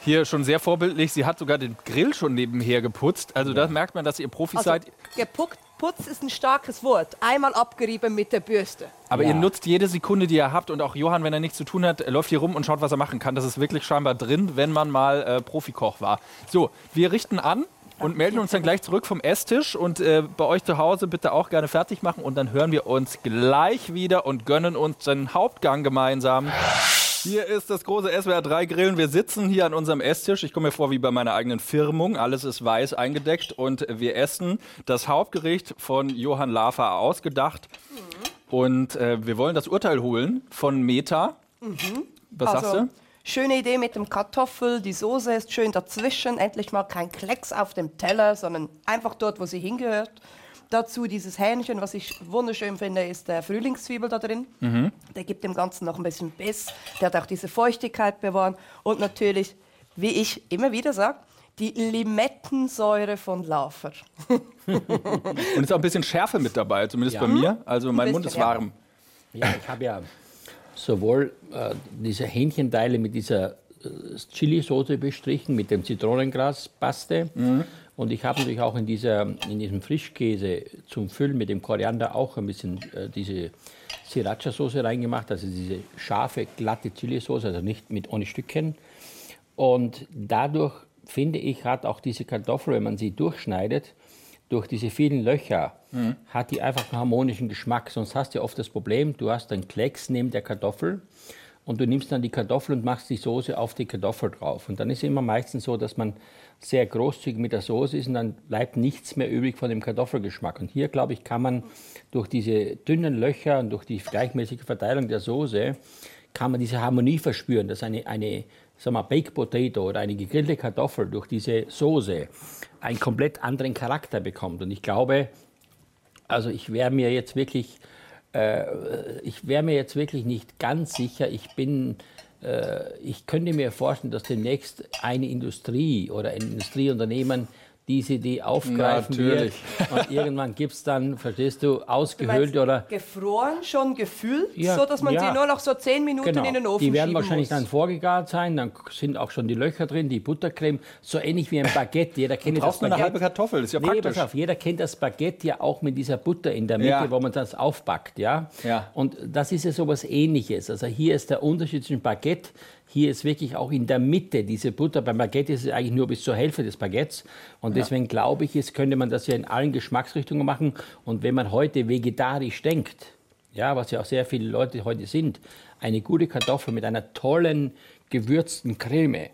hier schon sehr vorbildlich. Sie hat sogar den Grill schon nebenher geputzt. Also da merkt man, dass ihr Profis Also, seid. gepuckt, Putz ist ein starkes Wort. Einmal abgerieben mit der Bürste. Aber Ja. ihr nutzt jede Sekunde, die ihr habt. Und auch Johann, wenn er nichts zu tun hat, läuft hier rum und schaut, was er machen kann. Das ist wirklich scheinbar drin, wenn man mal äh, Profikoch war. So, wir richten an und melden uns dann gleich zurück vom Esstisch. Und äh, bei euch zu Hause bitte auch gerne fertig machen. Und dann hören wir uns gleich wieder und gönnen uns den Hauptgang gemeinsam. Hier ist das große SWR 3 Grillen. Wir sitzen hier an unserem Esstisch. Ich komme mir vor wie bei meiner eigenen Firmung. Alles ist weiß eingedeckt und wir essen das Hauptgericht von Johann Lafer ausgedacht. Und äh, wir wollen das Urteil holen von Meta. Was sagst du? Also, Schöne Idee mit dem Kartoffel, die Soße ist schön dazwischen, endlich mal kein Klecks auf dem Teller, sondern einfach dort, wo sie hingehört. Dazu dieses Hähnchen, was ich wunderschön finde, ist der Frühlingszwiebel da drin. Mhm. Der gibt dem Ganzen noch ein bisschen Biss, der hat auch diese Feuchtigkeit bewahren und natürlich, wie ich immer wieder sage, Die Limettensäure von Lafer. Und ist auch ein bisschen Schärfe mit dabei, zumindest Ja. bei mir. Also mein Ein Mund ist ja. warm. Ja, ich habe ja sowohl äh, diese Hähnchenteile mit dieser äh, Chili-Soße bestrichen, mit dem Zitronengraspaste. Und ich habe natürlich auch in, dieser, in diesem Frischkäse zum Füllen mit dem Koriander auch ein bisschen äh, diese Sriracha-Soße reingemacht, also diese scharfe, glatte Chili-Soße, also nicht mit ohne Stückchen. Und dadurch, finde ich, hat auch diese Kartoffel, wenn man sie durchschneidet, durch diese vielen Löcher, Mhm. hat die einfach einen harmonischen Geschmack. Sonst hast du ja oft das Problem, du hast einen Klecks neben der Kartoffel und du nimmst dann die Kartoffel und machst die Soße auf die Kartoffel drauf. Und dann ist es immer meistens so, dass man sehr großzügig mit der Soße ist und dann bleibt nichts mehr übrig von dem Kartoffelgeschmack. Und hier, glaube ich, kann man durch diese dünnen Löcher und durch die gleichmäßige Verteilung der Soße, kann man diese Harmonie verspüren, dass eine, eine sag mal, Baked Potato oder eine gegrillte Kartoffel durch diese Soße einen komplett anderen Charakter bekommt. Und ich glaube, also ich wäre mir jetzt wirklich, äh, ich wäre mir jetzt wirklich nicht ganz sicher. Ich bin, ich könnte mir vorstellen, dass demnächst eine Industrie oder ein Industrieunternehmen diese Idee aufgreifen Natürlich. wird. Und irgendwann gibt es dann, verstehst du, Du meinst ausgehöhlt oder gefroren, schon gefüllt, Ja, so dass man ja. sie nur noch so zehn Minuten Genau. in den Ofen Die werden schieben wahrscheinlich muss. dann vorgegart sein, dann sind auch schon die Löcher drin, die Buttercreme, so ähnlich wie ein Baguette. Jeder kennt Du das brauchst nur eine Baguette. halbe Kartoffel, ist ja nee, praktisch. pass auf, jeder kennt das Baguette ja auch mit dieser Butter in der Mitte, Ja. wo man das aufbackt, ja? Ja. Und das ist ja sowas ähnliches. Also hier ist der Unterschied zwischen Baguette, hier ist wirklich auch in der Mitte diese Butter. Beim Baguette ist es eigentlich nur bis zur Hälfte des Baguettes. Und Ja. deswegen glaube ich, es könnte man das ja in allen Geschmacksrichtungen machen. Und wenn man heute vegetarisch denkt, ja, was ja auch sehr viele Leute heute sind, eine gute Kartoffel mit einer tollen gewürzten Creme.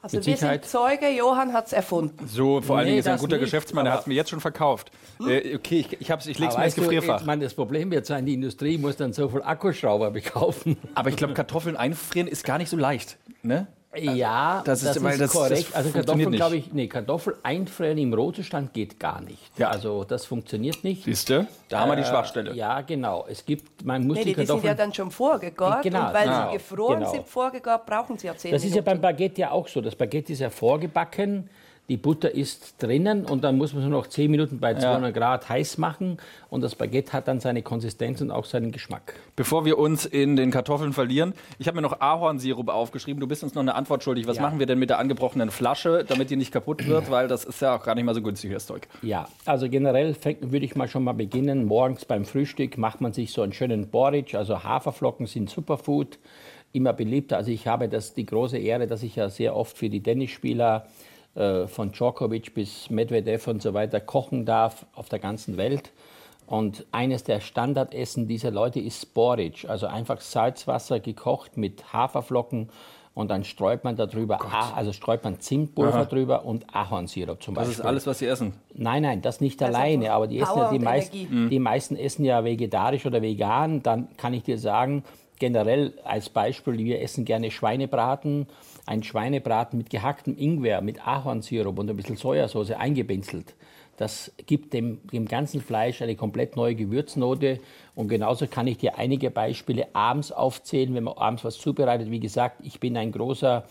Also mit wir Sicherheit- sind Zeuge, Johann hat es erfunden. So, vor allen Nee, Dingen ist er ein guter nicht, Geschäftsmann, der aber- hat es mir jetzt schon verkauft. Äh, okay, ich, ich, hab's, ich leg's Aber mir ins Gefrierfach. Ich meine, das Problem wird sein, die Industrie muss dann so viel Akkuschrauber bekaufen. Aber ich glaube, Kartoffeln einfrieren ist gar nicht so leicht. Ne? Ja, Das ist- weil das- das korrekt. also funktioniert Kartoffeln, glaube ich, nee, Kartoffel einfrieren im Rohzustand geht gar nicht. Ja. Also das funktioniert nicht. Siehst du? Da haben wir die Äh, Schwachstelle. Ja, genau. Es gibt, man muss Nee, die die, die sind Kartoffeln. ja dann schon vorgegart Genau, und weil genau, sie gefroren genau. sind, vorgegart, brauchen sie ja zehn das ist ja Minuten. beim Baguette ja auch so. Das Baguette ist ja vorgebacken, die Butter ist drinnen und dann muss man es nur noch 10 Minuten bei 200 Grad heiß machen und das Baguette hat dann seine Konsistenz und auch seinen Geschmack. Bevor wir uns in den Kartoffeln verlieren, ich habe mir noch Ahornsirup aufgeschrieben. Du bist uns noch eine Antwort schuldig. Was Ja. machen wir denn mit der angebrochenen Flasche, damit die nicht kaputt wird? Weil das ist ja auch gar nicht mal so günstig, das Zeug. Ja, also generell würde ich mal schon mal beginnen. Morgens beim Frühstück macht man sich so einen schönen Porridge. Also Haferflocken sind Superfood, immer beliebter. Also ich habe das, die große Ehre, dass ich ja sehr oft für die Tennisspieler von Djokovic bis Medvedev und so weiter kochen darf auf der ganzen Welt. Und eines der Standardessen dieser Leute ist Porridge, also einfach Salzwasser gekocht mit Haferflocken und dann streut man darüber, Ah- also streut man Zimtpulver Aha. drüber und Ahornsirup zum Das Beispiel. ist alles, was sie essen. Nein, nein, das nicht Das alleine, aber die, essen ja, die, meisten. Mhm. die meisten essen ja vegetarisch oder vegan. Dann kann ich dir sagen, generell als Beispiel, wir essen gerne Schweinebraten. Ein Schweinebraten mit gehacktem Ingwer, mit Ahornsirup und ein bisschen Sojasauce eingepinselt. Das gibt dem, dem ganzen Fleisch eine komplett neue Gewürznote. Und genauso kann ich dir einige Beispiele abends aufzählen, wenn man abends was zubereitet. Wie gesagt, ich bin ein großer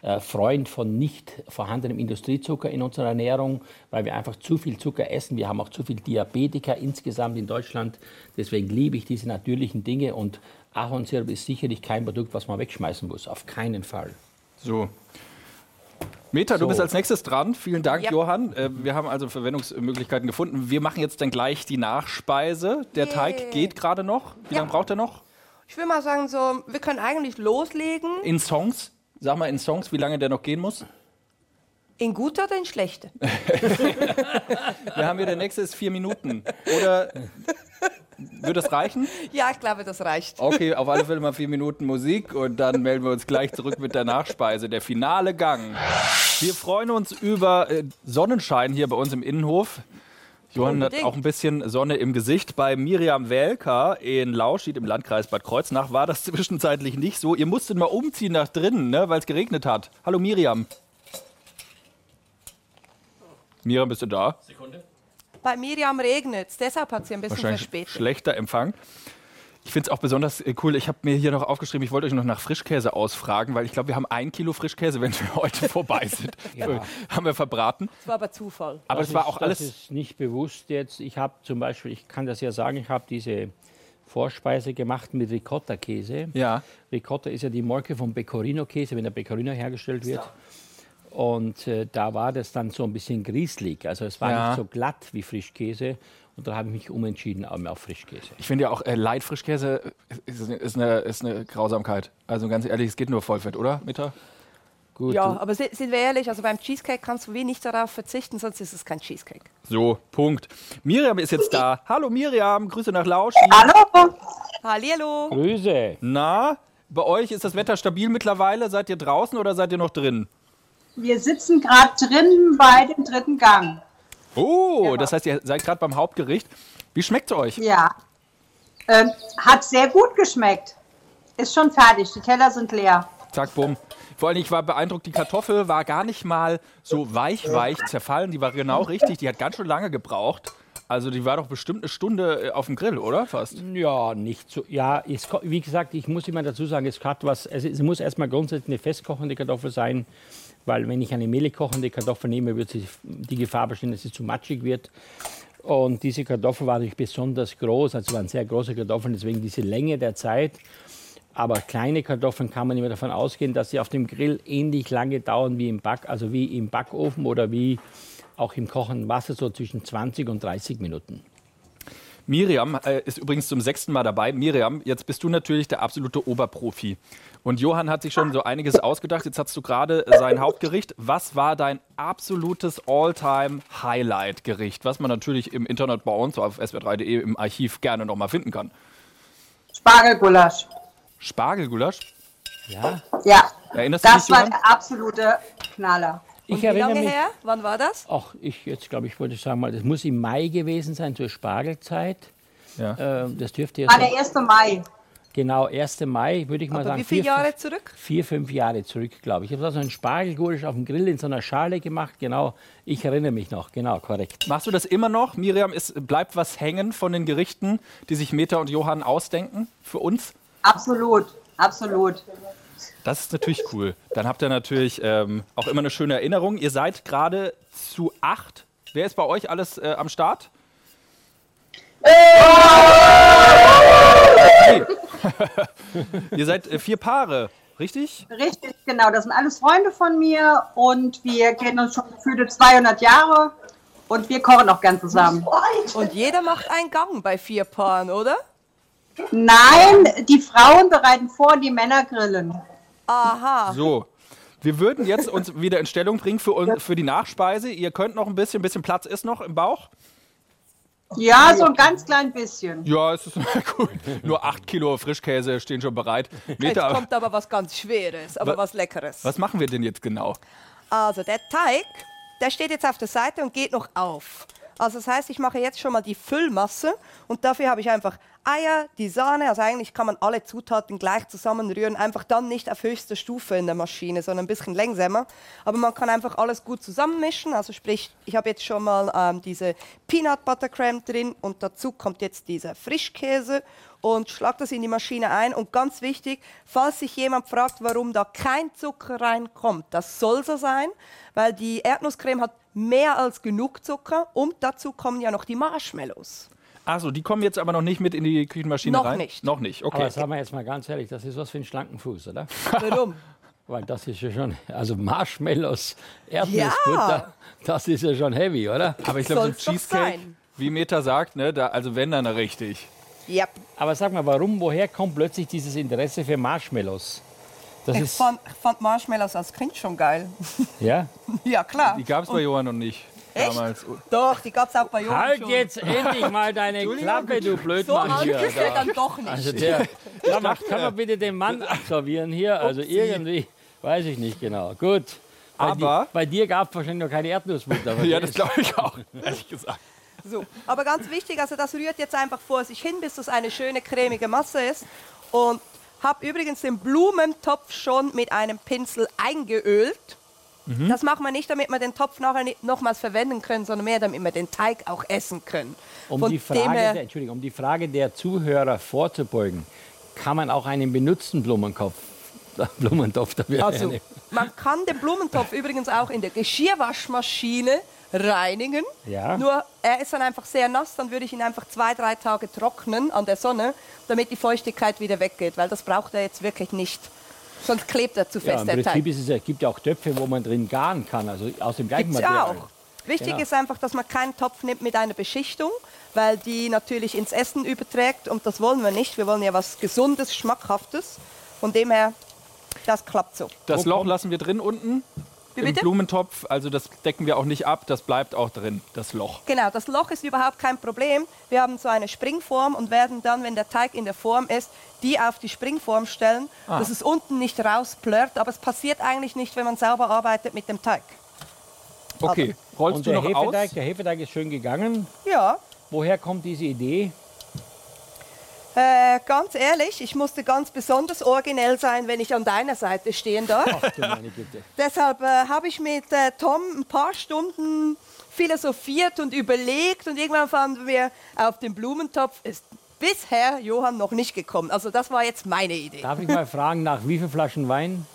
äh, Freund von nicht vorhandenem Industriezucker in unserer Ernährung, weil wir einfach zu viel Zucker essen. Wir haben auch zu viel Diabetiker insgesamt in Deutschland. Deswegen liebe ich diese natürlichen Dinge und Ahornsirup ist sicherlich kein Produkt, was man wegschmeißen muss. Auf keinen Fall. So. Meta, du So. bist als nächstes dran. Vielen Dank, Ja. Johann. Äh, wir haben also Verwendungsmöglichkeiten gefunden. Wir machen jetzt dann gleich die Nachspeise. Der Teig geht gerade noch. Wie Ja. lange braucht er noch? Ich will mal sagen, so, wir können eigentlich loslegen. In Songs? Sag mal in Songs, wie lange der noch gehen muss. In guter oder in schlechter? Wir haben hier, der nächste ist vier Minuten. Oder würde das reichen? Ja, ich glaube, das reicht. Okay, auf alle Fälle mal vier Minuten Musik und dann melden wir uns gleich zurück mit der Nachspeise, der finale Gang. Wir freuen uns über äh, Sonnenschein hier bei uns im Innenhof. Johann hat auch ein bisschen Sonne im Gesicht. Bei Miriam Welker in Lauschied im Landkreis Bad Kreuznach war das zwischenzeitlich nicht so. Ihr musstet mal umziehen nach drinnen, ne, weil es geregnet hat. Hallo Miriam. Miriam, bist du da? Bei Miriam regnet es, deshalb hat sie ein bisschen Wahrscheinlich verspätet. schlechter Empfang. Ich finde es auch besonders äh, cool. Ich habe mir hier noch aufgeschrieben, ich wollte euch noch nach Frischkäse ausfragen, weil ich glaube, wir haben ein Kilo Frischkäse, wenn wir heute vorbei sind. Ja. Haben wir verbraten. Das war aber Zufall. Aber das es war ist- auch alles. Das ist nicht bewusst jetzt. Ich habe zum Beispiel, ich kann das ja sagen, ich habe diese Vorspeise gemacht mit Ricotta-Käse. Ja. Ricotta ist ja die Molke vom Pecorino-Käse, wenn der Pecorino hergestellt wird. Und äh, da war das dann so ein bisschen grieselig. Also es war Ja. nicht so glatt wie Frischkäse. Und da habe ich mich umentschieden auf Frischkäse. Ich finde ja auch, äh, Light Frischkäse ist, ist, eine, ist eine Grausamkeit. Also ganz ehrlich, es geht nur Vollfett, oder, Mitta? Gut. Ja, aber si- sind wir ehrlich, also beim Cheesecake kannst du wie nicht darauf verzichten, sonst ist es kein Cheesecake. So, Punkt. Miriam ist jetzt da. Hallo Miriam, Grüße nach Lausch. Hallo. Hallihallo. Grüße. Na, bei euch ist das Wetter stabil mittlerweile? Seid ihr draußen oder seid ihr noch drin? Wir sitzen gerade drin bei dem dritten Gang. Oh, das heißt, ihr seid gerade beim Hauptgericht. Wie schmeckt's euch? Ja. Ähm, hat sehr gut geschmeckt. Ist schon fertig. Die Teller sind leer. Zack, bumm. Vor allem, ich war beeindruckt, die Kartoffel war gar nicht mal so weich, weich zerfallen. Die war genau richtig. Die hat ganz schön lange gebraucht. Also die war doch bestimmt eine Stunde äh, auf dem Grill, oder? Fast. Ja, nicht so. Ja, es, wie gesagt, ich muss immer dazu sagen, es, hat was, es, es muss erstmal grundsätzlich eine festkochende Kartoffel sein, weil wenn ich eine mehlig kochende Kartoffel nehme, wird die Gefahr bestehen, dass sie zu matschig wird. Und diese Kartoffel war natürlich besonders groß, also waren sehr große Kartoffeln, deswegen diese Länge der Zeit. Aber kleine Kartoffeln kann man immer davon ausgehen, dass sie auf dem Grill ähnlich lange dauern wie im Back, also wie im Backofen oder wie auch im kochenden Wasser, so zwischen 20 und 30 Minuten. Miriam äh, ist übrigens zum sechsten Mal dabei. Miriam, jetzt bist du natürlich der absolute Oberprofi. Und Johann hat sich schon so einiges ausgedacht. Jetzt hast du gerade sein Hauptgericht. Was war dein absolutes All-Time-Highlight-Gericht, was man natürlich im Internet bei uns auf swr3.de im Archiv gerne nochmal finden kann? Spargelgulasch. Spargelgulasch? Ja. Ja. Erinnerst du Das dich, war der absolute Knaller. Ich Wie erinnere lange mich. her? Wann war das? Ach, ich jetzt glaube ich, wollte sagen mal, das muss im Mai gewesen sein, zur Spargelzeit. Ja. Ähm, das dürfte jetzt der 1. Mai. genau 1. Mai, würde ich mal Aber sagen. wie viele vier, Jahre zurück? Vier, fünf Jahre zurück, glaube ich. Ich habe so einen Spargelgulasch auf dem Grill in so einer Schale gemacht. Genau, ich erinnere mich noch. Genau, korrekt. Machst du das immer noch? Miriam, ist, bleibt was hängen von den Gerichten, die sich Meta und Johann ausdenken für uns? Absolut, absolut. Das ist natürlich cool. Dann habt ihr natürlich ähm, auch immer eine schöne Erinnerung. Ihr seid gerade zu acht. Wer ist bei euch alles äh, am Start? Nee. Ihr seid äh, vier Paare, richtig? Richtig, genau. Das sind alles Freunde von mir und wir kennen uns schon gefühlte 200 Jahre und wir kochen auch gern zusammen. Und jeder macht einen Gang bei vier Paaren, oder? Nein, die Frauen bereiten vor, die Männer grillen. Aha. So. Wir würden jetzt uns wieder in Stellung bringen für, uns, für die Nachspeise. Ihr könnt noch ein bisschen, ein bisschen Platz ist noch im Bauch. Ja, so ein ganz klein bisschen. Ja, es ist gut. Nur acht Kilo Frischkäse stehen schon bereit. Jetzt Meta, kommt aber was ganz Schweres, aber Wa- was Leckeres. was machen wir denn jetzt genau? Also der Teig, der steht jetzt auf der Seite und geht noch auf. Also das heißt, ich mache jetzt schon mal die Füllmasse und dafür habe ich einfach Eier, die Sahne, also eigentlich kann man alle Zutaten gleich zusammenrühren, einfach dann nicht auf höchster Stufe in der Maschine, sondern ein bisschen langsamer. Aber man kann einfach alles gut zusammenmischen, also sprich, ich habe jetzt schon mal ähm, diese Peanut Butter Creme drin und dazu kommt jetzt dieser Frischkäse und schlag das in die Maschine ein. Und ganz wichtig, falls sich jemand fragt, warum da kein Zucker reinkommt, das soll so sein, weil die Erdnusscreme hat mehr als genug Zucker und dazu kommen ja noch die Marshmallows. Achso, die kommen jetzt aber noch nicht mit in die Küchenmaschine Noch rein? nicht. Noch nicht, okay. Aber sagen wir jetzt mal ganz ehrlich, das ist was für einen schlanken Fuß, oder? Warum? Weil das ist ja schon, also Marshmallows, Erdnussbutter, das ist ja schon heavy, oder? Aber ich glaube, so ein Cheesecake, sein. wie Meta sagt, ne, da, also wenn dann richtig. Ja. Aber sag mal, warum, woher kommt plötzlich dieses Interesse für Marshmallows? Das Ich ist, fand, ich fand Marshmallows als Kind schon geil. ja? ja, klar. Die gab es bei Johann noch nicht. Echt? Damals. Doch, die gab es auch bei Johann Halt schon. jetzt endlich mal deine Klappe, du So Blödmann alt hier. ist er da. dann doch nicht. Also der, kann, man, kann man bitte den Mann absolvieren hier? Also irgendwie, weiß ich nicht genau. Gut. Bei Aber- Dir, bei dir gab es wahrscheinlich noch keine Erdnussbutter. Ja, das glaube ich auch, ehrlich gesagt. So, aber ganz wichtig, also das rührt jetzt einfach vor sich hin, bis das eine schöne cremige Masse ist. Und habe übrigens den Blumentopf schon mit einem Pinsel eingeölt. Mhm. Das machen wir nicht, damit wir den Topf nachher nicht nochmals verwenden können, sondern mehr, damit wir den Teig auch essen können. Um Von die, Frage der, Entschuldigung, um die Frage der Zuhörer vorzubeugen, kann man auch einen benutzten Blumenkopf, Blumentopf dafür Also, hernehmen? man kann den Blumentopf übrigens auch in der Geschirrwaschmaschine reinigen. Ja. Nur er ist dann einfach sehr nass, dann würde ich ihn einfach zwei, drei Tage trocknen an der Sonne, damit die Feuchtigkeit wieder weggeht, weil das braucht er jetzt wirklich nicht. Sonst klebt er zu Ja, fest, im der Prinzip Teig. ist es, ja- es gibt ja auch Töpfe, wo man drin garen kann, also aus dem gleichen Gibt's ja Material. auch. Wichtig Genau. ist einfach, dass man keinen Topf nimmt mit einer Beschichtung, weil die natürlich ins Essen überträgt und das wollen wir nicht. Wir wollen ja was Gesundes, Schmackhaftes. Von dem her, das klappt so. Das Loch lassen wir drin unten im bitte? Blumentopf. Also das decken wir auch nicht ab, das bleibt auch drin, das Loch. Genau, das Loch ist überhaupt kein Problem. Wir haben so eine Springform und werden dann, wenn der Teig in der Form ist, die auf die Springform stellen, Ah. dass es unten nicht rausplört. Aber es passiert eigentlich nicht, wenn man sauber arbeitet mit dem Teig. Okay, rollst Und du der noch Hefeteig, aus? der Hefeteig ist schön gegangen. Ja. Woher kommt diese Idee? Äh, ganz ehrlich, ich musste ganz besonders originell sein, wenn ich an deiner Seite stehen darf. Ach. Deshalb äh, habe ich mit äh, Tom ein paar Stunden philosophiert und überlegt und irgendwann fanden wir, auf den Blumentopf ist bisher Johann noch nicht gekommen. Also das war jetzt meine Idee. Darf ich mal fragen, nach wie viel Flaschen Wein?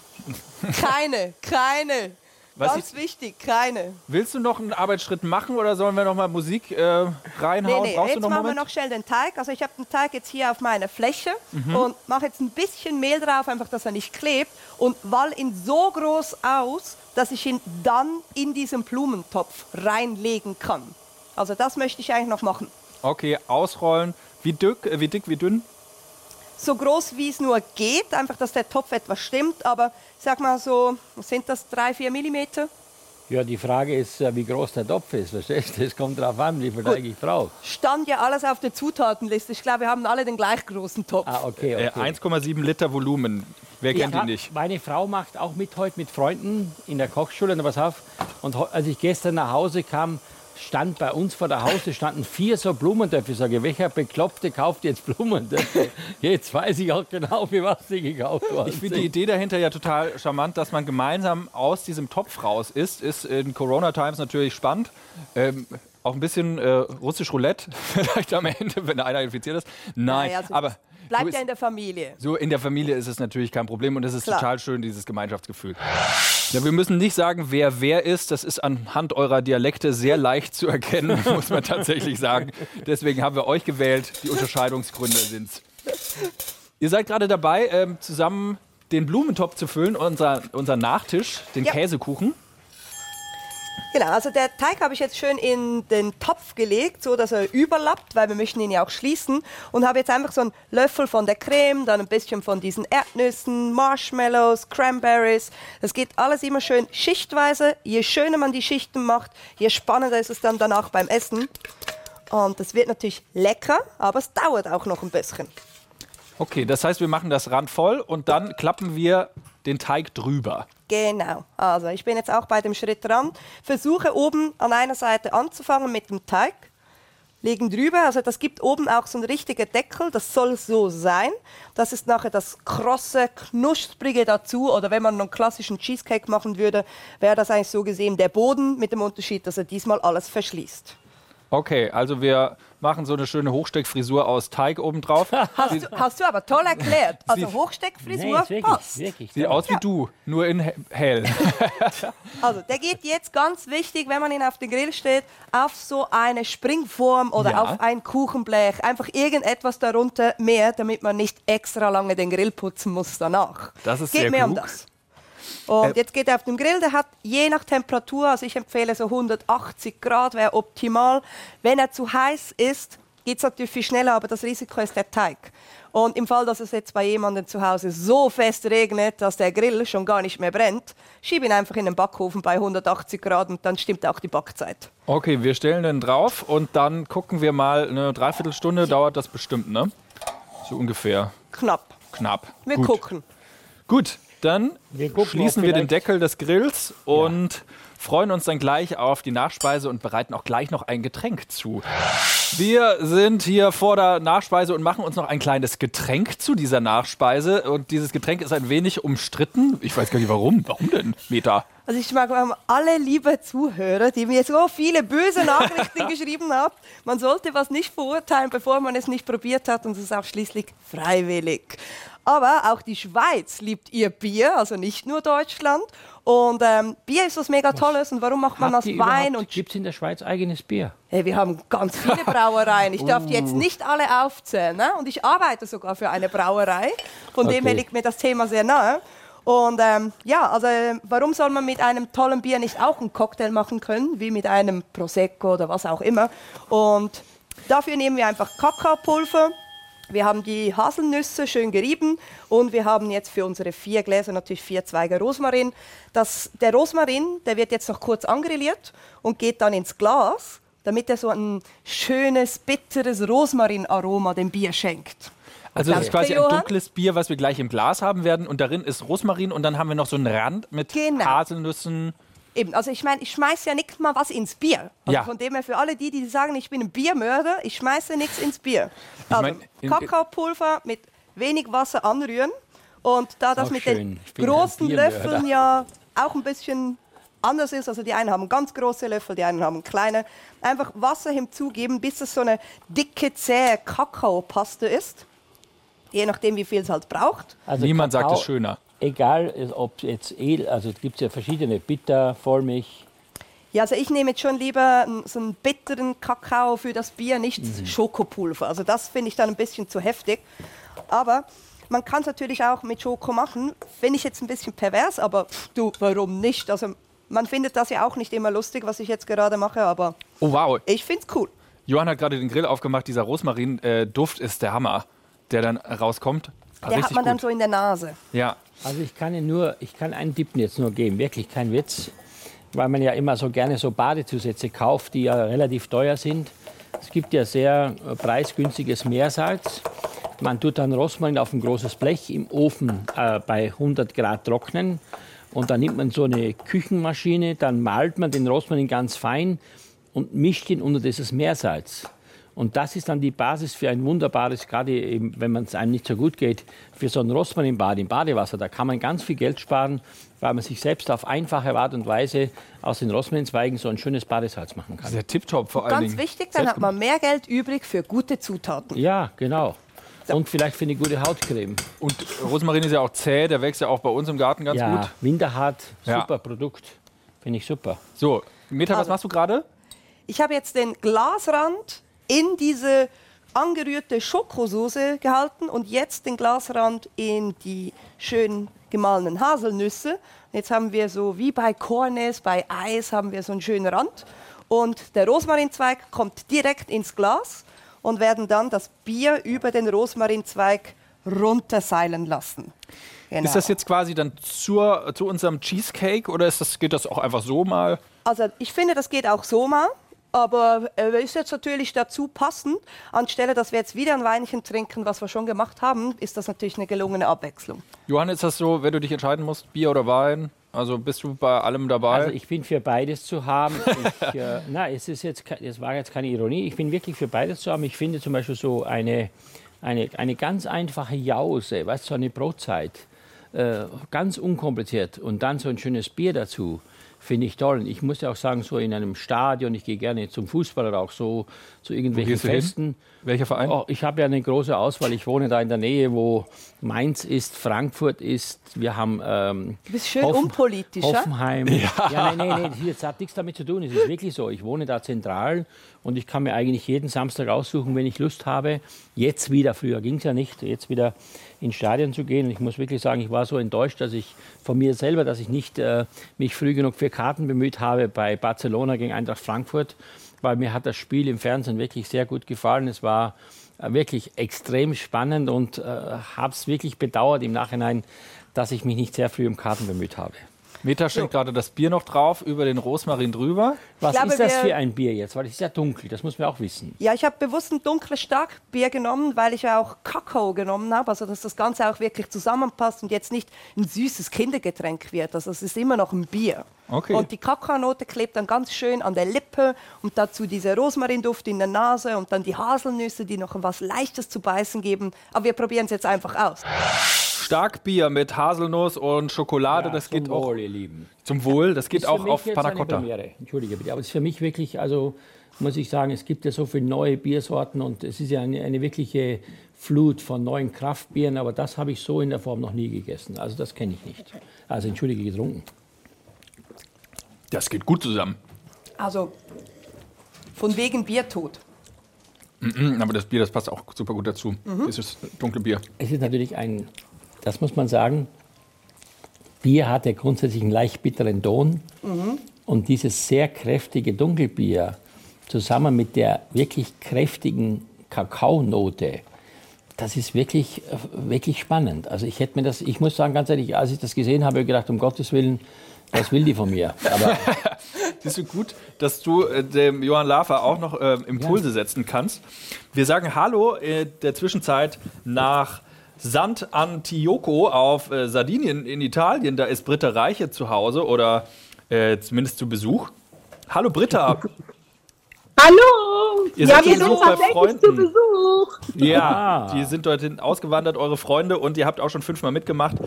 Keine, keine. Was Ganz wichtig, keine. Willst du noch einen Arbeitsschritt machen oder sollen wir noch mal Musik äh, Nee, reinhauen? nee, Brauchst jetzt machen einen wir Moment? noch schnell den Teig. Also ich habe den Teig jetzt hier auf meiner Fläche Mhm. und mache jetzt ein bisschen Mehl drauf, einfach, dass er nicht klebt und wall ihn so groß aus, dass ich ihn dann in diesen Blumentopf reinlegen kann. Also das möchte ich eigentlich noch machen. Okay, ausrollen. Wie dick, äh, wie, dick, wie dünn? So groß wie es nur geht, einfach, dass der Topf etwas stimmt, aber ich sag mal so, was sind das, drei, vier Millimeter? Ja, die Frage ist, äh, wie groß der Topf ist. Verstehst du? Es kommt darauf an, wie viel Teig ich brauche. Stand ja alles auf der Zutatenliste. Ich glaube, wir haben alle den gleich großen Topf. Ah, okay, Äh, okay. 1,7 Liter Volumen. Wer kennt Ja, ihn nicht? Meine Frau macht auch mit heute mit Freunden in der Kochschule. Und auf. Und als ich gestern nach Hause kam, stand bei uns vor der Haustür standen vier so Blumentöpfe. Ich sage, welcher Bekloppte kauft jetzt Blumentöpfe? Jetzt weiß ich auch genau, für was sie gekauft worden Ich finde die Idee dahinter ja total charmant, dass man gemeinsam aus diesem Topf raus isst. Ist in Corona-Times natürlich spannend. Ähm, auch ein bisschen äh, russisch Roulette, vielleicht am Ende, wenn einer infiziert ist. Nein, Naja, so aber Bleibt so ja ist, in der Familie. so in der Familie ist es natürlich kein Problem und es ist Klar. total schön, dieses Gemeinschaftsgefühl. Ja, wir müssen nicht sagen, wer wer ist. Das ist anhand eurer Dialekte sehr leicht zu erkennen, muss man tatsächlich sagen. Deswegen haben wir euch gewählt. Die Unterscheidungsgründe sind's. Ihr seid gerade dabei, ähm, zusammen den Blumentopf zu füllen, unser, unser Nachtisch, den Ja. Käsekuchen. Genau, also der Teig habe ich jetzt schön in den Topf gelegt, so dass er überlappt, weil wir möchten ihn ja auch schließen. Und habe jetzt einfach so einen Löffel von der Creme, dann ein bisschen von diesen Erdnüssen, Marshmallows, Cranberries. Das geht alles immer schön schichtweise. Je schöner man die Schichten macht, je spannender ist es dann danach beim Essen. Und das wird natürlich lecker, aber es dauert auch noch ein bisschen. Okay, das heißt, wir machen das Rand voll und dann klappen wir den Teig drüber. Genau. Also ich bin jetzt auch bei dem Schritt dran. Versuche oben an einer Seite anzufangen mit dem Teig. Legen drüber, also das gibt oben auch so einen richtigen Deckel, das soll so sein. Das ist nachher das krosse, knusprige dazu. Oder wenn man einen klassischen Cheesecake machen würde, wäre das eigentlich so gesehen der Boden mit dem Unterschied, dass er diesmal alles verschließt. Okay, also wir machen so eine schöne Hochsteckfrisur aus Teig obendrauf. Hast du, hast du aber toll erklärt. Also Sie- Hochsteckfrisur Nee, passt. wirklich. Sieht aus wie du, nur in he- hell. Also der geht jetzt ganz wichtig, wenn man ihn auf den Grill steht, auf so eine Springform oder Ja. auf ein Kuchenblech. Einfach irgendetwas darunter mehr, damit man nicht extra lange den Grill putzen muss danach. Das ist geht sehr mehr um klug. das. Und Äh, jetzt geht er auf den Grill, der hat je nach Temperatur, also ich empfehle so 180 Grad wäre optimal. Wenn er zu heiß ist, geht es natürlich viel schneller, aber das Risiko ist der Teig. Und im Fall, dass es jetzt bei jemandem zu Hause so fest regnet, dass der Grill schon gar nicht mehr brennt, schieb ihn einfach in den Backofen bei 180 Grad und dann stimmt auch die Backzeit. Okay, wir stellen den drauf und dann gucken wir mal. Eine Dreiviertelstunde dauert das bestimmt, ne? So ungefähr. Knapp. Knapp. Wir Gut. gucken. Gut, dann gucken, schließen wir den Deckel des Grills und freuen uns dann gleich auf die Nachspeise und bereiten auch gleich noch ein Getränk zu. Wir sind hier vor der Nachspeise und machen uns noch ein kleines Getränk zu dieser Nachspeise. Und dieses Getränk ist ein wenig umstritten. Ich weiß gar nicht warum. Warum denn, Meta? Also ich mag alle liebe Zuhörer, die mir so viele böse Nachrichten geschrieben haben. Man sollte was nicht verurteilen, bevor man es nicht probiert hat und es ist auch schließlich freiwillig. Aber auch die Schweiz liebt ihr Bier, also nicht nur Deutschland. Und ähm, Bier ist was mega Tolles. Und warum macht man das Wein? Und Gibt es in der Schweiz eigenes Bier? Hey, wir haben ganz viele Brauereien. Ich darf die jetzt Uh. nicht alle aufzählen. Ne? Und ich arbeite sogar für eine Brauerei. Von dem her Okay. liegt mir das Thema sehr nahe. Und ähm, ja, also warum soll man mit einem tollen Bier nicht auch einen Cocktail machen können, wie mit einem Prosecco oder was auch immer? Und dafür nehmen wir einfach Kakaopulver. Wir haben die Haselnüsse schön gerieben und wir haben jetzt für unsere vier Gläser natürlich vier Zweige Rosmarin. Das, der Rosmarin, der wird jetzt noch kurz angrilliert und geht dann ins Glas, damit er so ein schönes, bitteres Rosmarinaroma dem Bier schenkt. Also das ist quasi ein dunkles Bier, was wir gleich im Glas haben werden. Und darin ist Rosmarin und dann haben wir noch so einen Rand mit Genau. Haselnüssen. Eben, also ich meine, ich schmeiße ja nicht mal was ins Bier. Also Ja. Von dem her für alle die, die sagen, ich bin ein Biermörder, ich schmeiße nichts ins Bier. Also mein, in- Kakaopulver mit wenig Wasser anrühren und da das mit schön. den großen. Löffeln ja auch ein bisschen anders ist, also die einen haben ganz große Löffel, die einen haben kleine, einfach Wasser hinzugeben, bis es so eine dicke, zähe Kakaopaste ist. Je nachdem, wie viel es halt braucht. Niemand sagt Kakao, es schöner. Egal, ob jetzt edel, also es gibt ja verschiedene Bitter, Vollmilch. Ja, also ich nehme jetzt schon lieber so einen bitteren Kakao für das Bier, nicht Mhm. Schokopulver. Also das finde ich dann ein bisschen zu heftig. Aber man kann es natürlich auch mit Schoko machen. Finde ich jetzt ein bisschen pervers, aber pff, du, warum nicht? Also man findet das ja auch nicht immer lustig, was ich jetzt gerade mache, aber Oh wow. ich finde es cool. Johann hat gerade den Grill aufgemacht. Dieser Rosmarin-Duft ist der Hammer, der dann rauskommt. Der hat man dann gut. so in der Nase. Ja. Also ich kann Ihnen nur, ich kann einen Tipp jetzt nur geben, wirklich kein Witz, weil man ja immer so gerne so Badezusätze kauft, die ja relativ teuer sind. Es gibt ja sehr äh, preisgünstiges Meersalz. Man tut dann Rosmarin auf ein großes Blech im Ofen äh, bei 100 Grad trocknen und dann nimmt man so eine Küchenmaschine, dann malt man den Rosmarin ganz fein und mischt ihn unter dieses Meersalz. Und das ist dann die Basis für ein wunderbares, gerade eben, wenn man es einem nicht so gut geht, für so ein Rosmarinbad im Badewasser. Da kann man ganz viel Geld sparen, weil man sich selbst auf einfache Art und Weise aus den Rosmarinzweigen so ein schönes Badesalz machen kann. Sehr tipptopp vor allen Ganz Dingen. wichtig, dann hat man mehr Geld übrig für gute Zutaten. Ja, genau. Und vielleicht für eine gute Hautcreme. Und Rosmarin ist ja auch zäh, der wächst ja auch bei uns im Garten ganz ja, gut. Winterhart, Ja. super Produkt. Finde ich super. So, Meta, was Also- machst du gerade? Ich habe jetzt den Glasrand in diese angerührte Schokosoße gehalten und jetzt den Glasrand in die schön gemahlenen Haselnüsse. Jetzt haben wir so wie bei Cornes, bei Eis haben wir so einen schönen Rand und der Rosmarinzweig kommt direkt ins Glas und werden dann das Bier über den Rosmarinzweig runterseilen lassen. Genau. Ist das jetzt quasi dann zur, zu unserem Cheesecake oder ist das, geht das auch einfach so mal? Also ich finde, das geht auch so mal. Aber äh, ist jetzt natürlich dazu passend, anstelle dass wir jetzt wieder ein Weinchen trinken, was wir schon gemacht haben, ist das natürlich eine gelungene Abwechslung. Johann, ist das so, wenn du dich entscheiden musst, Bier oder Wein? Also bist du bei allem dabei? Also ich bin für beides zu haben. Ich, äh, na, es ist jetzt, das war jetzt keine Ironie. Ich bin wirklich für beides zu haben. Ich finde zum Beispiel so eine, eine, eine ganz einfache Jause, weißt du, so eine Brotzeit, äh, ganz unkompliziert und dann so ein schönes Bier dazu. Finde ich toll. Ich muss ja auch sagen, so in einem Stadion, ich gehe gerne zum Fußball oder auch so zu irgendwelchen? Festen. Welcher Verein? Oh, ich habe ja eine große Auswahl. Ich wohne da in der Nähe, wo Mainz ist, Frankfurt ist. Wir haben. Ähm, Du bist schön unpolitisch, ja? Hoffenheim. Ja. Ja, nein, nein, nein, das hat nichts damit zu tun. Es ist wirklich so. Ich wohne da zentral und ich kann mir eigentlich jeden Samstag aussuchen, wenn ich Lust habe. Jetzt wieder, früher ging es ja nicht, jetzt wieder ins Stadion zu gehen. Und ich muss wirklich sagen, ich war so enttäuscht, dass ich von mir selber, dass ich nicht äh, mich früh genug für Karten bemüht habe bei Barcelona gegen Eintracht Frankfurt, weil mir hat das Spiel im Fernsehen wirklich sehr gut gefallen. Es war äh, wirklich extrem spannend und äh, habe es wirklich bedauert im Nachhinein, dass ich mich nicht sehr früh um Karten bemüht habe. Meta schenkt gerade das Bier noch drauf, über den Rosmarin drüber. Was glaube, ist das für ein Bier jetzt? Weil es ist ja dunkel, das muss man auch wissen. Ja, ich habe bewusst ein dunkles Starkbier genommen, weil ich ja auch Kakao genommen habe, also dass das Ganze auch wirklich zusammenpasst und jetzt nicht ein süßes Kindergetränk wird. Also es ist immer noch ein Bier. Okay. Und die Kakaonote klebt dann ganz schön an der Lippe und dazu dieser Rosmarinduft in der Nase und dann die Haselnüsse, die noch was Leichtes zu beißen geben. Aber wir probieren es jetzt einfach aus. Starkbier mit Haselnuss und Schokolade, Ja, das zum geht auch Wohl, ihr Lieben. zum Wohl. Das geht Ist auch auf jetzt Panna eine Cotta. Premiere. Entschuldige bitte, aber es ist für mich wirklich, also muss ich sagen, es gibt ja so viele neue Biersorten und es ist ja eine, eine wirkliche Flut von neuen Kraftbieren, aber das habe ich so in der Form noch nie gegessen. Also das kenne ich nicht. Also entschuldige, getrunken. Das geht gut zusammen. Also von wegen Biertod. Mhm, Aber das Bier, das passt auch super gut dazu. Mhm. Dieses dunkle Bier. Es ist natürlich ein, das muss man sagen, Bier hat ja grundsätzlich einen leicht bitteren Ton. Mhm. Und dieses sehr kräftige Dunkelbier zusammen mit der wirklich kräftigen Kakaonote, das ist wirklich, äh, wirklich spannend. Also ich hätte mir das, ich muss sagen, ganz ehrlich, als ich das gesehen habe, habe ich gedacht, um Gottes Willen, was will die von mir? Aber Siehst du gut, dass du äh, dem Johann Lafer auch noch äh, Impulse setzen kannst. Wir sagen Hallo in der Zwischenzeit nach Sant'Antioco auf äh, Sardinien in Italien. Da ist Britta Reiche zu Hause oder äh, zumindest zu Besuch. Hallo Britta. Hallo! Ihr ja, seid wir zu sind Besuch bei tatsächlich Freunden. zu Besuch. Ja, die sind dorthin ausgewandert, eure Freunde, und ihr habt auch schon fünfmal mitgemacht.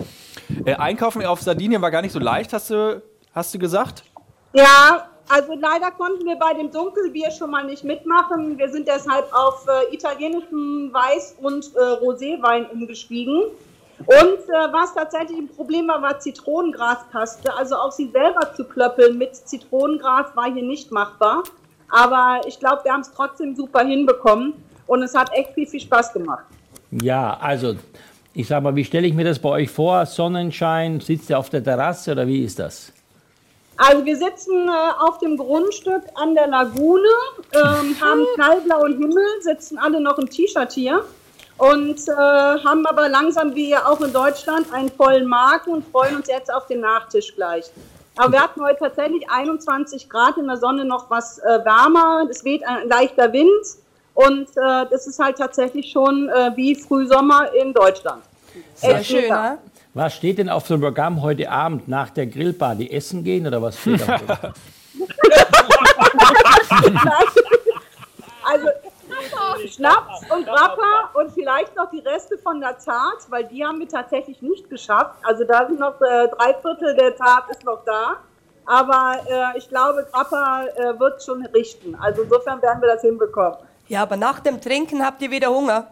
Äh, Einkaufen auf Sardinien war gar nicht so leicht, hast du, hast du gesagt? Ja, also leider konnten wir bei dem Dunkelbier schon mal nicht mitmachen. Wir sind deshalb auf äh, italienischen Weiß- und äh, Roséwein umgestiegen. Und äh, was tatsächlich ein Problem war, war Zitronengraspaste. Also auch sie selber zu klöppeln mit Zitronengras war hier nicht machbar. Aber ich glaube, wir haben es trotzdem super hinbekommen. Und es hat echt viel, viel Spaß gemacht. ja, also ich sage mal, wie stelle ich mir das bei euch vor? Sonnenschein, sitzt ihr auf der Terrasse oder wie ist das? Also wir sitzen äh, auf dem Grundstück an der Lagune, ähm, haben knallblauen Himmel, sitzen alle noch im T-Shirt hier und äh, haben aber langsam wie auch in Deutschland einen vollen Magen und freuen uns jetzt auf den Nachtisch gleich. Aber wir hatten heute tatsächlich 21 Grad in der Sonne noch was äh, wärmer, es weht ein leichter Wind und äh, das ist halt tatsächlich schon äh, wie Frühsommer in Deutschland. Sehr Echt schön, mega. ne? Was steht denn auf dem Programm heute Abend nach der Grillparty? Essen gehen oder was steht auf dem? Also Schnaps und Grappa und vielleicht noch die Reste von der Tat, weil die haben wir tatsächlich nicht geschafft. Also da sind noch äh, drei Viertel der Tat ist noch da. Aber äh, ich glaube, Grappa äh, wird schon richten. Also insofern werden wir das hinbekommen. Ja, aber nach dem Trinken habt ihr wieder Hunger.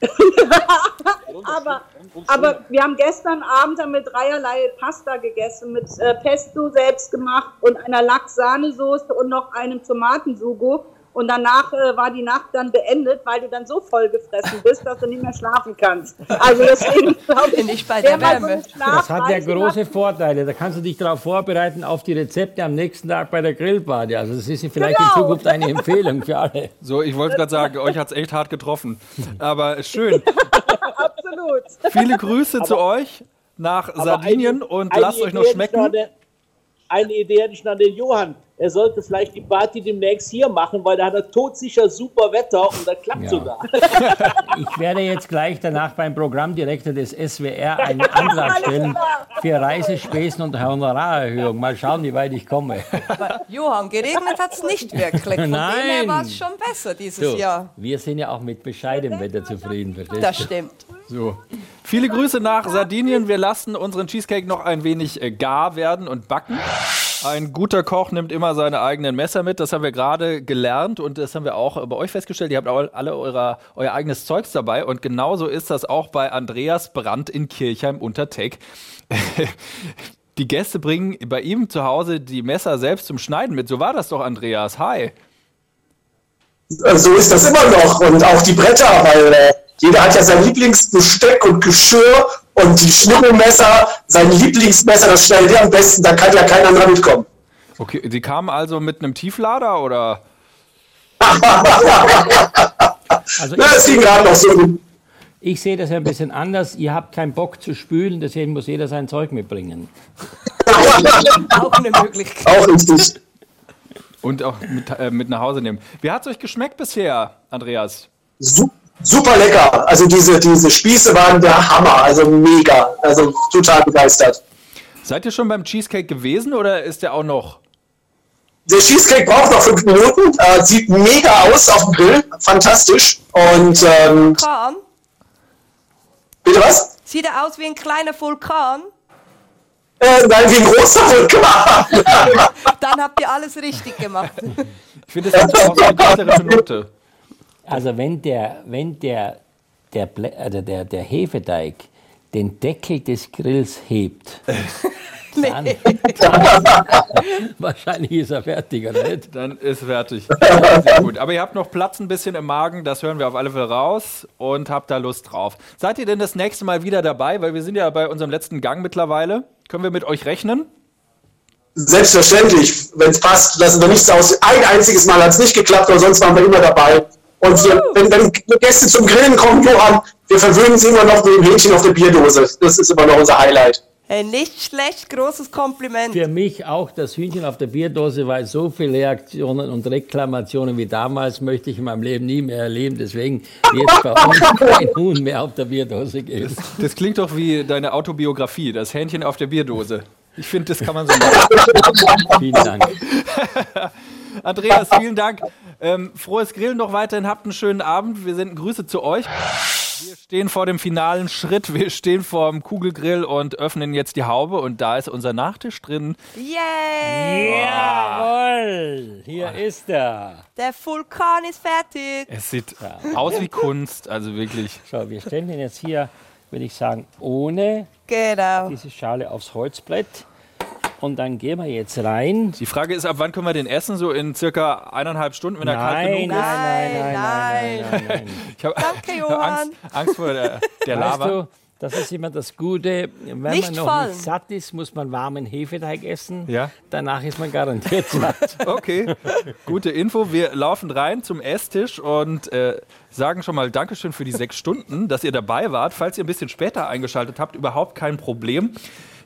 aber, aber wir haben gestern Abend haben wir dreierlei Pasta gegessen mit äh, Pesto selbst gemacht und einer Lachs-Sahnesoße und noch einem Tomatensugo. Und danach äh, war die Nacht dann beendet, weil du dann so voll gefressen bist, dass du nicht mehr schlafen kannst. Also deswegen glaube ich, Nicht bei der so Wärme. eine Das hat ja große Vorteile. Da kannst du dich darauf vorbereiten auf die Rezepte am nächsten Tag bei der Grillparty. Also das ist vielleicht Genau. in Zukunft eine Empfehlung für alle. So, ich wollte gerade sagen, euch hat es echt hart getroffen. Aber schön. Absolut. Viele Grüße zu euch nach Aber Sardinien eine- und eine lasst euch noch schmecken. den- Eine Idee hätte ich noch an den Johann. Er sollte vielleicht die Party demnächst hier machen, weil da hat er todsicher super Wetter und das klappt Ja. sogar. Ich werde jetzt gleich danach beim Programmdirektor des SWR einen Antrag stellen für Reisespesen und Honorarerhöhung. Mal schauen, wie weit ich komme. Aber Johann, geregnet hat es nicht wirklich. Von dem her Nein. war es schon besser dieses So, Jahr. wir sind ja auch mit bescheidenem Wetter zufrieden. verstehst Das stimmt. So. Viele Grüße nach Sardinien. Wir lassen unseren Cheesecake noch ein wenig äh, gar werden und backen. Ein guter Koch nimmt immer seine eigenen Messer mit. Das haben wir gerade gelernt und das haben wir auch bei euch festgestellt. Ihr habt alle eurer, euer eigenes Zeugs dabei und genauso ist das auch bei Andreas Brandt in Kirchheim unter Teck. Die Gäste bringen bei ihm zu Hause die Messer selbst zum Schneiden mit. So war das doch, Andreas. Hi. So ist das immer noch. Und auch die Bretter, weil äh, jeder hat ja sein Lieblingsbesteck und Geschirr und die Schnibbelmesser, sein Lieblingsmesser, das schneidet er am besten, da kann ja kein anderer mitkommen. Okay, Sie kamen also mit einem Tieflader oder? Also Na, es ging gerade noch so. Ich sehe das ja ein bisschen anders. Ihr habt keinen Bock zu spülen, deswegen muss jeder sein Zeug mitbringen. Auch eine Möglichkeit. Auch richtig. Und auch mit, äh, mit nach Hause nehmen. Wie hat es euch geschmeckt bisher, Andreas? Su super lecker. Also diese, diese Spieße waren der Hammer. Also mega. Also total begeistert. Seid ihr schon beim Cheesecake gewesen oder ist der auch noch? Der Cheesecake braucht noch fünf Minuten. Äh, sieht mega aus auf dem Grill. Fantastisch. Und ähm, Kahn, bitte was? Sieht er aus wie ein kleiner Vulkan? Äh, nein, wie ein großer Vulkan. Dann habt ihr alles richtig gemacht. Ich finde, das hat auch eine künstlerische Note. Also wenn der, wenn der, der, also der, der Hefeteig den Deckel des Grills hebt, dann, wahrscheinlich ist er fertig, oder nicht? Dann ist fertig. Sehr gut. Aber ihr habt noch Platz ein bisschen im Magen, das hören wir auf alle Fälle raus und habt da Lust drauf. Seid ihr denn das nächste Mal wieder dabei? Weil wir sind ja bei unserem letzten Gang mittlerweile. Können wir mit euch rechnen? Selbstverständlich, wenn es passt, lassen wir nichts aus. Ein einziges Mal hat es nicht geklappt, aber sonst waren wir immer dabei. Und wir, wenn, wenn Gäste zum Grillen kommen, Johann, wir verwöhnen sie immer noch mit dem Hähnchen auf der Bierdose. Das ist immer noch unser Highlight. Hey, nicht schlecht, großes Kompliment. Für mich auch das Hühnchen auf der Bierdose, weil so viele Reaktionen und Reklamationen wie damals möchte ich in meinem Leben nie mehr erleben. Deswegen wird es bei uns kein Huhn mehr auf der Bierdose geben. Das klingt doch wie deine Autobiografie, das Hähnchen auf der Bierdose. Ich finde, das kann man so machen. Vielen Dank. Andreas, vielen Dank. Ähm, frohes Grillen noch weiterhin. Habt einen schönen Abend. Wir senden Grüße zu euch. Wir stehen vor dem finalen Schritt. Wir stehen vor dem Kugelgrill und öffnen jetzt die Haube. Und da ist unser Nachtisch drin. Yay! Jawohl, hier ist er. Der Vulkan ist fertig. Es sieht aus wie Kunst, also wirklich. So, wir stellen den jetzt hier, würde ich sagen, ohne Genau. diese Schale aufs Holzbrett. Und dann gehen wir jetzt rein. Die Frage ist, ab wann können wir den essen? So in circa eineinhalb Stunden, wenn er kalt Nein, genug nein, ist? nein, nein, nein, nein, nein. Ich habe Angst, Angst vor der, der Weißt Lava. du, das ist immer das Gute. Wenn Nicht man noch fallen. nicht satt ist, muss man warmen Hefeteig essen. Ja. Danach ist man garantiert satt. Okay, gute Info. Wir laufen rein zum Esstisch und äh, sagen schon mal Dankeschön für die sechs Stunden, dass ihr dabei wart. Falls ihr ein bisschen später eingeschaltet habt, überhaupt kein Problem.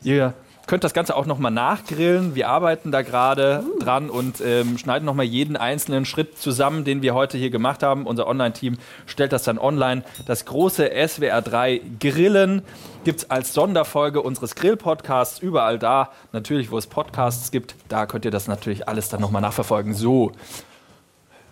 Ihr könnt das Ganze auch nochmal nachgrillen. Wir arbeiten da gerade dran und ähm, schneiden nochmal jeden einzelnen Schritt zusammen, den wir heute hier gemacht haben. Unser Online-Team stellt das dann online. Das große SWR3 Grillen gibt es als Sonderfolge unseres Grill-Podcasts überall da. Natürlich, wo es Podcasts gibt, da könnt ihr das natürlich alles dann nochmal nachverfolgen. So.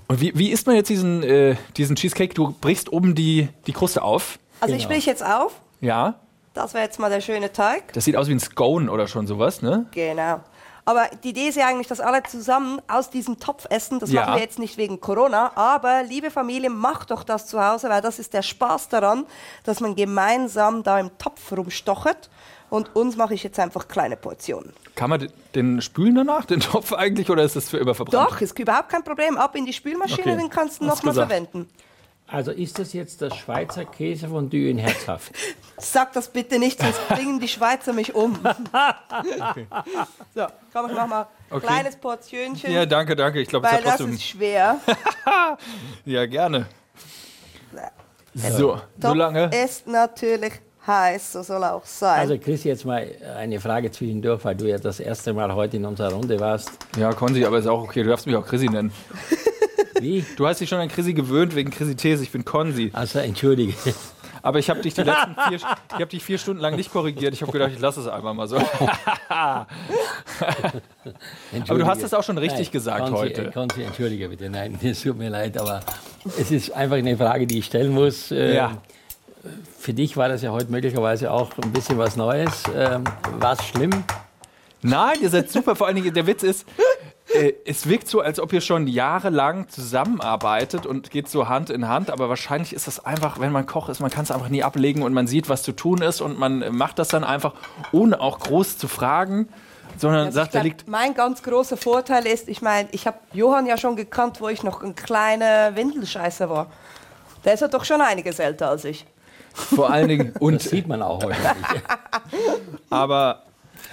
Und wie, wie isst man jetzt diesen, äh, diesen Cheesecake? Du brichst oben die, die Kruste auf. Also ich sprich jetzt auf. Ja. Das wäre jetzt mal der schöne Teig. Das sieht aus wie ein Scone oder schon sowas, ne? Genau. Aber die Idee ist ja eigentlich, dass alle zusammen aus diesem Topf essen. Das Ja. machen wir jetzt nicht wegen Corona. Aber liebe Familie, macht doch das zu Hause, weil das ist der Spaß daran, dass man gemeinsam da im Topf rumstochert. Und uns mache ich jetzt einfach kleine Portionen. Kann man den- spülen danach, den Topf eigentlich, oder ist das für immer verbrannt? Doch, ist überhaupt kein Problem. Ab in die Spülmaschine, Okay. den kannst du nochmal verwenden. Also ist das jetzt das Schweizer Käsefondue in herzhaft? Sag das bitte nicht, sonst bringen die Schweizer mich um. So, komm, ich mach mal ein Okay. kleines Portionchen. Ja, danke, danke. Ich glaube, es weil hat das trotzdem. ist schwer. Ja, gerne. So, so Top lange. ist natürlich heiß, so soll auch sein. Also Chris, jetzt mal eine Frage zwischendurch, weil du ja das erste Mal heute in unserer Runde warst. Ja, Konzi, aber ist auch okay. Du darfst mich auch Chrissy nennen. Wie? Du hast dich schon an Chrissy gewöhnt wegen Chrissy These. Ich bin Konzi. Also entschuldige. Aber ich habe dich die letzten vier, ich hab dich vier Stunden lang nicht korrigiert. Ich habe gedacht, ich lasse es einfach mal so. aber du hast es auch schon richtig Nein, gesagt Konzi, heute. äh, Konzi, entschuldige bitte, nein, es tut mir leid, aber es ist einfach eine Frage, die ich stellen muss. Ähm, Ja. Für dich war das ja heute möglicherweise auch ein bisschen was Neues. Ähm, war es schlimm? Nein, ihr seid super. Vor allen Dingen, der Witz ist, äh, es wirkt so, als ob ihr schon jahrelang zusammenarbeitet und geht so Hand in Hand. Aber wahrscheinlich ist das einfach, wenn man Koch ist, man kann es einfach nie ablegen und man sieht, was zu tun ist und man macht das dann einfach, ohne auch groß zu fragen, sondern Also ich sagt, da glaub, liegt. mein ganz großer Vorteil ist, ich meine, ich habe Johann ja schon gekannt, wo ich noch ein kleiner Windelscheißer war. Der ist ja doch schon einiges älter als ich. Vor allen Dingen. Und Das sieht man auch heute nicht. Aber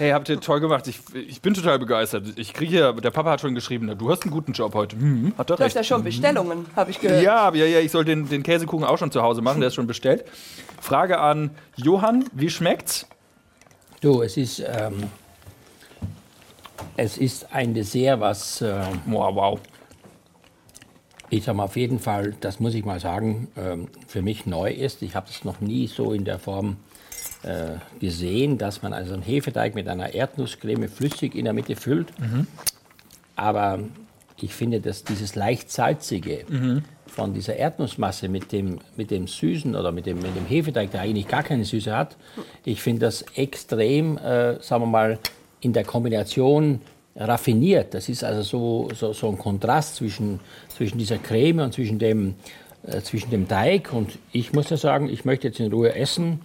hey, habt ihr toll gemacht. Ich, ich bin total begeistert. Ich kriege hier, der Papa hat schon geschrieben, du hast einen guten Job heute. Hm, hat er Du hast recht. ja schon Bestellungen, habe ich gehört. Ja, ja, ja, ich soll den, den Käsekuchen auch schon zu Hause machen, der ist schon bestellt. Frage an Johann, wie schmeckt's? Du, es ist, ähm, es ist ein Dessert, was äh, wow, wow. ich sag mal auf jeden Fall, das muss ich mal sagen, ähm, für mich neu ist. Ich habe es noch nie so in der Form äh, gesehen, dass man also einen Hefeteig mit einer Erdnusscreme flüssig in der Mitte füllt. Mhm. Aber ich finde, dass dieses leicht salzige Mhm. von dieser Erdnussmasse mit dem, mit dem Süßen oder mit dem, mit dem Hefeteig, der eigentlich gar keine Süße hat, ich finde das extrem, äh, sagen wir mal, in der Kombination raffiniert. Das ist also so, so, so ein Kontrast zwischen, zwischen dieser Creme und zwischen dem, äh, zwischen dem Teig. Und ich muss ja sagen, ich möchte jetzt in Ruhe essen.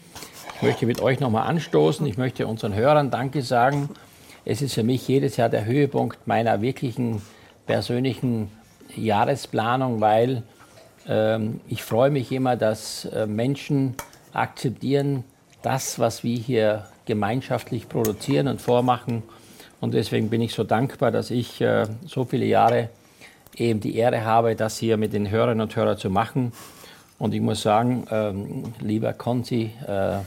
Ich möchte mit euch nochmal anstoßen. Ich möchte unseren Hörern Danke sagen. Es ist für mich jedes Jahr der Höhepunkt meiner wirklichen persönlichen Jahresplanung, weil ähm, ich freue mich immer, dass äh, Menschen akzeptieren das, was wir hier gemeinschaftlich produzieren und vormachen. Und deswegen bin ich so dankbar, dass ich äh, so viele Jahre eben die Ehre habe, das hier mit den Hörerinnen und Hörern zu machen. Und ich muss sagen, ähm, lieber Konzi, äh, äh,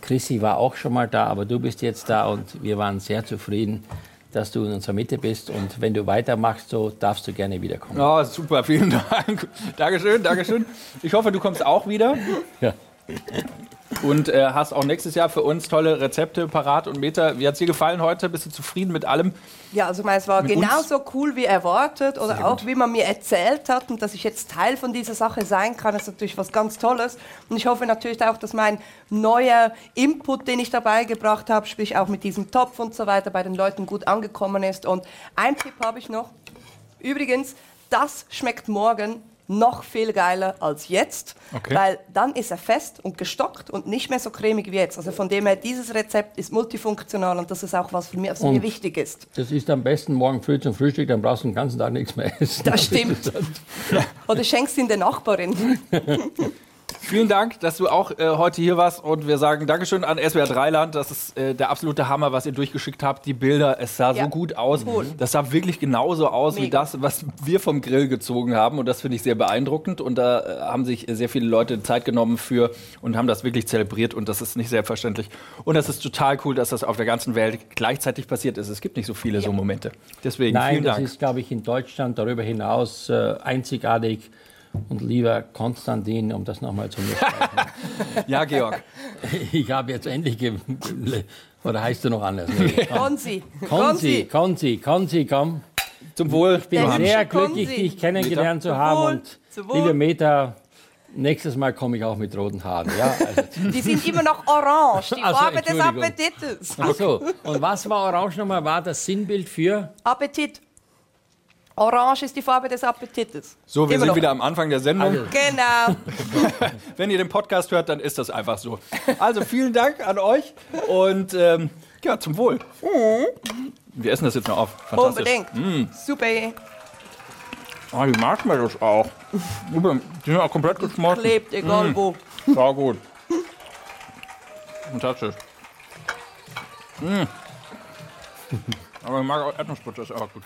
Chrissy war auch schon mal da, aber du bist jetzt da und wir waren sehr zufrieden, dass du in unserer Mitte bist. Und wenn du weitermachst, so darfst du gerne wiederkommen. Oh, super, vielen Dank. Dankeschön, Dankeschön. Ich hoffe, du kommst auch wieder. Ja. Und äh, hast auch nächstes Jahr für uns tolle Rezepte parat. Und Meta, wie hat es dir gefallen heute? Bist du zufrieden mit allem? Ja, also es war Mit uns? genauso cool wie erwartet oder Sehr auch gut. wie man mir erzählt hat und dass ich jetzt Teil von dieser Sache sein kann, ist natürlich was ganz Tolles. Und ich hoffe natürlich auch, dass mein neuer Input, den ich dabei gebracht habe, sprich auch mit diesem Topf und so weiter, bei den Leuten gut angekommen ist. Und ein Tipp habe ich noch. Übrigens, das schmeckt morgen noch viel geiler als jetzt, Okay. weil dann ist er fest und gestockt und nicht mehr so cremig wie jetzt. Also von dem her, dieses Rezept ist multifunktional und das ist auch was für mich, was mir Und- wichtig ist. Das ist am besten morgen früh zum Frühstück, dann brauchst du den ganzen Tag nichts mehr essen. Das stimmt. Oder schenkst ihn der Nachbarin. Vielen Dank, dass du auch äh, heute hier warst. Und wir sagen Dankeschön an SWR Dreiland. Das ist äh, der absolute Hammer, was ihr durchgeschickt habt. Die Bilder, es sah Ja. so gut aus. Cool. Das sah wirklich genauso aus wie Mega. das, was wir vom Grill gezogen haben. Und das finde ich sehr beeindruckend. Und da äh, haben sich sehr viele Leute Zeit genommen für und haben das wirklich zelebriert. Und das ist nicht selbstverständlich. Und das ist total cool, dass das auf der ganzen Welt gleichzeitig passiert ist. Es gibt nicht so viele so Momente. Deswegen Nein, vielen das Dank. ist, glaube ich, in Deutschland darüber hinaus äh, einzigartig. Und lieber Konstantin, um das nochmal zu mir Ja, Georg. Ich habe jetzt endlich. Ge oder heißt du noch anders? Nee. Konzi. Konzi, Konzi, Konzi, komm. Zum Wohl. Ich bin Der sehr glücklich, Konzi. dich kennengelernt zu Zum haben. Wohl. Und Zum Wohl. liebe Meta, nächstes Mal komme ich auch mit roten Haaren. Ja, also, Die sind immer noch orange, die Ach so, Farbe des. Appetites. Ach so, und was war orange nochmal? War das Sinnbild für? Appetit. Orange ist die Farbe des Appetites. So, wir Immer sind noch. wieder am Anfang der Sendung. Genau. Wenn ihr den Podcast hört, dann ist das einfach so. Also vielen Dank an euch und ähm, ja, zum Wohl. Wir essen das jetzt noch auf. Fantastisch. Unbedingt. Mm. Super. Oh, die Marshmallows auch. Super. Die sind auch komplett geschmolzen. Klebt, egal wo. War gut. Fantastisch. Mm. Aber ich mag auch Erdnussbutter, ist auch gut.